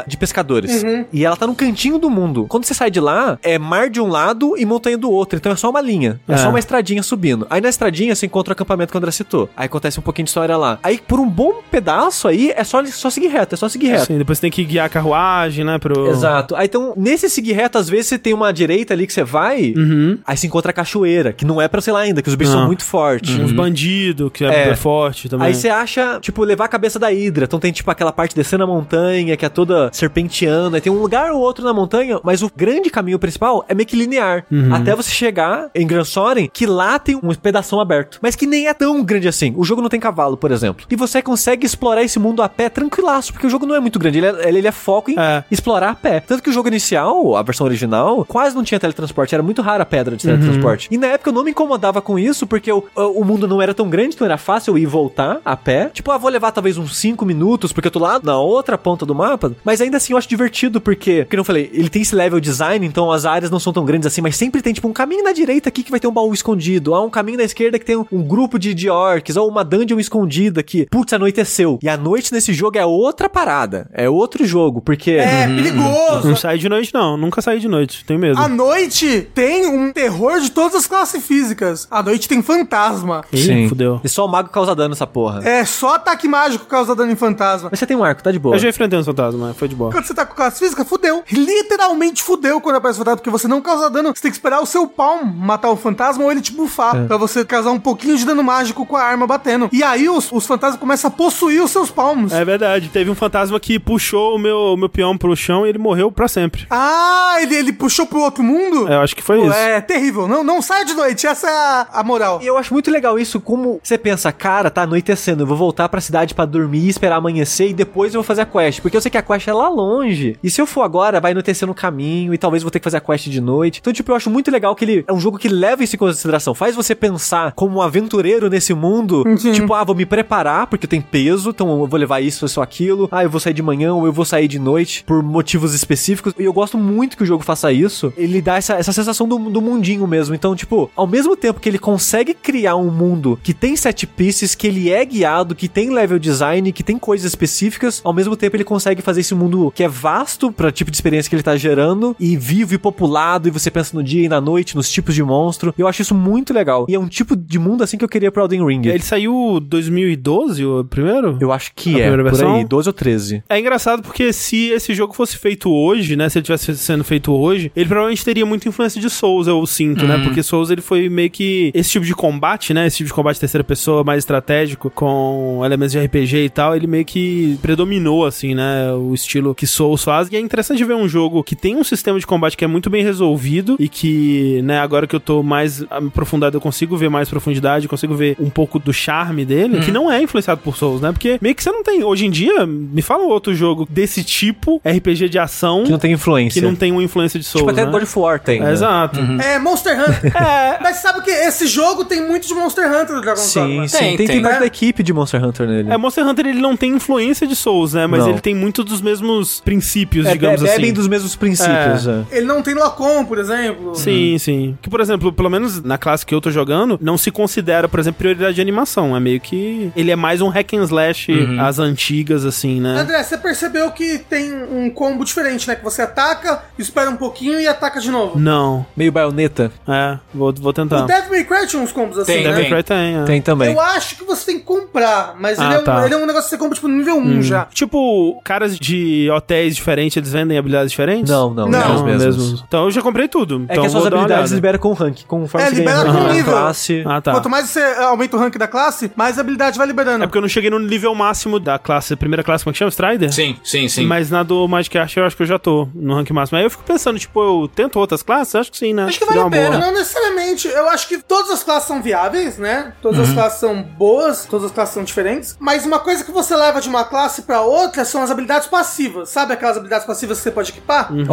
de pescadores. E ela tá num cantinho do mundo. Quando você sai de lá, é mar de um lado e montanha do outro. Então é só uma linha. É, É. só uma estradinha subindo. Aí na estradinha você encontra o acampamento que o André citou. Aí acontece um pouquinho de história lá. Aí por um bom pedaço aí, é só, só seguir reto. É só seguir reto. Sim, depois tem que guiar a carruagem, né? Pro... Exato. Aí então, nesse seguir reto, às vezes você tem uma direita ali que você vai, Uhum. aí você encontra a cachoeira, que não é pra, sei lá ainda, que os bichos são muito fortes. Uns bandidos, que é, É. é forte também. Aí você acha, tipo, levar a cabeça da Hidra. Então tem, tipo, aquela parte descendo a montanha, que é toda serpenteando. Aí tem um lugar ou outro na montanha, mas o grande caminho principal é meio que linear. Até você chegar em Gran Soren, que lá tem um pedação aberto. Mas que nem é tão grande assim. O jogo não tem cavalo, por exemplo. E você consegue explorar esse mundo a pé tranquilaço, porque o jogo não é muito grande. Ele é, ele é foco em É. explorar a pé. Tanto que o jogo inicial, a versão original, quase não tinha teletransporte. Era muito rara a pedra de teletransporte. E na época eu não me incomodava com isso, porque o, o mundo não era tão grande, então era fácil eu ir e voltar a pé. Tipo, ah, vou levar talvez uns 5 minutos, porque eu tô lá na outra ponta do mapa. Mas ainda assim eu acho divertido, porque, como eu falei, ele tem esse level design, então as áreas não são tão grandes assim, mas sempre tem, tipo, um caminho na direita aqui que vai ter um baú escondido. Há um caminho na esquerda que tem um, um grupo de, de orcs, ou uma dungeon escondida que, putz, anoiteceu. E a noite nesse jogo é outra parada. É outro jogo, porque. É perigoso. Não sai de noite, não. Nunca saí de noite. Tenho medo. A noite tem um terror de todas as classes físicas. A noite tem fantasma. Ih, fudeu. E só o mago causa dano essa porra. É só ataque mágico causa dano em fantasma. Mas você tem um arco, tá de boa. Eu já enfrentei um fantasma, foi de boa. Quando você tá com classe física, fudeu. Literalmente fudeu quando aparece o fantasma, porque você não causa dano. Você tem que esperar o seu palm matar o fantasma ou ele te bufar. É. Pra você causar um pouquinho de dano mágico com a arma batendo. E aí os, os fantasmas começam a possuir os seus palmos. É verdade. Teve um fantasma que puxou o meu, meu peão pro chão e ele morreu pra sempre. Ah, ele, ele puxou pro outro mundo? É, eu acho que foi Pô, isso. É terrível. Não, não saia de noite. Essa é a, a moral. E eu acho muito legal isso, como você pensa, cara, tá anoitecendo, eu vou voltar pra cidade pra dormir, esperar amanhecer e depois eu vou fazer a quest. Porque eu sei que a quest é lá longe. E se eu for agora, vai anoitecer no caminho e talvez vou ter que fazer a quest de noite. Então, tipo, eu acho muito legal que ele é um jogo que leva isso em consideração. Faz você pensar como um aventureiro nesse mundo. Tipo, ah, vou me preparar porque tem peso, então eu vou levar isso, isso, aquilo. Ah, eu vou sair de manhã ou eu vou sair de noite por motivos específicos. E eu gosto muito que o jogo faça isso. Ele dá essa, essa sensação do, do mundinho mesmo. Então, tipo, ao mesmo tempo que ele consegue criar um mundo que tem set pieces, que ele é guiado, que tem level design, que tem coisas específicas, ao mesmo tempo ele consegue fazer esse mundo que é vasto para tipo de experiência que ele tá gerando e vivo e populado e você pensa no dia e na noite, nos tipos de monstro. Eu acho isso muito legal. E é um tipo de mundo assim que eu queria pro Elden Ring. Ele saiu 2012, o primeiro? Eu acho que A é, por versão? aí, 12 ou 13. É engraçado porque se esse jogo fosse feito hoje, né? Se ele tivesse sendo feito hoje, ele provavelmente teria muita influência de Souls, eu sinto, né? Porque Souls ele foi meio que esse tipo de combate, né? Esse tipo de combate terceira pessoa mais estratégico, com elementos de RPG e tal, ele meio que predominou, assim, né? O estilo que Souls faz. E é interessante ver um jogo que tem um sistema de combate que é muito bem resolvido e que, né, agora que eu tô mais aprofundado, eu consigo ver mais profundidade, consigo ver um pouco do charme dele, que não é influenciado por Souls, né? Porque meio que você não tem. Hoje em dia, me fala um outro jogo desse tipo, RPG de ação, Que não tem influência. que não tem uma influência de Souls. Tipo, até né? God of War tem. É, né? Exato. É, Monster Hunter. [LAUGHS] É, Mas sabe que esse jogo tem muito de Monster Hunter do Dragon Sim, Dogma. sim. Tem, Tem, tem, tem. parte É. da equipe de Monster Hunter nele. é, Monster Hunter ele não tem influência de Souls, né? Mas Não. ele tem muito dos mesmos princípios, É, digamos be- assim. bebem dos mesmos princípios. é. Ele não tem Lacon, por exemplo. Sim, sim. Que, por exemplo, pelo menos na classe que eu tô jogando, não se considera, por exemplo, prioridade de animação. É meio que. Ele é mais um hack and slash as antigas, assim, né? André, você percebeu que tem um combo diferente, né? Que você ataca, espera um pouquinho e ataca de novo. Não. Meio baioneta. É, vou, vou O tentar. Devil May Cry tinha uns combos assim, Tem, né? Devil May Cry tem, é. Tem também. Eu acho que você tem que comprar, mas Ah, ele, é um, tá. ele é um negócio que você compra, tipo, nível 1 já. Tipo, caras de hotéis diferentes, eles vendem habilidades diferentes? Não, não, Não. não, os mesmos. mesmos. Então eu já comprei tudo. É então que as suas habilidades liberam com o rank. Conforme É, libera com rank, nível. classe. Ah, tá. Quanto mais você aumenta o rank da classe, mais habilidade vai liberando. É porque eu não cheguei no nível máximo da classe, primeira classe, como é que chama? Strider? Sim, sim, sim. Mas na do Magic Art eu acho que eu já tô no rank máximo. Aí eu fico pensando, tipo, eu tento outras classes? Acho que sim, né? Acho que vale a uma boa. pena. Não necessariamente. Eu acho que todas as classes são viáveis, né? Todas Uhum. as classes são boas, todas as classes são diferentes. Mas uma coisa que você leva de uma classe pra outra são as habilidades passivas. Sabe aquelas habilidades passivas que você pode equipar? Uhum.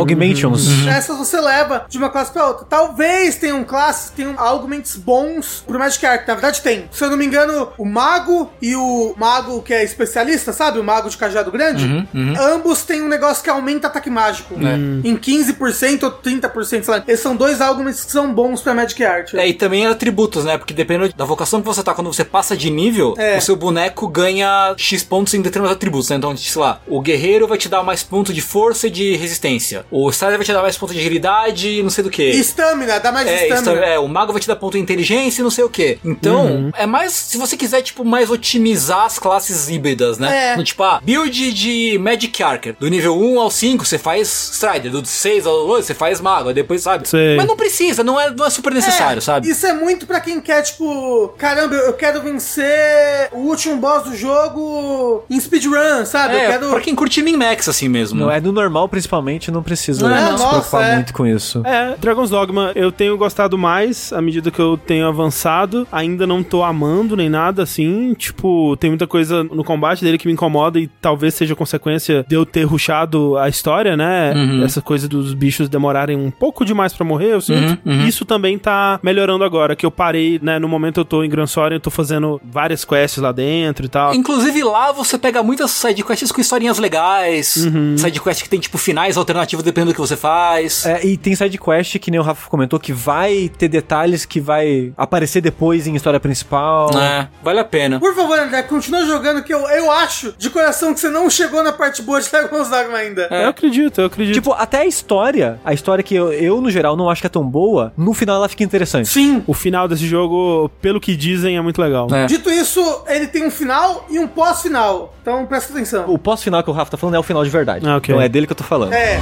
Augmentations. Essas você leva de uma classe pra outra. Talvez tenham classes que tenham augments bons pro Magic Arc. Na verdade, tem. Se eu não me engano, o Mago e o Mago que é especialista, sabe? O Mago de cajado grande. Uhum, Ambos têm um negócio que aumenta ataque mágico. É. Em 15% ou 30%, sei lá. Eles são dois augments que são bons pra Magic Art. É, e também atributos, né? Porque dependendo da vocação que você tá, quando você passa de nível, É. o seu boneco ganha X pontos em determinados atributos, né? Então, sei lá, o guerreiro vai te dar mais pontos de força e de resistência. O Strider vai te dar mais pontos de agilidade e não sei do que. E Stamina, dá mais É, stamina. isso, é, o mago vai te dar ponto de inteligência e não sei o que. Então, é mais se você quiser, tipo, mais otimizar as classes híbridas, né? É. No, tipo, ah, build de Magic Archer. Do nível 1 ao 5, você faz Strider. Do 6 ao 8, você faz mago. Aí depois, sabe? Sei. Mas não precisa, não é, não é super necessário, É, sabe? Isso é muito pra quem quer, tipo, caramba, eu eu quero vencer o último boss do jogo em speedrun, sabe? eu É, quero. pra quem curte min-max assim mesmo. Não é no normal, principalmente, não precisa Não é, se preocupar é. muito com isso. É, Dragon's Dogma eu tenho gostado mais à medida que eu tenho avançado. Ainda não tô amando nem nada assim. Tipo, tem muita coisa no combate dele que me incomoda e talvez seja consequência de eu ter rushado a história, né? Essa coisa dos bichos demorarem um pouco demais pra morrer, eu sinto. Isso também tá melhorando agora, que eu parei, né? No momento eu tô em Gran Soria, eu tô fazendo várias quests lá dentro e tal. Inclusive lá você pega muitas sidequests com historinhas legais, Uhum. sidequests que tem tipo finais alternativos dependendo do que você faz. É, e tem side quest que nem o Rafa comentou que vai ter detalhes que vai aparecer depois em história principal. É, vale a pena. Por favor, André, continua jogando que eu, eu acho de coração que você não chegou na parte boa de Dragon's Dogma ainda. Eu acredito, eu acredito. Tipo, até a história, a história que eu, eu, no geral, não acho que é tão boa, no final ela fica interessante. Sim. o final desse jogo, pelo que dizem, é muito legal. É. Dito isso, ele tem um final e um pós-final. Então presta atenção. O pós-final que o Rafa tá falando é o final de verdade. Ah, ok. Não é dele que eu tô falando. É.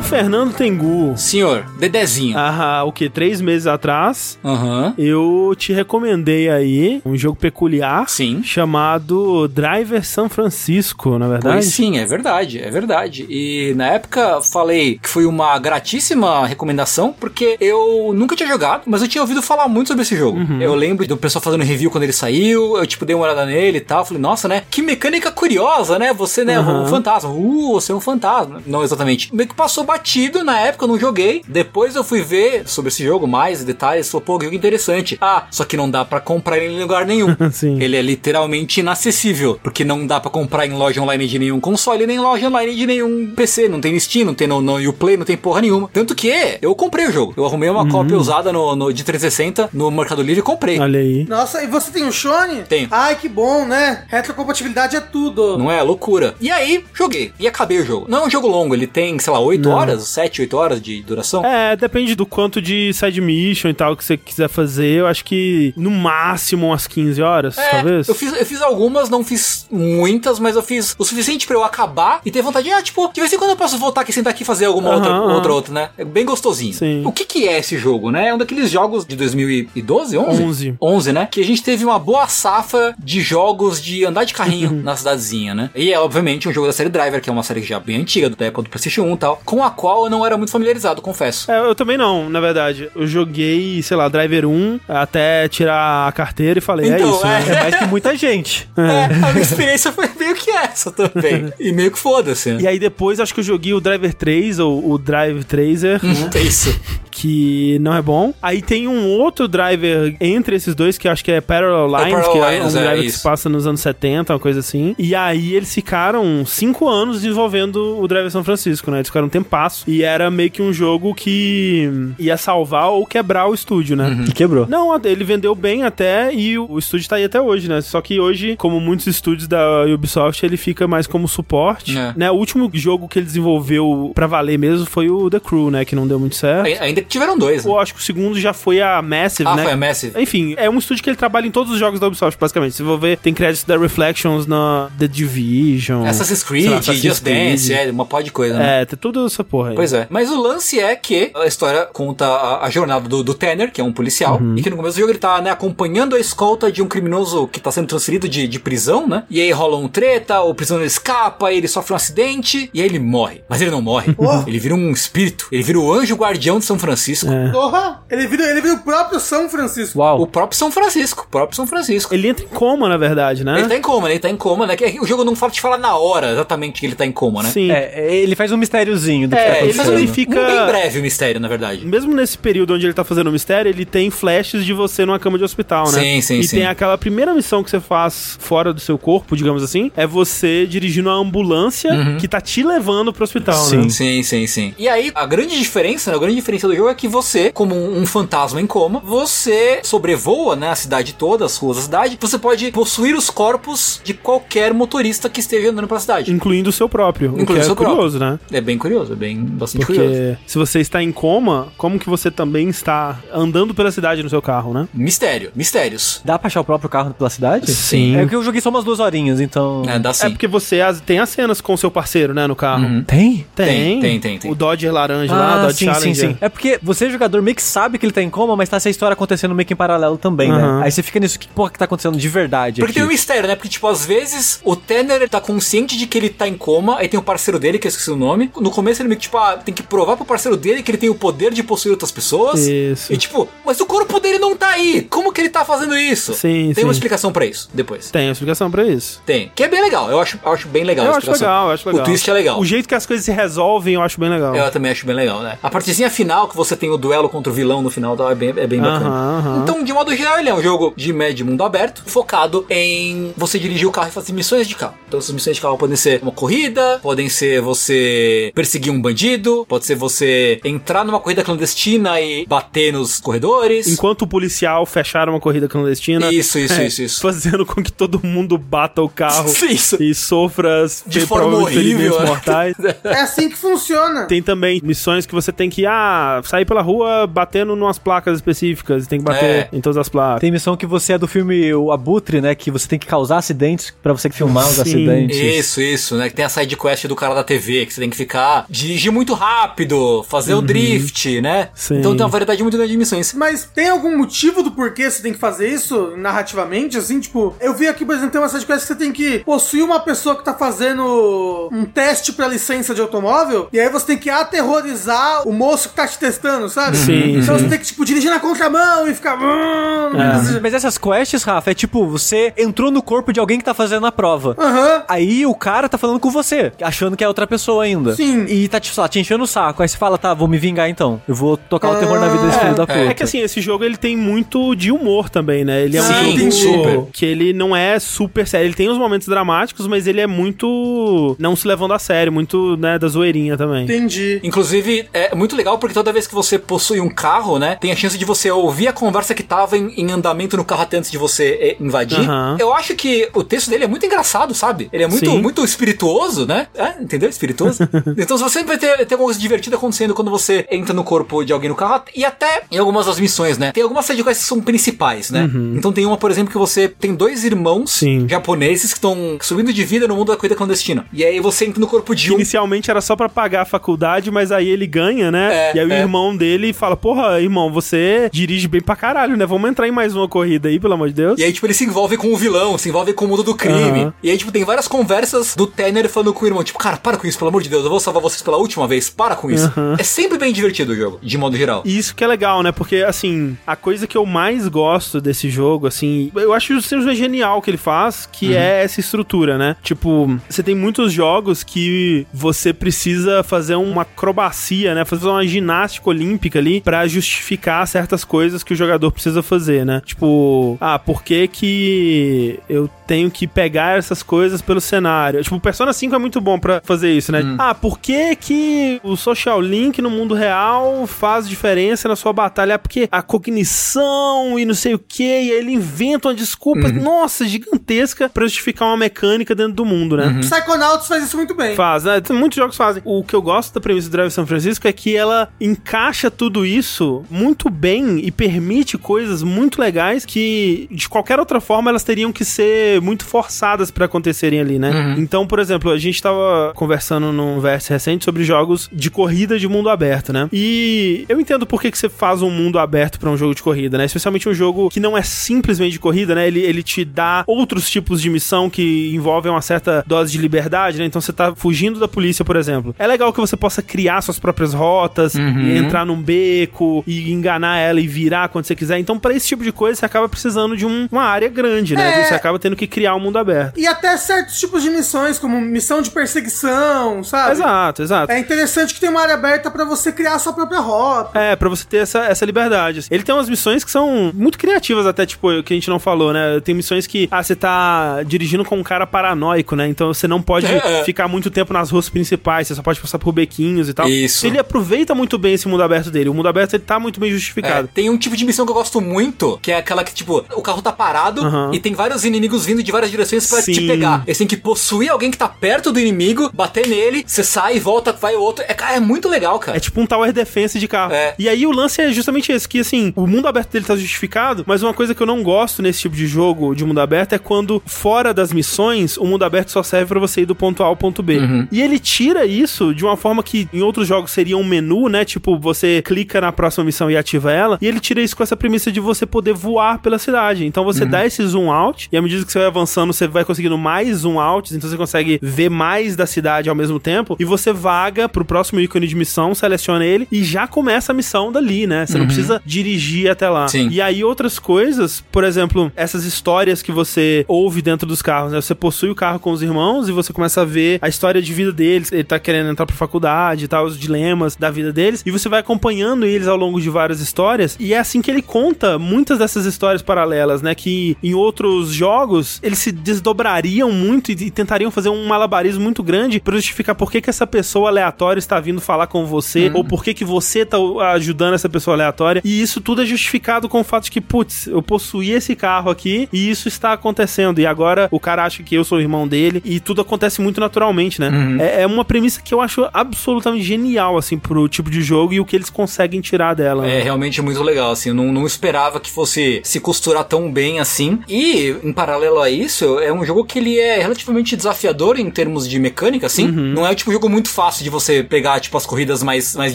Senhor Fernando Tengu. Senhor, Dedezinho. Ah, o que? Três meses atrás, Aham. eu te recomendei aí um jogo peculiar Sim. chamado Driver San Francisco, na verdade. Pois sim, é verdade, é verdade. E na época falei que foi uma gratíssima recomendação, porque eu nunca tinha jogado, mas eu tinha ouvido falar muito sobre esse jogo. Eu lembro do pessoal fazendo review quando ele saiu, eu tipo dei uma olhada nele e tal, falei, nossa, né? Que mecânica curiosa, né? Você, né, um fantasma. Uh, você é um fantasma. Não exatamente. Meio que passou batido na época, eu não joguei. Depois eu fui ver sobre esse jogo, mais detalhes, falou, pô, que jogo interessante. Ah, só que não dá pra comprar ele em lugar nenhum. [LAUGHS] Sim. Ele é literalmente inacessível, porque não dá pra comprar em loja online de nenhum console, nem loja online de nenhum PC. Não tem Steam, não tem no, no Uplay, não tem porra nenhuma. Tanto que eu comprei o jogo. Eu arrumei uma cópia usada no, no- de 360 no Mercado Livre e comprei. Olha aí. Nossa, e você tem o Shone? Tenho. Ai, que bom, né? Retrocompatibilidade é tudo. Não é? Loucura. E aí, joguei. E acabei o jogo. Não é um jogo longo, ele tem, sei lá, 8 Não. Horas, 7, 8 horas de duração. É, depende do quanto de side mission e tal que você quiser fazer. Eu acho que no máximo umas 15 horas, É, talvez. Eu fiz, eu fiz algumas, não fiz muitas, mas eu fiz o suficiente pra eu acabar e ter vontade de, ah, tipo, de vez em quando eu posso voltar aqui, sentar aqui e fazer alguma Aham, outra, aham. outra, outra, né? É bem gostosinho. Sim. O que que é esse jogo, né? É um daqueles jogos de 2012, 11? 11. 11, né? Que a gente teve uma boa safra de jogos de andar de carrinho na cidadezinha, né? E é, obviamente, um jogo da série Driver, que é uma série já bem antiga, da época do PlayStation 1 e tal, com a qual eu não era muito familiarizado, confesso. É, eu também não, na verdade. Eu joguei, sei lá, Driver 1 até tirar a carteira e falei, é Então, isso. é. né? É mais que muita gente. [LAUGHS] É, a minha experiência foi meio que essa também. [LAUGHS] E meio que foda-se. né? E aí depois acho que eu joguei o Driver 3, ou o Drive Tracer, É isso. que não é bom. Aí tem um outro driver entre esses dois, que eu acho que é Parallel Lines, Parallel que é Lines, um é, driver que isso. se passa nos anos 70, uma coisa assim. E aí eles ficaram cinco anos desenvolvendo o Driver São Francisco, né? Eles ficaram um tempasso. E era meio que um jogo que ia salvar ou quebrar o estúdio, né? Uhum. E quebrou. Não, ele vendeu bem até e o estúdio tá aí até hoje, né? Só que hoje, como muitos estúdios da Ubisoft, ele fica mais como suporte, É. né? O último jogo que ele desenvolveu pra valer mesmo foi o The Crew, né? Que não deu muito certo. Ai- Ainda que tiveram dois. né? Eu acho que o segundo já foi a Massive, Ah, né? foi a Massive. Enfim, é um estúdio que ele trabalha em todos os jogos da Ubisoft, basicamente. Se for ver, tem créditos da Reflections na The Division. Assassin's Creed, sei lá, Assassin's Just Creed. Dance, é, uma pó de coisa, né? É, tem tudo essa porra aí. Pois é. Mas o lance é que a história conta a, a jornada do, do Tanner, que é um policial, Uhum. e que no começo do jogo ele tá né, acompanhando a escolta de um criminoso que tá sendo transferido de, de prisão, né? E aí rola um treta, o prisioneiro escapa, ele sofre um acidente, e aí ele morre. Mas ele não morre. [LAUGHS] Oh. Ele vira um espírito. Ele vira o anjo guardião de São Francisco. É. Porra! Ele vira, ele vira o próprio São Francisco. O Uau. próprio São Francisco. O próprio São Francisco. Ele entra em coma, na verdade, né? Ele tá em coma, né? Ele tá em coma, né? O jogo não fala te falar na hora exatamente que ele tá em coma, né? Sim. É, ele faz um mistériozinho do que É, tá ele acontecendo. Um fica- bem breve o mistério, na verdade. Mesmo nesse período onde ele tá fazendo o mistério, ele tem flashes de você numa cama de hospital, né? Sim, sim, E sim. tem aquela primeira missão que você faz fora do seu corpo, digamos assim, é você dirigindo uma ambulância Uhum. que tá te levando pro hospital, Sim. né? Sim, sim, sim. E aí, a grande diferença, né, a grande diferença do jogo é que você, como um, fantasma em coma, você sobrevoa, né, a cidade toda, as ruas da cidade, você pode possuir os corpos de qualquer motorista que esteja andando pela cidade. Incluindo o seu próprio. o Incluindo que é o seu próprio. curioso, né? É bem curioso, é bem bastante curioso. Porque se você está em coma, como que você também está andando pela cidade no seu carro, né? Mistério, mistérios. Dá pra achar o próprio carro pela cidade? Sim. É que eu joguei só umas duas horinhas, então. É, dá sim. É porque você tem as cenas com o seu parceiro, né, no carro. Uhum. Tem? Tem, tem, tem, tem. O Dodge laranja lá, o Ah, Dodge sim, sim, Challenger. sim. É porque você, jogador, meio que sabe que ele tá em coma, mas tá essa história acontecendo meio que em paralelo também, Aham. né? Aí você fica nisso, que porra que tá acontecendo de verdade Porque aqui? tem um mistério, né? Porque, tipo, às vezes o Tanner tá consciente de que ele tá em coma, aí tem o parceiro dele, que eu esqueci o nome. No começo ele meio que, tipo, ah, tem que provar pro parceiro dele que ele tem o poder de possuir outras pessoas. Isso. E, tipo, mas o corpo dele não tá aí. Como que ele tá fazendo isso? Sim, Tem uma sim. explicação pra isso, depois. Tem explicação pra isso. Tem. Que é bem legal. Eu acho, eu acho bem legal eu a acho explicação. legal, eu acho legal. O twist é legal. O jeito que as coisas se resolvem, eu acho bem legal. Eu também acho bem legal, né? A partezinha final, que você tem o duelo contra o vilão no final, tá? é bem, é bem bacana. Aham, aham. Então, de modo geral, ele é um jogo de médio mundo aberto, focado em você dirigir o carro e fazer missões de carro. Então, essas missões de carro podem ser uma corrida, podem ser você perseguir um bandido, pode ser você entrar numa corrida clandestina e bater nos corredores. Enquanto o policial fechar uma corrida clandestina. Isso, isso, é, isso, isso. Fazendo com que todo mundo bata o carro [LAUGHS] Isso. e sofra De forma horrível, né? mortais. É assim que funciona. Tem também missões que você tem que, ah, sair pela rua batendo numas placas específicas, tem que bater É. em todas as placas. Tem missão que você é do filme O Abutre, né? Que você tem que causar acidentes pra você filmar os Sim. acidentes. Isso, isso, né? Que tem a side quest do cara da TV, que você tem que ficar, dirigir muito rápido, fazer o drift, né? Sim. Então tem uma variedade muito grande de missões. Mas tem algum motivo do porquê você tem que fazer isso narrativamente? Assim, tipo, eu vi aqui, por exemplo, tem uma sidequest que você tem que possuir uma pessoa que tá fazendo um teste pra licença de automóvel, e aí você tem que aterrorizar o moço que tá te testando, sabe? Sim, Então você tem que, tipo, dirigir na contramão e ficar. É. Mas essas quests, Rafa, é tipo, você entrou no corpo de alguém que tá fazendo a prova. Aham. Aí o cara tá falando com você, achando que é outra pessoa ainda. Sim. E tá, tipo, sei lá, te enchendo o saco. Aí você fala, tá, vou me vingar então. Eu vou tocar o terror na vida desse filho da puta. É que assim, esse jogo ele tem muito de humor também, né? Ele é um Sim, jogo tem super. que ele não é super sério. Ele tem os momentos dramáticos, mas ele é muito não se levando a sério, muito, né, da zoeirinha também. Entendi. Inclusive, é muito legal porque toda vez que você possui um carro, né, tem a chance de você ouvir a conversa que tava em, em andamento no carro até antes de você é, invadir. Aham. Eu acho que o texto dele é muito engraçado, sabe? Ele é muito, Sim. muito espirituoso, né? É, entendeu? Espirituoso. [LAUGHS] então você sempre vai ter, ter alguma coisa divertida acontecendo quando você entra no corpo de alguém no carro. E até em algumas das missões, né? Tem algumas sidequests que são principais, né? Então tem uma, por exemplo, que você tem dois irmãos Sim. japoneses que estão subindo de vida no mundo da corrida clandestina. E aí você entra no corpo de um. inicialmente era só pra pagar a faculdade, mas aí ele ganha, né? É, e aí o é. irmão dele fala: Porra, irmão, você dirige bem pra caralho, né? Vamos entrar em mais uma corrida aí, pelo amor de Deus. E aí, tipo, ele se envolve com o vilão, se envolve com o mundo do crime. Aham. E aí, tipo, tem várias conversas do Tanner falando com o irmão, tipo, cara, para com isso, pelo amor de Deus, eu vou salvar vocês pela última vez, para com isso. É sempre bem divertido o jogo, de modo geral. E isso que é legal, né? Porque, assim, a coisa que eu mais gosto desse jogo, assim, eu acho o simplesmente genial que ele faz, que é essa estrutura, né? Tipo, você tem muitos jogos que você precisa fazer uma acrobacia, né? Fazer uma ginástica olímpica ali pra justificar certas coisas que o jogador precisa fazer, né? Tipo, ah, por que que eu tenho que pegar essas coisas pelo cenário? Tipo, o Persona 5 é muito bom pra fazer isso, né? Ah, por que que o Social Link no mundo real faz diferença na sua batalha? Porque a cognição e não sei o que, e aí ele inventa uma desculpa, nossa, gigantesca pra justificar uma mecânica dentro do mundo, né? Psychonauts faz isso muito bem. Faz, né? Muitos jogos fazem. O que eu gosto da premissa do Drive São Francisco é que ela encaixa tudo isso muito bem e permite coisas muito legais que, de qualquer outra forma, elas teriam que ser muito forçadas pra acontecerem ali, né? Então, por exemplo, a gente tava conversando num verso recente sobre jogos de corrida de mundo aberto, né? E eu entendo por que, que você faz um mundo aberto pra um jogo de corrida, né? Especialmente um jogo que não é simplesmente de corrida, né? Ele, ele te dá outros tipos de missão que envolvem uma certa dose de liberdade, né? Então você tá fugindo da polícia, por exemplo. É legal que você possa criar suas próprias rotas, e entrar num beco e enganar ela e virar quando você quiser. Então, pra esse tipo de coisa, você acaba precisando de um- uma área grande, né? É. Você acaba tendo que criar um mundo aberto. E até certos tipos de missões, como missão de perseguição, sabe? Exato, exato. É interessante que tem uma área aberta pra você criar a sua própria rota. É, pra você ter essa, essa liberdade. Ele tem umas missões que são muito criativas, até, tipo, que a gente não falou, né? Tem missões que, ah, você tá dirigindo com um cara paranoico, né? Então você não pode É, é. ficar muito tempo nas ruas principais, você só pode passar por bequinhos e tal. Isso. Ele aproveita muito bem esse mundo aberto dele. O mundo aberto, ele tá muito bem É, justificado. tem um tipo de missão que eu gosto muito, que é aquela que, tipo, o carro tá parado Aham. e tem vários inimigos vindo de várias direções pra te pegar. Eles têm que possuir alguém que tá perto do inimigo, bater nele, você sai, volta, vai o outro. É, cara, é muito legal, cara. É tipo um tower defense de carro. É. E aí o lance é justamente esse, que assim, o mundo aberto dele tá justificado, mas uma coisa que eu não gosto nesse tipo de jogo de mundo aberto é quando, fora das missões, o mundo aberto só serve pra você ir do ponto A ao ponto B. E ele tira isso de uma forma que em outros jogos seria um menu, né? Tipo, você clica na próxima missão e ativa ela, e ele tira isso com essa premissa de você poder voar pela cidade. Então você dá esse zoom out, e à medida que você vai avançando, você vai conseguindo mais zoom outs, então você consegue ver mais da cidade ao mesmo tempo, e você vaga pro próximo ícone de missão, seleciona ele e já começa a missão dali, né? Você não precisa dirigir até lá. Sim. E aí outras coisas, por exemplo, essas histórias que você ouve dentro dos carros, né? Você possui o carro com os irmãos e você começa a ver a história de vida deles, ele tá querendo entrar pra faculdade e tal, os dilemas da vida deles, e você vai acompanhando eles ao longo de várias histórias, e é assim que ele conta muitas dessas histórias paralelas, né? Que em outros jogos eles se desdobrariam muito e, e tentariam fazer um malabarismo muito grande pra justificar por que, que essa pessoa aleatória está vindo falar com você, ou por que, que você tá ajudando essa pessoa aleatória, e isso tudo é justificado com o fato de que, putz, eu possuí esse carro aqui e isso está acontecendo, e agora o cara acha que eu sou o irmão dele, e tudo acontece muito naturalmente, né? É, é uma premissa que eu acho absolutamente genial, assim, pro tipo de jogo, e o que eles conseguem tirar dela. É realmente muito legal, assim. Eu não, não esperava que fosse se costurar tão bem assim. E, em paralelo a isso, é um jogo que ele é relativamente desafiador em termos de mecânica, assim. Não é tipo um jogo muito fácil de você pegar, tipo, as corridas mais, mais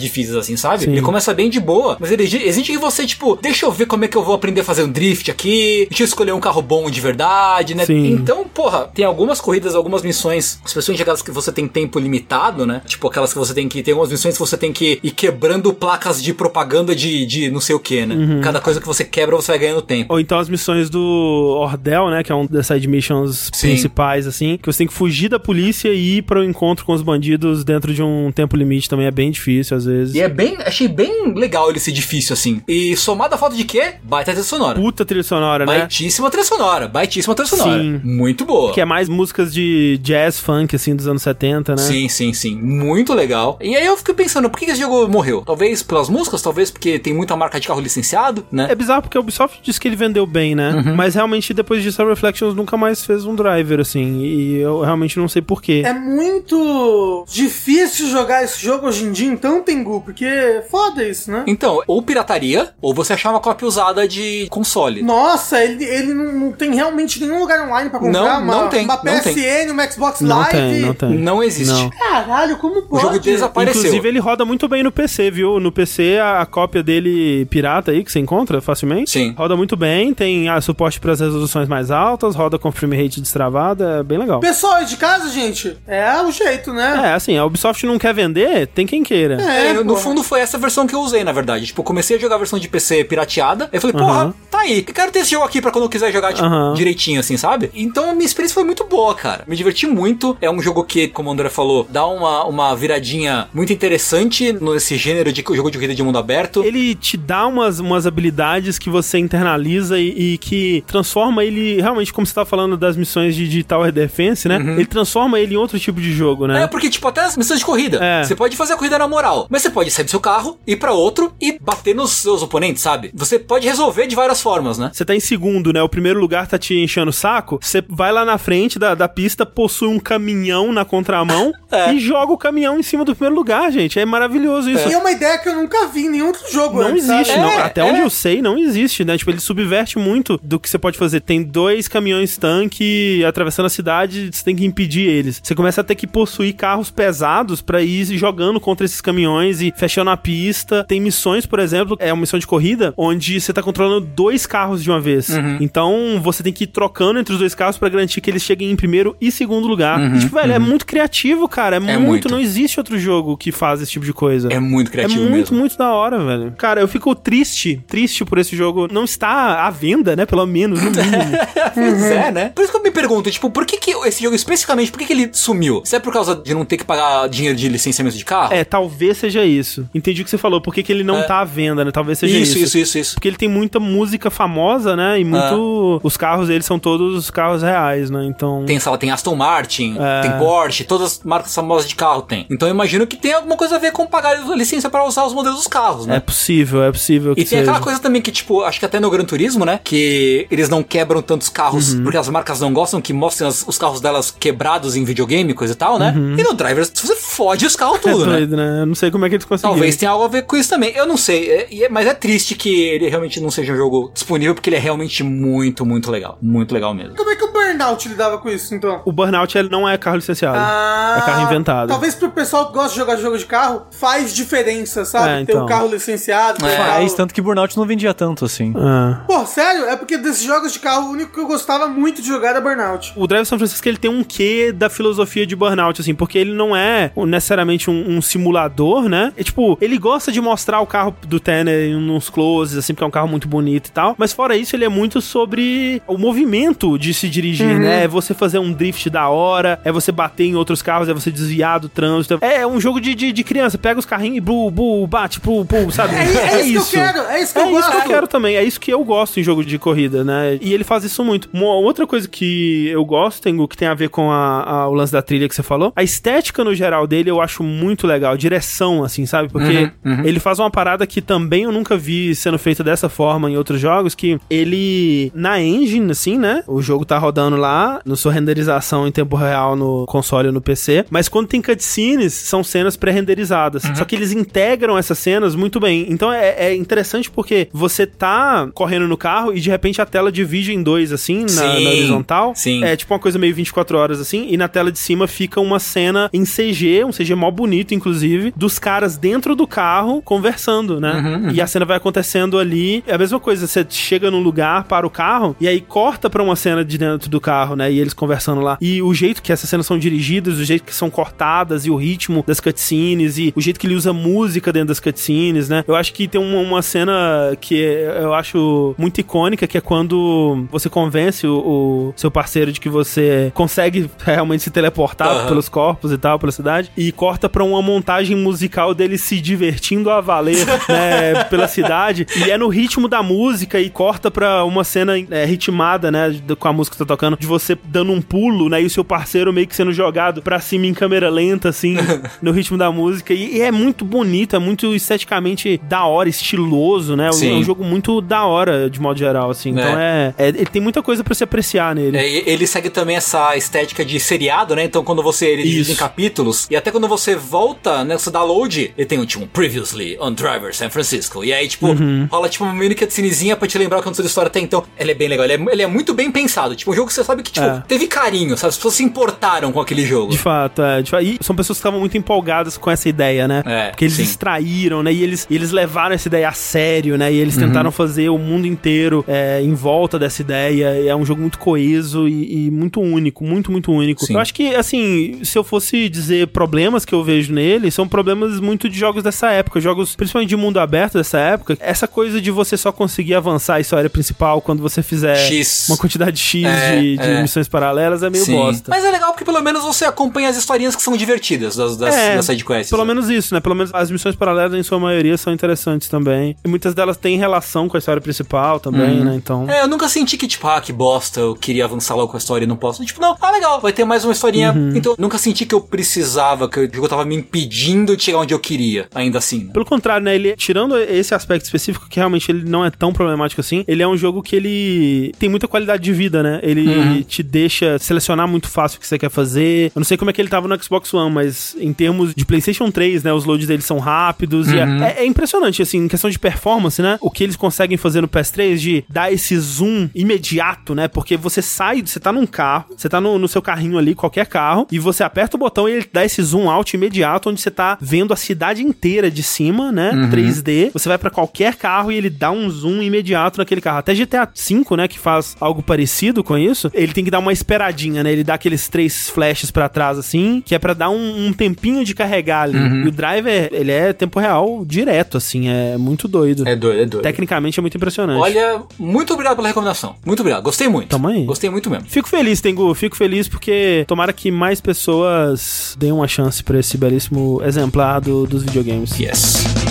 difíceis, assim, sabe? Sim. Ele começa bem de boa, mas ele exige- que você, tipo, deixa eu ver como é que eu vou aprender a fazer um drift aqui, deixa eu escolher um carro bom de verdade, né? Sim. Então, porra, tem algumas corridas, algumas missões, especialmente aquelas que você tem tempo limitado, né? Tipo, aquelas que você tem que. Tem algumas missões que você tem que ir quebrando placas de propaganda de, de não sei o que, né? Uhum. Cada coisa que você quebra, você vai ganhando tempo. Ou então as missões do Ordel, né? Que é um das side missions Sim. principais, assim. Que você tem que fugir da polícia e ir para o encontro com os bandidos dentro de um tempo limite também. É bem difícil, às vezes. E é bem. Achei bem legal ele ser difícil, assim. E somado a falta de quê? Baita trilha sonora. Puta trilha sonora, né? Baitíssima trilha sonora. Baitíssima trilha sonora. Sim. Muito boa. Que é mais músicas de jazz, funk, assim, dos anos 70, né? Sim, sim, sim. Muito legal. E aí eu fiquei pensando, por que esse jogo morreu? Talvez pelas músicas, talvez porque tem muita marca de carro licenciado, né? É bizarro porque a Ubisoft disse que ele vendeu bem, né? Uhum. Mas realmente depois disso a Reflections nunca mais fez um driver, assim. E eu realmente não sei porquê. É muito difícil jogar esse jogo hoje em dia, então, Tengu, porque é foda isso, né? Então, ou pirataria, ou você achar uma cópia usada de console. Nossa, ele, ele não, não tem realmente nenhum lugar online pra comprar Não, uma, não tem, uma não tem. PSN, uma Xbox Não Live. tem, não tem. Não existe. Não. Caralho, como O pode? jogo desapareceu. Inclusive, ele roda muito bem no PC, viu? No PC, a, a cópia dele pirata aí, que você encontra facilmente. Sim. Roda muito bem, tem ah, suporte para as resoluções mais altas, roda com frame rate destravada, é bem legal. Pessoal aí de casa, gente, é o jeito, né? É, assim, a Ubisoft não quer vender, tem quem queira. É, no porra. fundo foi essa versão que eu usei, na verdade. Tipo, comecei a jogar a versão de PC pirateada. Eu falei, porra, tá aí. Eu quero ter esse jogo aqui pra quando eu quiser jogar, tipo, Aham. direitinho, assim, sabe? Então a minha experiência foi muito boa, cara. Me diverti muito. É um jogo que, como o André falou, dá uma, uma viradinha muito interessante nesse gênero de jogo de corrida de mundo aberto. Ele te dá umas, umas habilidades que você internaliza e, e que transforma ele, realmente, como você tava falando das missões de, de Tower Defense, né? Ele transforma ele em outro tipo de jogo, né? É, porque, tipo, até as missões de corrida. É. Você pode fazer a corrida na moral, mas você pode sair do seu carro, ir pra outro e bater nos seus oponentes, sabe? Você pode resolver de várias formas, né? Você tá em segundo, né? O primeiro lugar tá te enchendo o saco. Você vai lá na frente da, da pista, possui um caminhão na contramão [LAUGHS] É. e joga o caminhão em cima do primeiro lugar, gente. É maravilhoso isso. E é uma ideia que eu nunca vi em nenhum outro jogo Não antes, existe, não. É, Até é. onde eu sei, não existe, né? Tipo, ele subverte muito do que você pode fazer. Tem dois caminhões tanque atravessando a cidade, você tem que impedir eles. Você começa a ter que possuir carros pesados pra ir jogando contra esses caminhões e fechando a pista. Tem missões, por exemplo, é uma missão de corrida, onde você tá controlando dois carros de uma vez. Uhum. Então, você tem que ir trocando entre os dois carros pra garantir que eles cheguem em primeiro e segundo lugar. Uhum, E, tipo, velho, é muito criativo, cara. É, muito, muito. Não existe outro jogo que faz esse tipo de coisa. É muito criativo É muito, mesmo. muito da hora, velho. Cara, eu fico triste, triste por esse jogo não estar à venda, né? Pelo menos, no mínimo. [LAUGHS] Pois é, né? Por isso que eu me pergunto, tipo, por que, que esse jogo especificamente, por que, que ele sumiu? Se é por causa de não ter que pagar dinheiro de licenciamento de carro? é, talvez seja isso. Entendi o que você falou. Por que, que ele não É. tá à venda, né? Talvez seja isso. isso, isso, isso, isso. Porque ele tem muita música famosa, né? E muito. Os carros dele são todos carros reais, né? Então. Tem, lá, tem Aston Martin, É. tem Porsche, todas as marcas famosas de carro tem. Então eu imagino que tem alguma coisa a ver com pagar a licença para usar os modelos dos carros, né? É possível, é possível que E tem seja. aquela coisa também que, tipo, acho que até no Gran Turismo, né? Que eles não quebram tantos carros Uhum. porque as marcas não gostam que mostrem as- os carros delas quebrados em videogame, coisa e tal, né? E no Driver você fode os carros. [LAUGHS] É tudo, né? doido, né? Eu não sei como é que eles conseguiram. Talvez tenha algo a ver com isso também. Eu não sei. é- é- mas é triste que ele realmente não seja um jogo disponível, porque ele é realmente muito, muito legal. Muito legal mesmo. Como é que o Burnout lidava com isso, então? O Burnout ele não é carro licenciado. Ah, é carro inventado. Talvez pro pessoal que gosta de jogar jogo de carro, faz diferença, sabe? É, Ter o então. carro licenciado. Faz, carro... tanto que Burnout não vendia tanto assim. Ah. Pô, sério? É porque desses jogos de carro, o único que eu gostava muito de jogar era Burnout. O Drive São Francisco ele tem um quê da filosofia de Burnout, assim, porque ele não é necessariamente um, um simulador, né? É tipo, ele gosta de mostrar o carro do Tanner em uns closes, assim, porque é um carro muito bonito e tal. Mas fora isso, ele é muito sobre o movimento de se dirigir, né? É você fazer um drift da hora, é você bater em outros carros, é você desviar do trânsito. É um jogo de, de, de criança. Pega os carrinhos e bu, bu, bate, pu, pu, sabe? É, é isso que eu quero, é isso que eu É isso gosto. que eu quero também, é isso que eu gosto em jogo de corrida, né? E ele faz isso muito. Uma outra coisa que eu gosto, Tengu, que tem a ver com a, a- o lance da trilha que você falou, a estética no geral dele eu acho muito legal, a direção, assim, sabe? Porque ele faz uma parada que também eu nunca vi sendo feita dessa forma em outros jogos, que ele, na engine, assim, né? O jogo tá rodando acontecendo lá, na sua renderização em tempo real no console ou no PC, mas quando tem cutscenes, são cenas pré-renderizadas. Só que eles integram essas cenas muito bem. Então é, é interessante porque você tá correndo no carro e de repente a tela divide em dois, assim, na, Sim, na horizontal. sim. É tipo uma coisa meio 24 horas, assim, e na tela de cima fica uma cena em CG, um CG mó bonito, inclusive, dos caras dentro do carro conversando, né? E a cena vai acontecendo ali. É a mesma coisa, você chega num lugar, para o carro, e aí corta pra uma cena de dentro do carro, né? E eles conversando lá. E o jeito que essas cenas são dirigidas, o jeito que são cortadas, e o ritmo das cutscenes, e o jeito que ele usa música dentro das cutscenes, né? Eu acho que tem uma, uma cena que eu acho muito icônica, que é quando você convence o, o seu parceiro de que você consegue [LAUGHS] realmente se teleportar Aham. pelos corpos e tal, pela cidade, e corta pra uma montagem musical dele se divertindo a valer, [LAUGHS] né, pela cidade, e é no ritmo da música, e corta pra uma cena é, ritmada, né, do- com a música que tá tocando, de você dando um pulo, né, e o seu parceiro meio que sendo jogado pra cima em câmera lenta, assim, [LAUGHS] no ritmo da música, e, e é muito bonito, é muito esteticamente da hora, estiloso, né, é Sim. um jogo muito da hora, de modo geral, assim, então é, é- ele tem muita coisa pra se apreciar nele. É, ele segue também essa estética de seriado, né? Então quando você ele divide em capítulos, e até quando você volta, né? Você dá load, ele tem um tipo Previously on Driver San Francisco. E aí, tipo, Uhum. rola tipo uma mini cutscenezinha pra te lembrar o que aconteceu da história até então. Ele é bem legal, ele é, ele é muito bem pensado. Tipo, um jogo que você sabe que, tipo, É. teve carinho, sabe? As pessoas se importaram com aquele jogo. De fato, é. De fato. E são pessoas que estavam muito empolgadas com essa ideia, né? É, Porque eles sim. extraíram, né? E eles, e eles levaram essa ideia a sério, né? E eles tentaram fazer o mundo inteiro é, em volta dessa ideia. É um jogo muito coeso e, e muito único, muito, muito único. Sim. Eu acho que, assim, se eu fosse dizer problemas que eu vejo nele, são problemas muito de jogos dessa época, jogos principalmente de mundo aberto dessa época. Essa coisa de você só conseguir avançar a história principal quando você fizer X. uma quantidade X É, de, de é. missões paralelas é meio Sim. bosta. Mas é legal porque pelo menos você acompanha as historinhas que são divertidas das, das, É, das sidequests. Pelo né? menos isso, né? Pelo menos as missões paralelas, em sua maioria, são interessantes também. E muitas delas têm relação com a história principal também, né? Então. É, eu nunca senti que, tipo, ah, que bosta, eu queria avançar logo com a história e não posso. Tipo, não, ah, legal, vai ter mais uma historinha. Uhum. Então, nunca senti que eu precisava, que o jogo tava me impedindo de chegar onde eu queria, ainda assim. né? Pelo contrário, né? Ele, tirando esse aspecto específico, que realmente ele não é tão problemático assim, ele é um jogo que ele tem muita qualidade de vida, né? Ele Uhum. Te deixa selecionar muito fácil o que você quer fazer. Eu não sei como é que ele tava no Xbox One, mas em termos de PlayStation 3, né? Os loads deles são rápidos. E Uhum. é, é impressionante, assim, em questão de performance, né? O que eles conseguem fazer no PS3 de dar esse zoom imediato, né? Porque você sai, você tá num carro, você tá no, no seu carrinho ali, qualquer carro, e você aperta o botão e ele dá esse zoom out imediato, onde você tá vendo a cidade inteira de cima, né? 3D. Você vai pra qualquer carro e ele dá um zoom imediato naquele carro. Até GTA V, né? Que faz algo parecido com isso, ele tem que dar uma esperadinha, né? Ele dá aqueles três flashes pra trás, assim, que é pra dar um, um tempinho de carregar ali. E o driver, ele é tempo real direto, assim, é muito doido. É doido, é doido. Tecnicamente é muito impressionante. Olha, muito obrigado pela recomendação. Muito obrigado. Gostei muito. Tamo aí. Gostei muito mesmo. Fico feliz, Tengu. Fico feliz porque tomara que mais pessoas deem uma chance pra esse belíssimo exemplar do- dos videogames. Yes.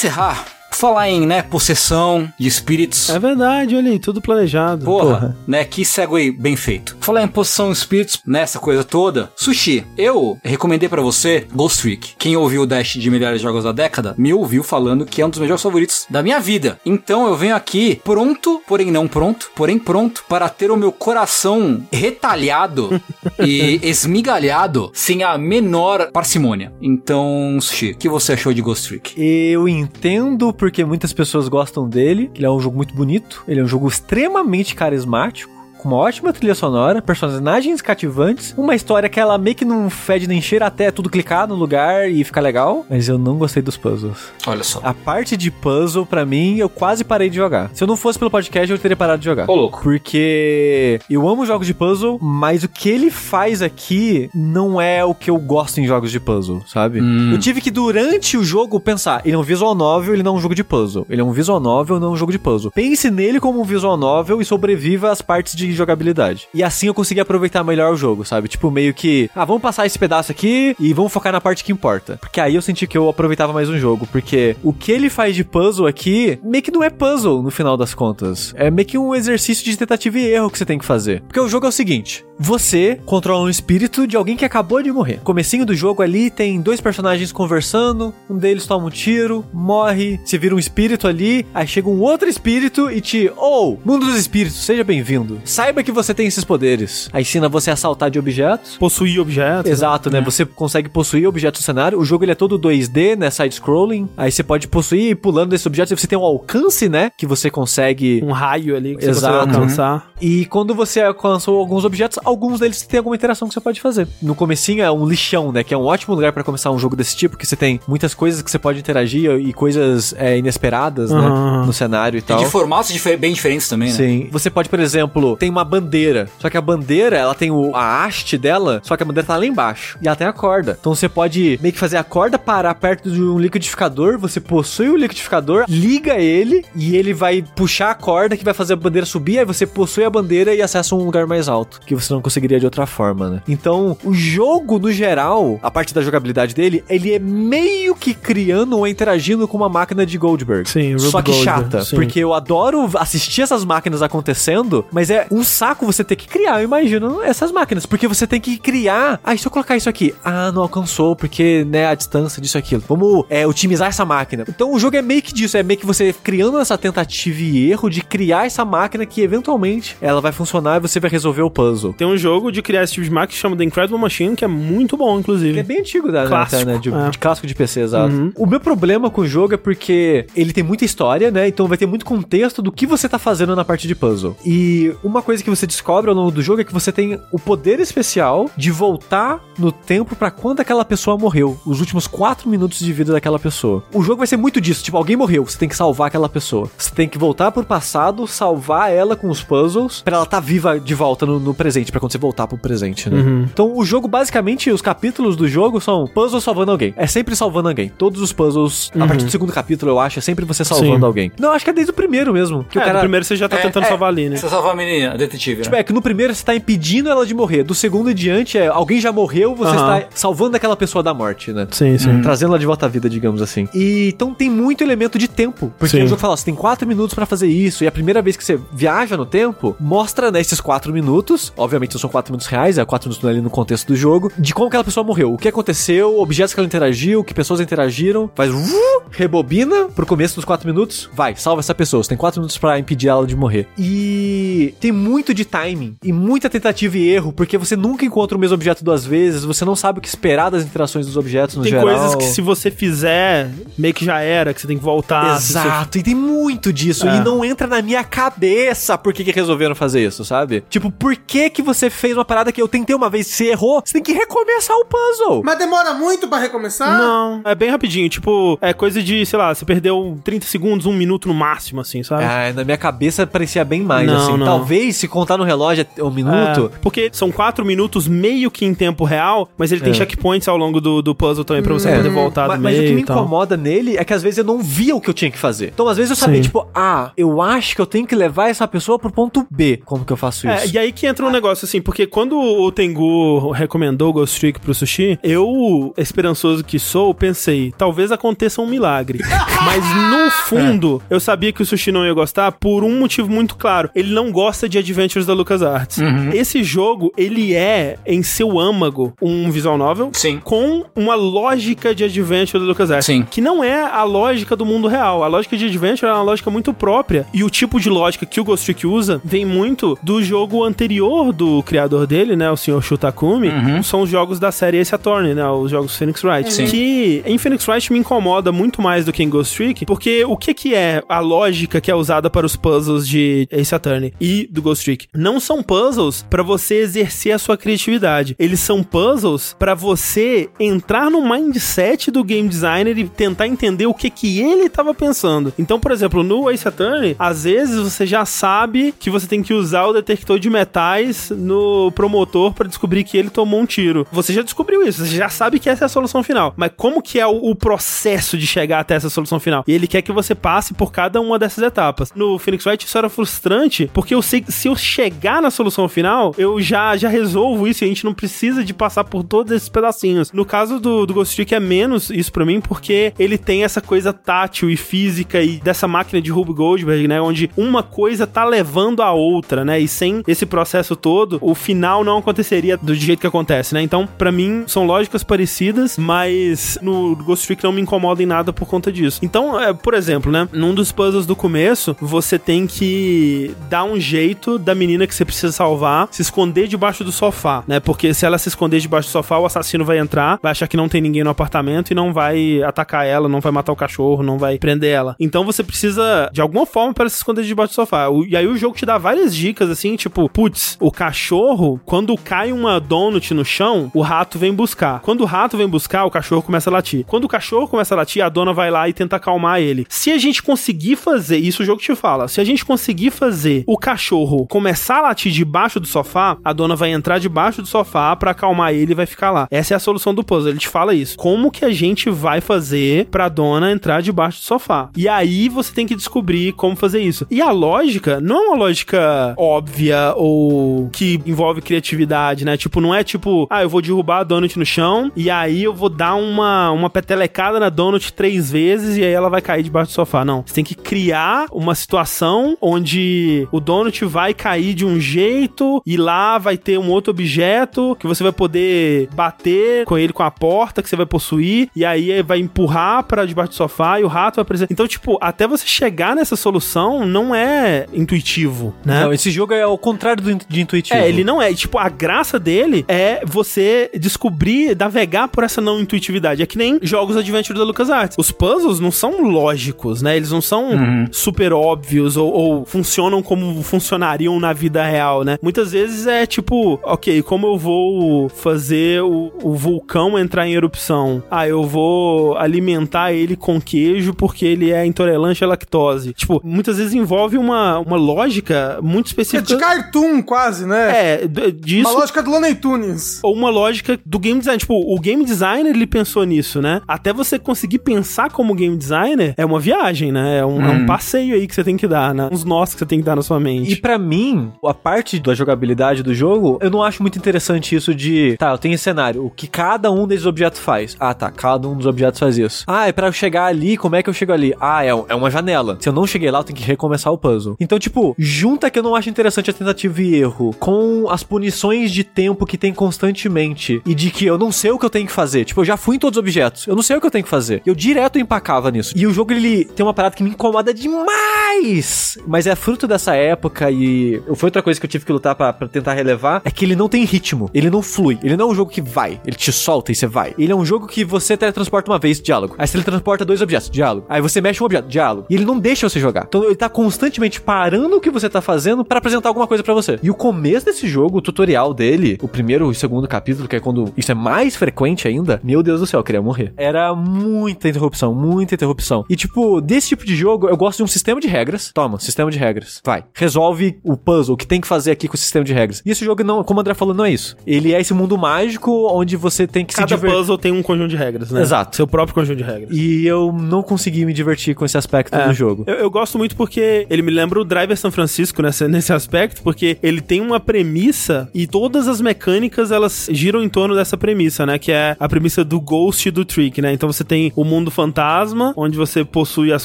Encerrar, falar em, né, possessão de espíritos. É verdade, olha aí, tudo planejado. Porra, né? Que segue bem feito. Falar em posição espíritos, nessa coisa toda. Sushi, eu recomendei pra você Ghost Trick. Quem ouviu o Dash de melhores jogos da década, me ouviu falando que é um dos meus jogos favoritos da minha vida. Então eu venho aqui pronto, porém não pronto, porém pronto para ter o meu coração retalhado [LAUGHS] e esmigalhado sem a menor parcimônia. Então, Sushi, o que você achou de Ghost Trick? Eu entendo porque muitas pessoas gostam dele, ele é um jogo muito bonito, ele é um jogo extremamente carismático. Com uma ótima trilha sonora, personagens cativantes, uma história que ela meio que não fede nem cheira até é tudo clicar no lugar e fica legal. Mas eu não gostei dos puzzles. Olha só. A parte de puzzle, pra mim, eu quase parei de jogar. Se eu não fosse pelo podcast, eu teria parado de jogar. Ô, louco. Porque eu amo jogos de puzzle, mas o que ele faz aqui não é o que eu gosto em jogos de puzzle, sabe? Hum. Eu tive que, durante o jogo, pensar: ele é um visual novel, ele não é um jogo de puzzle. Ele é um visual novel, não é um jogo de puzzle. Pense nele como um visual novel e sobreviva às partes de de jogabilidade. E assim eu consegui aproveitar melhor o jogo, sabe? Tipo, meio que, ah, vamos passar esse pedaço aqui e vamos focar na parte que importa. Porque aí eu senti que eu aproveitava mais um jogo, porque o que ele faz de puzzle aqui, meio que não é puzzle no final das contas. É meio que um exercício de tentativa e erro que você tem que fazer. Porque o jogo é o seguinte, você controla um espírito de alguém que acabou de morrer. Comecinho do jogo ali tem dois personagens conversando, um deles toma um tiro, morre, se vira um espírito ali, aí chega um outro espírito e te, oh, mundo dos espíritos, seja bem-vindo. Saiba que você tem esses poderes. Aí ensina você a saltar de objetos. Possuir objetos. Exato, né? Você consegue possuir objetos no cenário. O jogo ele é todo 2D, né? Side-scrolling. Aí você pode possuir e pulando desses objetos. Você tem um alcance, né? Que você consegue. Um raio ali que Exato. você consegue alcançar. E quando você alcançou alguns objetos, alguns deles tem alguma interação que você pode fazer. No comecinho é um lixão, né? Que é um ótimo lugar pra começar um jogo desse tipo, que você tem muitas coisas que você pode interagir e coisas é, inesperadas, né? Aham. No cenário e E tal. de formatos bem diferentes também, né? Sim. Você pode, por exemplo, tem uma bandeira. Só que a bandeira, ela tem o, a haste dela, só que a bandeira tá lá embaixo. E ela tem a corda. Então você pode meio que fazer a corda parar perto de um liquidificador. Você possui o liquidificador, liga ele e ele vai puxar a corda que vai fazer a bandeira subir. Aí você possui a bandeira e acessa um lugar mais alto. Que você não conseguiria de outra forma, né? Então, o jogo, no geral, a parte da jogabilidade dele, ele é meio que criando ou interagindo com uma máquina de Goldberg. Sim, Rube Só que Goldberg, chata. sim. Porque eu adoro assistir essas máquinas acontecendo, mas é um saco você ter que criar, eu imagino, essas máquinas. Porque você tem que criar. Ah, e se eu colocar isso aqui? Ah, não alcançou, porque, né, a distância disso aquilo. Vamos é, otimizar essa máquina. Então o jogo é meio que disso, é meio que você criando essa tentativa e erro de criar essa máquina que eventualmente ela vai funcionar e você vai resolver o puzzle. Tem um jogo de criar esse tipo de máquina que chama The Incredible Machine, que é muito bom, inclusive. Que é bem antigo da Clássico, né, de, é. de clássico de PC, exato. O meu problema com o jogo é porque ele tem muita história, né? Então vai ter muito contexto do que você tá fazendo na parte de puzzle. E uma coisa que você descobre ao longo do jogo é que você tem o poder especial de voltar no tempo pra quando aquela pessoa morreu, os últimos 4 minutos de vida daquela pessoa. O jogo vai ser muito disso, tipo, alguém morreu, você tem que salvar aquela pessoa. Você tem que voltar pro passado, salvar ela com os puzzles pra ela tá viva de volta no, no presente, pra quando você voltar pro presente, né? Então o jogo, basicamente, os capítulos do jogo são puzzles salvando alguém. É sempre salvando alguém. Todos os puzzles, a partir do segundo capítulo, eu acho, é sempre você salvando Sim. alguém. Não, acho que é desde o primeiro mesmo. Que é, o cara. no primeiro você já tá É, tentando é, salvar ali, né? Você salvar a menina, a detetive, Tipo, né? é que no primeiro você tá impedindo ela de morrer. Do segundo em diante é alguém já morreu, você Aham. está salvando aquela pessoa da morte, né? Sim, sim. Trazendo ela de volta à vida, digamos assim. E então tem muito elemento de tempo. Porque Sim. o jogo fala, você tem quatro minutos pra fazer isso. E a primeira vez que você viaja no tempo, mostra, né, esses quatro minutos. Obviamente não são quatro minutos reais, é quatro minutos ali no contexto do jogo. De como aquela pessoa morreu. O que aconteceu, objetos que ela interagiu, que pessoas interagiram. Faz uh, rebobina pro começo dos quatro minutos. Vai, salva essa pessoa. Você tem quatro minutos pra impedir ela de morrer. E tem muito de timing e muita tentativa e erro, porque você nunca encontra o mesmo objeto duas vezes, você não sabe o que esperar das interações dos objetos no Tem geral. coisas que se você fizer, meio que já era, que você tem que voltar. se você- Exato, e tem muito disso. É. E não entra na minha cabeça por que, que resolveram fazer isso, sabe? Tipo, por que que você fez uma parada que eu tentei uma vez e você errou? Você tem que recomeçar o puzzle. Mas demora muito pra recomeçar? Não, é bem rapidinho. Tipo, é coisa de, sei lá, você perdeu 30 segundos, um minuto no máximo, assim, sabe? Ah, na minha cabeça parecia bem mais, Não, assim. não. Talvez, se contar no relógio é um minuto... É, porque são quatro minutos meio que em tempo real, mas ele tem É. checkpoints ao longo do, do puzzle também pra você É. poder voltar mas, do mas meio o que me incomoda nele é que às vezes eu não via o que eu tinha que fazer. Então, às vezes eu sabia, Sim. tipo, ah, eu acho que eu tenho que levar essa pessoa pro ponto B. Como que eu faço É, isso? e aí que entra um negócio assim, porque quando o Tengu recomendou o Ghost Trick pro Sushi, eu, esperançoso que sou, pensei, talvez aconteça um milagre. [LAUGHS] Mas no fundo, eu sabia que o Sushi não ia gostar por um motivo muito claro. Ele não gosta de Adventures da LucasArts. Esse jogo, ele é, em seu âmago, um visual novel Sim. com uma lógica de Adventure da LucasArts. Sim. Que não é a lógica do mundo real. A lógica de Adventure é uma lógica muito própria. E o tipo de lógica que o Ghost Trick usa vem muito do jogo anterior do criador dele, né? O Sr. Shutakumi. São os jogos da série Ace Attorney, né? Os jogos Phoenix Wright. Sim. Que em Phoenix Wright me incomoda muito mais do que em Ghost Trick, porque o que que é a lógica que é usada para os puzzles de Ace Attorney e do Ghost Trick? Não são puzzles para você exercer a sua criatividade. Eles são puzzles para você entrar no mindset do game designer e tentar entender o que que ele estava pensando. Então, por exemplo, no Ace Attorney, às vezes você já sabe que você tem que usar o detector de metais no promotor para descobrir que ele tomou um tiro. Você já descobriu isso, você já sabe que essa é a solução final. Mas como que é o, o processo de chegar até essa solução final? E ele quer que você passe por cada uma dessas etapas. No Phoenix Wright isso era frustrante, porque eu sei, se eu chegar na solução final, eu já, já resolvo isso e a gente não precisa de passar por todos esses pedacinhos. No caso do, do Ghost Trick é menos isso para mim, porque ele tem essa coisa tátil e física e dessa máquina de Rube Goldberg, né? Onde uma coisa tá levando a outra, né? E sem esse processo todo, o final não aconteceria do jeito que acontece, né? Então, para mim, são lógicas parecidas, mas no Ghost Trick não me incomoda em nada por conta disso. Então, é, por exemplo, né? Num dos puzzles do começo, você tem que dar um jeito da menina que você precisa salvar se esconder debaixo do sofá, né? Porque se ela se esconder debaixo do sofá, o assassino vai entrar, vai achar que não tem ninguém no apartamento e não vai atacar ela, não vai matar o cachorro, não vai prender ela. Então você precisa, de alguma forma, para se esconder debaixo do sofá. E aí o jogo te dá várias dicas, assim, tipo, putz, o cachorro, quando cai uma donut no chão, o rato vem buscar. Quando o rato vem buscar, o cachorro começa a latir. Quando o cachorro começa a latir, a dona vai lá e tenta acalmar ele. Se a gente conseguir fazer, isso o jogo te fala, se a gente conseguir fazer o cachorro começar a latir debaixo do sofá, a dona vai entrar debaixo do sofá para acalmar ele e vai ficar lá. Essa é a solução do puzzle. Ele te fala isso. Como que a gente vai fazer pra dona entrar debaixo do sofá? E aí você tem que descobrir como fazer isso. E a lógica não é uma lógica óbvia ou que envolve criatividade, né? Tipo, não é tipo, ah, eu vou derrubar a donut no chão e aí eu vou dar uma, uma petelecada na donut três vezes e aí ela vai cair debaixo do sofá. Não. Você tem que criar uma situação onde o donut vai cair de um jeito e lá vai ter um outro objeto que você vai poder bater com ele com a porta que você vai possuir e aí vai empurrar para debaixo do sofá e o rato vai aparecer. Então, tipo, até você chegar nessa solução não é intuitivo, né? Não, esse jogo é ao contrário do, de intuitivo. É, ele não é. Tipo, a graça dele é você descobrir, navegar por essa não intuitividade. É que nem jogos Adventure da LucasArts. Os puzzles não são lógicos, né? Eles não são Uhum. super óbvios ou, ou funcionam como funcionariam na vida real, né? Muitas vezes é tipo, ok, como eu vou fazer o, o vulcão entrar em erupção? Ah, eu vou alimentar ele com queijo porque ele é intolerante à lactose. Tipo, muitas vezes envolve uma, uma lógica muito É específica. de cartoon, quase, né? É, disso Uma lógica do Looney Tunes. ou uma lógica do game design. Tipo, o game designer ele pensou nisso, né? Até você conseguir pensar como game designer é uma viagem, né? É um, é um passeio aí que você tem que dar, né? Uns nós que você tem que dar na sua mente. E pra mim, a parte da jogabilidade do jogo, eu não acho muito interessante isso de, tá, eu tenho esse cenário, o que cada um desses objetos faz. Ah, tá, cada um dos objetos faz isso. Ah, é pra eu chegar ali, como é que eu chego ali? Ah, é, é uma janela. Se eu não cheguei lá, eu tenho que recomeçar o puzzle. Então, tipo, junta que eu não acho interessante a tentativa e erro com as punições de tempo que tem constantemente e de que eu não sei o que eu tenho que fazer. Tipo, eu já fui em todos os objetos, eu não sei o que eu tenho que fazer. Eu direto empacava nisso. E o jogo, ele tem uma parada que me incomoda demais! Mas é fruto dessa época e foi outra coisa que eu tive que lutar pra tentar relevar, é que ele não tem ritmo, ele não flui, ele não é um jogo que vai, ele te solta e você vai. Ele é um jogo que você teletransporta uma vez, diálogo. Aí você teletransporta dois objetos, diálogo. Aí você mexe um objeto, diálogo. E ele não deixa você jogar. Então ele tá constantemente parando o que você tá fazendo pra apresentar alguma coisa pra você. E o começo desse jogo, o tutorial dele, o primeiro e segundo capítulo, que é quando isso é mais frequente ainda, meu Deus do céu, eu queria morrer. Era muita interrupção, muita interrupção. E tipo, desse tipo de jogo, eu gosto de um sistema de regras. Toma, sistema de regras. Vai. Resolve o puzzle, o que tem que fazer aqui com o sistema de regras. E esse jogo não, como o André falou, não é isso. Ele é esse mundo mágico onde você tem que Cada se divertir. puzzle tem um conjunto de regras, né? Exato. Seu próprio conjunto de regras. E eu não consegui me divertir com esse aspecto É. do jogo. Eu, eu gosto muito porque ele me lembra o Driver San Francisco nessa, nesse aspecto, porque ele tem uma premissa e todas as mecânicas elas giram em torno dessa premissa, né? Que é a premissa do Ghost e do Trick, né? Então você tem o mundo fantasma, onde você possui as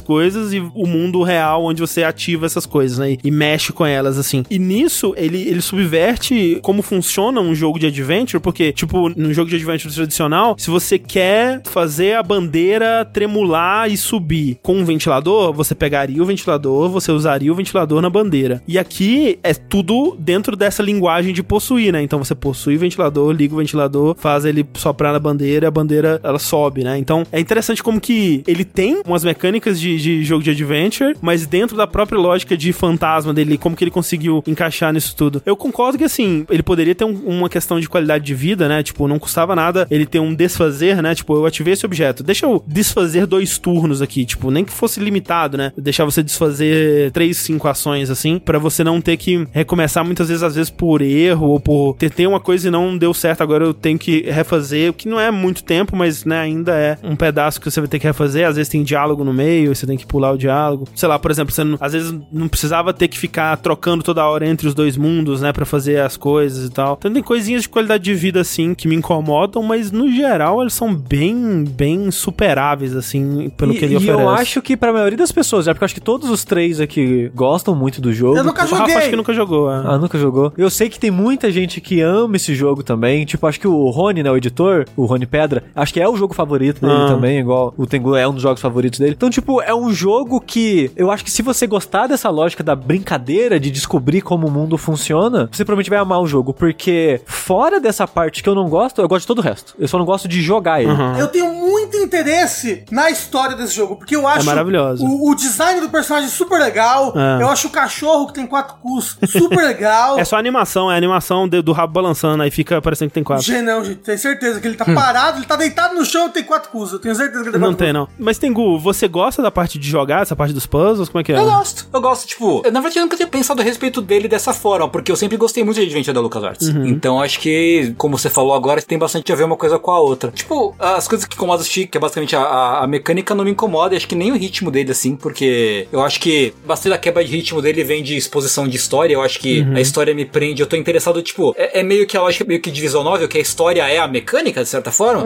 coisas, e o mundo real, onde você ativa essas coisas, né? E mexe com elas, assim. E nisso, ele, ele subverte como funciona um jogo de adventure, porque, tipo, num jogo de adventure tradicional, se você quer fazer a bandeira tremular e subir com um ventilador, você pegaria o ventilador, você usaria o ventilador na bandeira. E aqui é tudo dentro dessa linguagem de possuir, né? Então você possui o ventilador, liga o ventilador, faz ele soprar na bandeira a bandeira ela sobe, né? Então é interessante como que ele tem umas mecânicas de, de jogo de adventure, mas dentro da própria lógica de fantasma dele, como que ele conseguiu encaixar nisso tudo. Eu concordo que assim, ele poderia ter um- uma questão de qualidade de vida, né? Tipo, não custava nada ele ter um desfazer, né? Tipo, eu ativei esse objeto, deixa eu desfazer dois turnos aqui, tipo, nem que fosse limitado, né? Deixar você desfazer três, cinco ações assim, pra você não ter que recomeçar muitas vezes, às vezes por erro ou por tentei uma coisa e não deu certo, agora eu tenho que refazer, o que não é muito tempo, mas né, ainda é um pedaço que você vai ter que refazer, às vezes tem diálogo no meio, você tem que pular o diálogo. Sei lá, por exemplo, você não- às vezes não precisava ter que ficar trocando trocando toda hora entre os dois mundos, né, Pra fazer as coisas e tal. Então tem coisinhas de qualidade de vida assim que me incomodam, mas no geral eles são bem, bem superáveis assim pelo e, que ele e oferece. eu acho que pra maioria das pessoas, é porque eu acho que todos os três aqui gostam muito do jogo. Eu nunca o Rafa joguei. acho que nunca jogou. é. Ah, nunca jogou? Eu sei que tem muita gente que ama esse jogo também. Tipo, acho que o Rony, né, o editor, o Rony Pedra, acho que é o jogo favorito dele Ah. também, igual o Tengu é um dos jogos favoritos dele. Então, tipo, é um jogo que eu acho que se você gostar dessa lógica da brincadeira, de descobrir como o mundo funciona, você provavelmente vai amar o jogo. Porque fora dessa parte que eu não gosto, eu gosto de todo o resto. Eu só não gosto de jogar ele. Uhum. Eu tenho muito interesse na história desse jogo, porque eu acho maravilhoso. O, o design do personagem super legal. É. Eu acho o cachorro que tem quatro cus super legal. [LAUGHS] É só animação, é animação de- do rabo balançando, aí fica parecendo que tem quatro. Gente, não, gente, tenho certeza que ele tá parado, ele tá deitado no chão e tem quatro cus. Eu tenho certeza que ele tem Não quatro tem, não. Mas Tengu, você gosta da parte de jogar, essa parte dos puzzles? Como é que é? Eu gosto. Eu gosto, tipo, eu, na verdade eu nunca tinha pensado a respeito dele dessa forma, porque eu sempre gostei muito de Adventure da LucasArts. Então acho que, como você falou agora, tem bastante a ver uma coisa com a outra. Tipo, as coisas que incomodam o Chico, que é basicamente a, a, a mecânica, não me incomoda, e acho que nem o ritmo dele, assim, porque eu acho que bastante da quebra de ritmo dele vem de exposição de história. Eu acho que a história me prende, eu tô interessado, tipo, é, é meio que a lógica meio que de visual novel, que a história é a mecânica, de certa forma.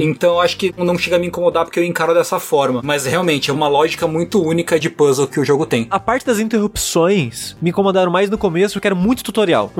Então eu acho que não chega a me incomodar porque eu encaro dessa forma. Mas realmente é uma lógica muito única de puzzle que o jogo tem. A parte das interrupções me incomodaram mais no começo, porque era muito tutorial.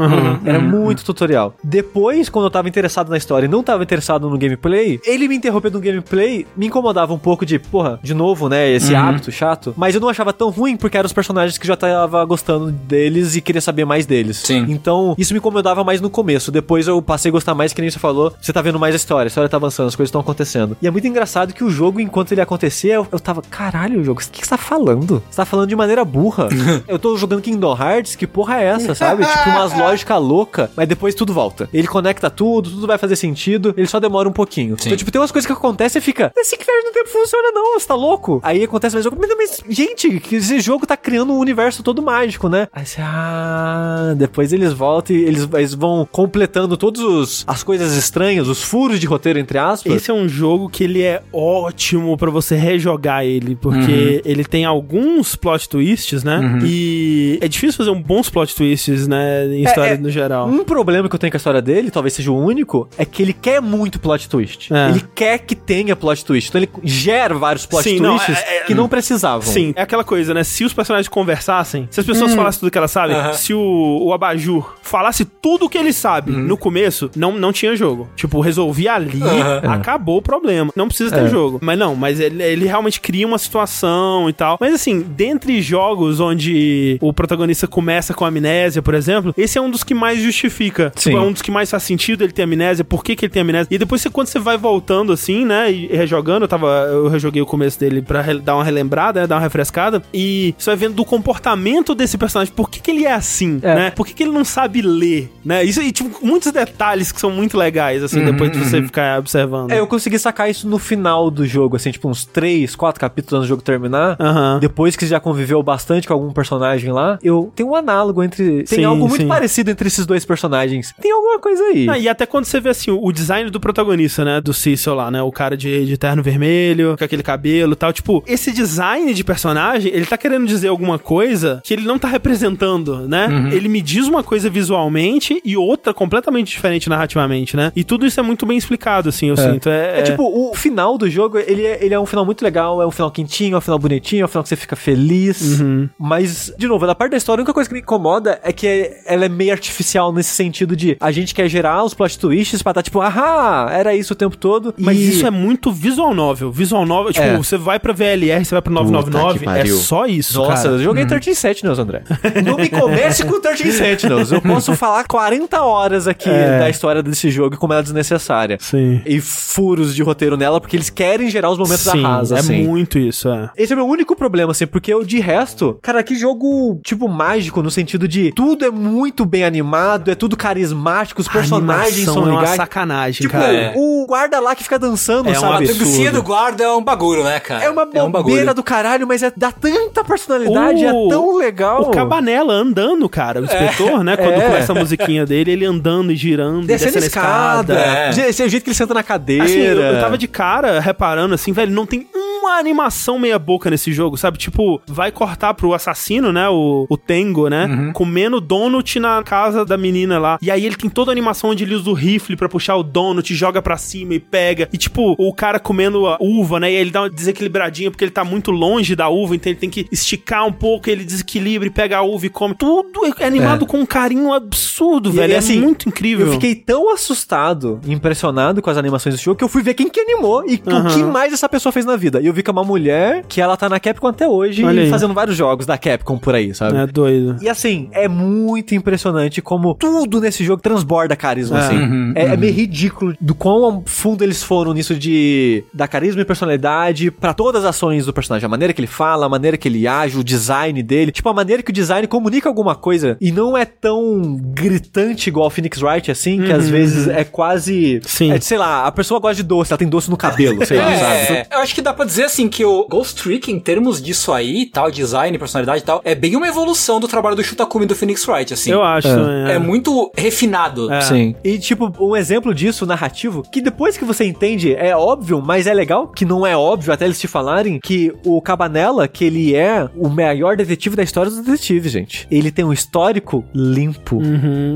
Era muito tutorial. Depois, quando eu tava interessado na história e não tava interessado no gameplay, ele me interrompendo no gameplay me incomodava um pouco de, porra, de novo, né, esse hábito chato. Mas eu não achava tão ruim porque eram os personagens que já tava gostando deles e queria saber mais deles. Sim. Então, isso me incomodava mais no começo. Depois eu passei a gostar mais, que nem você falou. Você tá vendo mais a história, a história tá avançando, as coisas estão acontecendo. E é muito engraçado que o jogo, enquanto ele acontecia, eu, eu tava, caralho, jogo, o que que você tá falando? Você tá falando de maneira burra. [LAUGHS] eu tô jogando Kingdom Hearts, que porra é essa, sabe? tipo, umas [LAUGHS] lógicas loucas, mas depois tudo volta. Ele conecta tudo, tudo vai fazer sentido, ele só demora um pouquinho. Então, tipo, tem umas coisas que acontecem e fica, esse que no tempo funciona não, você tá louco? Aí acontece mais jogo, mas, mas, gente, que esse jogo tá criando um universo todo mágico, né? Aí você, ah, depois eles voltam e eles, eles vão completando todas os- as coisas estranhas, os furos de roteiro, entre aspas. Esse é um jogo que ele é ótimo pra você rejogar ele, porque ele tem alguns plot twists, né? E é difícil fazer um bons plot twists, né, em história é, no geral. Um problema que eu tenho com a história dele, talvez seja o único, é que ele quer muito plot twist. É. Ele quer que tenha plot twist. Então ele gera vários plot Sim, não, twists é- é- que não precisavam. Sim, é aquela coisa, né? Se os personagens conversassem, se as pessoas falassem tudo que elas sabem, Aham. se o, o Abajur falasse tudo que ele sabe no começo, não, não tinha jogo. Tipo, resolvia ali, Aham. acabou o problema. Não precisa ter É. jogo. Mas não, mas ele, ele realmente cria uma situação e tal. Mas assim, dentre jogos onde o protagonista começa com amnésia, por exemplo, esse é um dos que mais justifica. Sim. Tipo, é um dos que mais faz sentido ele ter amnésia, por que, que ele tem amnésia. E depois, você, quando você vai voltando assim, né, e rejogando, eu tava. Eu rejoguei o começo dele pra dar uma relembrada, né, dar uma refrescada, e você vai vendo do comportamento desse personagem, por que, que ele é assim, É. né? Por que, que ele não sabe ler, né? Isso e, tipo, muitos detalhes que são muito legais, assim, depois de você ficar observando. É, eu consegui sacar isso no final do jogo, assim, tipo uns 3, 4 capítulos antes do jogo terminar. Aham. Depois que já conviveu bastante com algum personagem lá, eu tenho um análogo entre. Tem Sim, algo muito sim. parecido entre esses dois personagens. Tem alguma coisa aí. Ah, e até quando você vê assim, o design do protagonista, né? Do Cecil lá, né? O cara de, de terno vermelho, com aquele cabelo e tal. Tipo, esse design de personagem, ele tá querendo dizer alguma coisa que ele não tá representando, né? Ele me diz uma coisa visualmente e outra completamente diferente narrativamente, né? E tudo isso é muito bem explicado, assim, eu sinto. É, É tipo, o final do jogo, ele é, ele é um final muito legal, é um final quentinho, é um final bonitinho, é um final que você fica feliz. Mas, de novo, na parte da história, única coisa que me incomoda é que ela é meio artificial nesse sentido de a gente quer gerar os plot twists pra estar tipo, ahá, era isso o tempo todo. Mas e- isso é muito visual novel. Visual novel, tipo, É. você vai pra VLR, você vai pro 999, que é só isso, Nossa, cara. eu joguei 13 Sentinels, André. [LAUGHS] Não me comece com 13 Sentinels. Eu posso [LAUGHS] falar 40 horas aqui É. da história desse jogo e como ela é desnecessária. Sim. E furos de roteiro nela, porque eles querem gerar os momentos Sim, da rasa, é assim. muito isso, é. Esse é o meu único problema, assim, porque eu, de resto, cara, que jogo, tipo, mágico, no sentido de tudo é muito bem animado, é tudo carismático, os personagens A são é uma legais. sacanagem, Tipo, cara. o guarda lá que fica dançando, É um sabe? A absurdo. dancinha do guarda é um bagulho, né, cara? É uma um bobeira do caralho, mas é, dá tanta personalidade, é O- tão legal. O Cabanela andando, cara, o inspetor, né? Quando é. começa a musiquinha dele, ele andando e girando, Descendo descendo a escada. É. Esse é o jeito que ele senta na cadeira. Assim, eu, eu tava de cara reparando assim, velho, não tem uma uma animação meia boca nesse jogo, sabe? Tipo, vai cortar pro assassino, né? O, o Tengo, né? Comendo donut na casa da menina lá. E aí ele tem toda a animação onde ele usa o rifle pra puxar o donut, joga pra cima e pega. E tipo, o cara comendo a uva, né? E aí ele dá uma desequilibradinha porque ele tá muito longe da uva, então ele tem que esticar um pouco, ele desequilibra e pega a uva e come. Tudo é animado com um carinho absurdo, velho. é assim, muito incrível. Eu fiquei tão assustado, impressionado com as animações do jogo, que eu fui ver quem que animou e o que mais essa pessoa fez na vida. E eu vi que é uma mulher que ela tá na Capcom até hoje Olha aí. fazendo vários jogos da Capcom por aí, sabe? É doido. E assim, é muito impressionante como tudo nesse jogo transborda carisma, É. assim. é, é meio ridículo do quão fundo eles foram nisso de dar carisma e personalidade pra todas as ações do personagem. A maneira que ele fala, a maneira que ele age, o design dele. Tipo, a maneira que o design comunica alguma coisa e não é tão gritante igual o Phoenix Wright, assim, que às vezes é quase... Sim. É, sei lá, a pessoa gosta de doce, ela tem doce no cabelo, [LAUGHS] sei lá, sabe? É, eu acho que dá pra dizer assim que o Ghost Trick, em termos disso aí, tal, design, personalidade e tal, é bem uma evolução do trabalho do Shutakumi e do Phoenix Wright, assim. Eu acho. também, É muito refinado. É. Sim. E, tipo, um exemplo disso, narrativo, que depois que você entende, é óbvio, mas é legal que não é óbvio até eles te falarem que o Cabanela, que ele é o maior detetive da história dos detetives, gente. Ele tem um histórico limpo.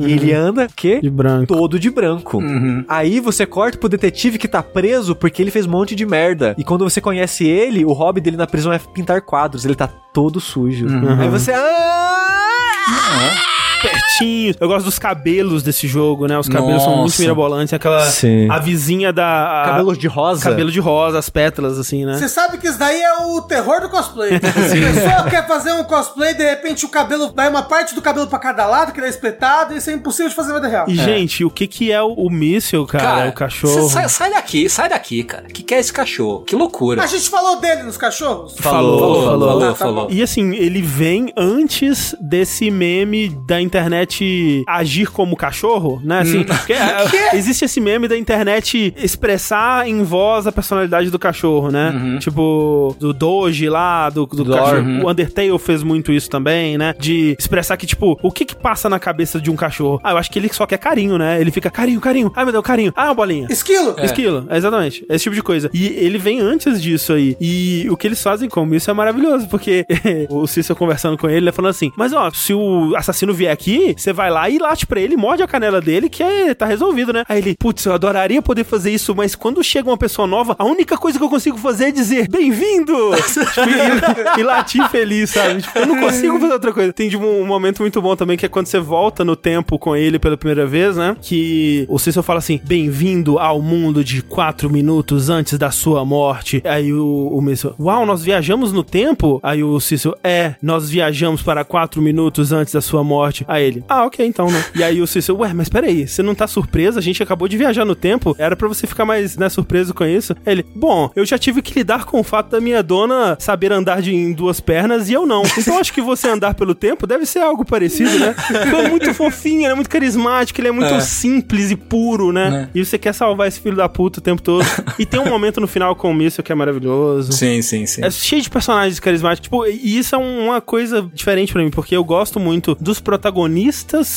E ele anda, o quê? Uhum. De branco. Todo de branco. Aí você corta pro detetive que tá preso porque ele fez um monte de merda. E quando você conhece ele, o hobby dele na prisão é pintar quadros. Ele tá todo sujo. Aí você. Ah! Pertinho. Eu gosto dos cabelos desse jogo, né? Os cabelos são muito Nossa. mirabolantes. Aquela. Sim. A vizinha da. a- Cabelo de rosa. Cabelo de rosa, as pétalas, assim, né? Você sabe que isso daí é o terror do cosplay. [LAUGHS] A pessoa quer fazer um cosplay, de repente o cabelo vai uma parte do cabelo pra cada lado, que ele é espetado, isso é impossível de fazer na vida real. E, gente, o que que é o, o míssil, cara? o cachorro. Sai, sai daqui, sai daqui, cara. O que, que é esse cachorro? Que loucura. A gente falou dele nos cachorros? Falou, falou, falou, Ah, falou. tá bom. E assim, ele vem antes desse meme da internet agir como cachorro, né? Assim, porque, é, [LAUGHS] existe esse meme da internet expressar em voz a personalidade do cachorro, né? Tipo, do Doge lá, do, do Dor. cachorro. O Undertale fez muito isso também, né? De expressar que, tipo, o que que passa na cabeça de um cachorro? Ah, eu acho que ele só quer carinho, né? Ele fica carinho, carinho. Ai, meu Deus, carinho. Ah, uma bolinha. Esquilo! Esquilo, exatamente. Esse tipo de coisa. E ele vem antes disso aí. E o que eles fazem com isso é maravilhoso, porque [LAUGHS] o Cícero conversando com ele, ele falando assim: Mas ó, se o assassino vier aqui, você vai lá e late pra ele, morde a canela dele, que é, tá resolvido, né? Aí ele, putz, eu adoraria poder fazer isso, mas quando chega uma pessoa nova, a única coisa que eu consigo fazer é dizer bem-vindo! [LAUGHS] Tipo, e, latir feliz, sabe? Tipo, eu não consigo fazer outra coisa. Tem tipo, um momento muito bom também, que é quando você volta no tempo com ele pela primeira vez, né? Que o Cícero fala assim: bem-vindo ao mundo de quatro minutos antes da sua morte. Aí o, o Míssil, uau, nós viajamos no tempo? Aí o Cícero, é, nós viajamos para quatro minutos antes da sua morte. Aí ele, ah, ok, então, né? E aí o Cícero, ué, mas peraí, você não tá surpreso? A gente acabou de viajar no tempo, era pra você ficar mais, né, surpreso com isso? Aí ele, bom, eu já tive que lidar com o fato da minha dona saber andar de, em duas pernas e eu não. Então acho que você andar pelo tempo deve ser algo parecido, né? Ele é muito fofinho, ele é muito carismático, ele é muito É. simples e puro, né? Né. E você quer salvar esse filho da puta o tempo todo. e tem um momento no final com o Míssil que é maravilhoso. Sim, sim, sim. É cheio de personagens carismáticos. Tipo, e isso é uma coisa diferente pra mim, porque eu gosto muito dos protagonistas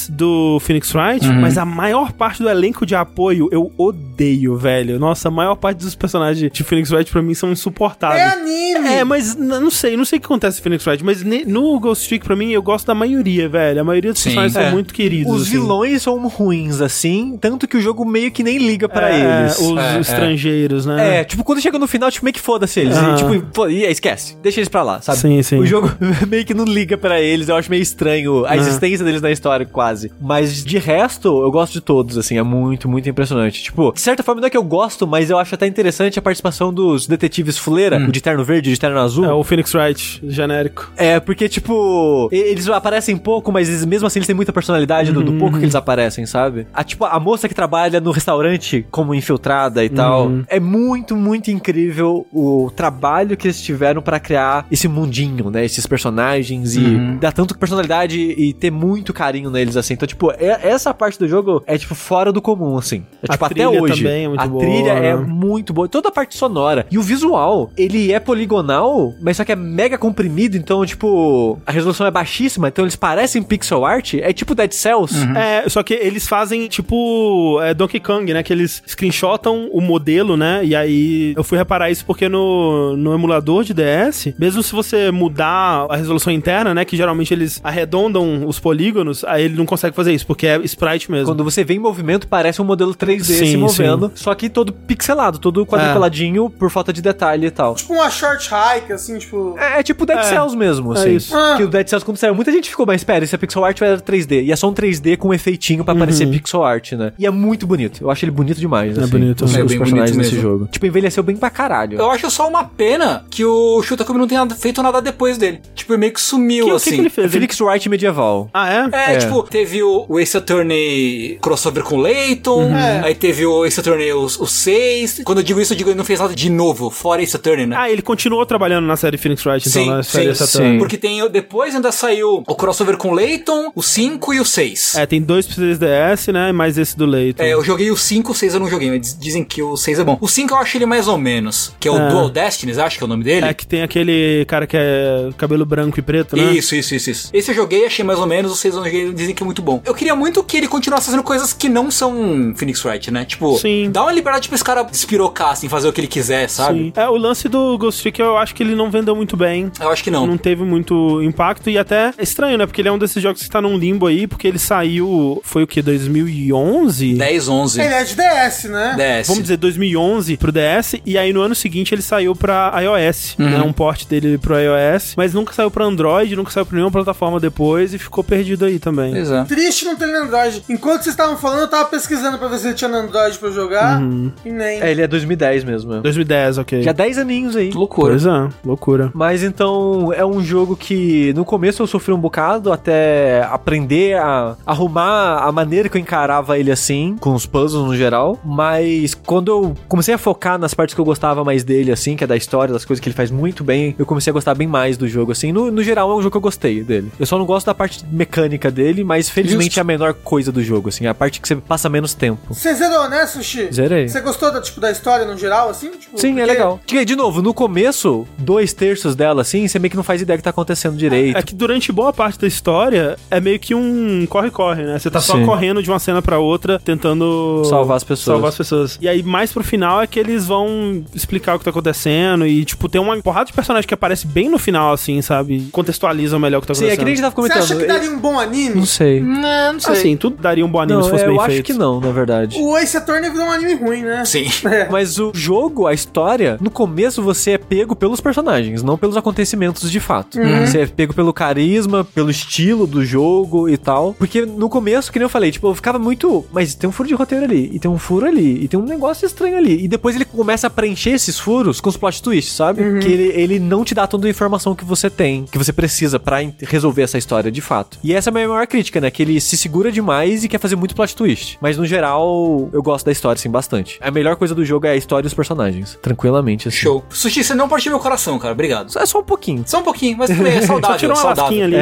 do Phoenix Wright, Uhum. mas a maior parte do elenco de apoio eu odeio, velho. Nossa, a maior parte dos personagens de Phoenix Wright pra mim são insuportáveis. É anime! É, mas não sei, não sei o que acontece no Phoenix Wright, mas no Ghost Trick, pra mim, eu gosto da maioria, velho. A maioria dos Sim. personagens É. são muito queridos. Os assim. vilões são ruins, assim, tanto que o jogo meio que nem liga pra É, eles. Os É, é. estrangeiros, né? É, tipo, quando chega no final, tipo, meio que foda-se eles. Aham. E, tipo, e esquece. Deixa eles pra lá, sabe? Sim, sim. O jogo [LAUGHS] meio que não liga pra eles. Eu acho meio estranho a É. existência deles na história, quase. Mas de resto, eu gosto de todos, assim. É muito, muito impressionante. Tipo, de certa forma, não é que eu gosto, mas eu acho até interessante a participação dos detetives fuleira, o de terno verde e de terno azul. É o Phoenix Wright, genérico. É, porque, tipo, eles aparecem pouco, mas eles- mesmo assim eles têm muita personalidade do, do pouco que eles aparecem, sabe? A, tipo, a moça que trabalha no restaurante como infiltrada e tal. É muito, muito incrível o trabalho que eles tiveram pra criar esse mundinho, né? Esses personagens e dar tanto personalidade e ter muito muito carinho neles, assim. Então, tipo, é- essa parte do jogo é, tipo, fora do comum, assim. É, A tipo, até trilha hoje. também é muito a boa, trilha é muito boa. Toda a parte sonora. E o visual, ele é poligonal, mas só que é mega comprimido, então, tipo, a resolução é baixíssima, então eles parecem pixel art. É tipo Dead Cells. É, só que eles fazem tipo é, Donkey Kong, né? Que eles screenshotam o modelo, né? E aí eu fui reparar isso porque no, no emulador de DS, mesmo se você mudar a resolução interna, né? Que geralmente eles arredondam os polígonos, aí ele não consegue fazer isso, porque é sprite mesmo. Quando você vê em movimento, parece um modelo 3D Sim, se movendo, só que todo pixelado, todo quadriculadinho por falta de detalhe e tal. Tipo uma short hike, assim, tipo. É, é tipo Dead É, Cells mesmo, é assim. isso. Ah. Que o Dead Cells, quando saiu, muita gente ficou, mas espera, esse é pixel art ou era 3D? E é só um 3D com um efeitinho pra parecer pixel art, né? E é muito bonito. Eu acho ele bonito demais, É assim. bonito. Os, É os personagens bonito nesse jogo. Tipo, envelheceu bem pra caralho. Eu acho só uma pena que o Shutakubi não tenha feito nada depois dele. Tipo, ele meio que sumiu, Que- o que, assim. que ele fez? Felix Wright medieval. Ah, é? É, É. tipo, teve o, o Ace Attorney crossover com o Layton, aí teve o Ace Attorney o 6. Quando eu digo isso, eu digo ele não fez nada de novo, fora Ace Attorney, né? Ah, ele continuou trabalhando na série Phoenix Wright, então, Sim, na série sim, Saturn. Porque tem, depois ainda saiu o crossover com o Layton, o 5 e o 6. É, tem dois pra 3DS, né? E mais esse do Leito. É, eu joguei o 5, o 6 eu não joguei, mas dizem que o 6 é bom. O 5 eu acho ele mais ou menos, que é o É. Dual Destinies, acho que é o nome dele. É que tem aquele cara que é cabelo branco e preto, né? Isso, isso, isso, isso. Esse eu joguei, achei mais ou menos, o 6 eu não joguei, dizem que é muito bom. Eu queria muito que ele continuasse fazendo coisas que não são Phoenix Wright, né? Tipo, Sim. dá uma liberdade pra esse cara despirocar, assim, fazer o que ele quiser, sabe? Sim. É, o lance do Ghost Trick eu acho que ele não vendeu muito bem. Eu acho que não. Não teve muito impacto e até é estranho, né? Porque ele é um desses jogos que tá num limbo aí, porque ele saiu, foi o que, 2011? 10, 11. Ele é de DS, né? DS. Vamos dizer 2011 pro DS e aí no ano seguinte ele saiu pra iOS, Uhum. né? Um port dele pro iOS, mas nunca saiu pra Android, nunca saiu pra nenhuma plataforma depois e ficou perdido aí também. Pois é. Triste não ter no Android. Enquanto vocês estavam falando, eu tava pesquisando pra ver se ele tinha no Android pra eu jogar. E nem. É, ele é 2010 mesmo. é. 2010, ok. Já 10 aninhos aí. Que loucura. Pois é, loucura. Mas então é um jogo que no começo eu sofri um bocado até aprender a arrumar a maneira que eu encarava ele assim, com os puzzles no geral. Mas quando eu comecei a focar nas partes que eu gostava mais dele, assim, que é da história, das coisas que ele faz muito bem, eu comecei a gostar bem mais do jogo, assim. No, no geral é um jogo que eu gostei dele. Eu só não gosto da parte mecânica dele, mas felizmente Justo. é a menor coisa do jogo, assim, é a parte que você passa menos tempo. Você zerou, né, Sushi? Zerei. Você gostou da, tipo, da história no geral, assim? Tipo, Sim, é porque- legal. De de novo, no começo, dois terços dela, assim, você meio que não faz ideia do que tá acontecendo direito. É que durante boa parte da história é meio que um corre-corre, né? Você tá só Sim. correndo de uma cena pra outra, tentando Salvar as pessoas. Salvar as pessoas. E aí, mais pro final, é que eles vão explicar o que tá acontecendo. E, tipo, tem uma porrada de personagem que aparece bem no final, assim, sabe? Contextualizam melhor o que tá Sim, acontecendo. é que nem a gente tava Você comentando. acha que daria um bom anime? Não sei. Não, não sei. Assim, tudo daria um bom anime Não, se fosse é, bem eu acho feito. que não, na verdade. O Ace Attorney virou um anime ruim, né? Sim. [LAUGHS] Mas o jogo, a história, no começo você é pego pelos personagens, não pelos acontecimentos de fato. Você é pego pelo carisma, pelo estilo do jogo e tal. Porque no começo, que nem eu falei, tipo, eu ficava muito. Mas tem um furo de roteiro ali, e tem um furo ali, e tem um negócio estranho ali. E depois ele começa a preencher esses furos com os plot twists, sabe? Que ele, ele não te dá toda a informação que você tem, que você precisa pra en- resolver essa história de fato. E essa é a minha maior crítica, né? Que ele se segura demais e quer fazer muito plot twist. Mas no geral, eu gosto da história, assim, bastante. A melhor coisa do jogo é a história e os personagens. Tranquilamente, assim. Show. Sushi, você não partiu meu coração, cara. Obrigado. É só um pouquinho. Só um pouquinho, mas também é [LAUGHS] saudável. Só tirou uma saudável. ali.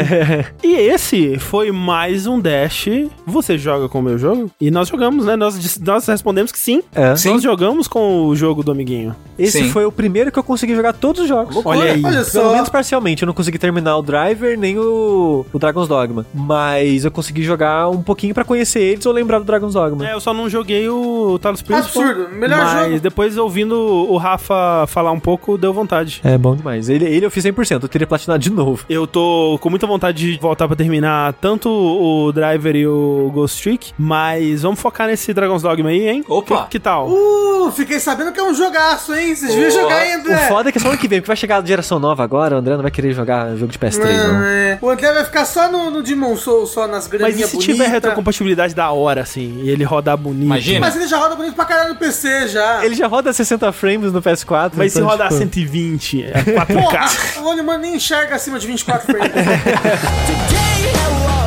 E esse foi mais um Dash. Você joga com o meu jogo? E nós jogamos, né? Nós, nós respondemos que sim. É. Sim. Nós jogamos com o jogo do amiguinho. Esse Sim. foi o primeiro que eu consegui jogar todos os jogos. Olha aí. Olha Pelo menos parcialmente. Eu não consegui terminar o Driver nem o, o Dragon's Dogma. Mas eu consegui jogar um pouquinho pra conhecer eles ou lembrar do Dragon's Dogma. É, eu só não joguei o Talos Principal. Absurdo. Melhor mas jogo. depois, ouvindo o Rafa falar um pouco, deu vontade. É bom demais. Ele, ele eu fiz 100%. Eu teria platinado de novo. Eu tô com muita vontade de voltar pra terminar tanto o Driver e o Ghost Trick, mas vamos focar nesse Dragon's Dogma aí, hein? Opa. Que, que tal? Uh, fiquei sabendo que é um jogaço, hein? Vocês Boa. jogar André. O foda é que é só ano que vem, porque vai chegar a geração nova agora, o André não vai querer jogar jogo de PS3, Não, não. é. O André vai ficar só no, no Demon Souls, só nas Mas e graninhas se bonitas. tiver retrocompatibilidade da hora, assim, e ele rodar bonito? Imagina. Mas ele já roda bonito pra caralho no PC, já. Ele já roda 60 frames no PS4. Mas se então, rodar tipo, 120, é [LAUGHS] 4K. Porra, o olho mano nem enxerga acima de 24 frames. [LAUGHS]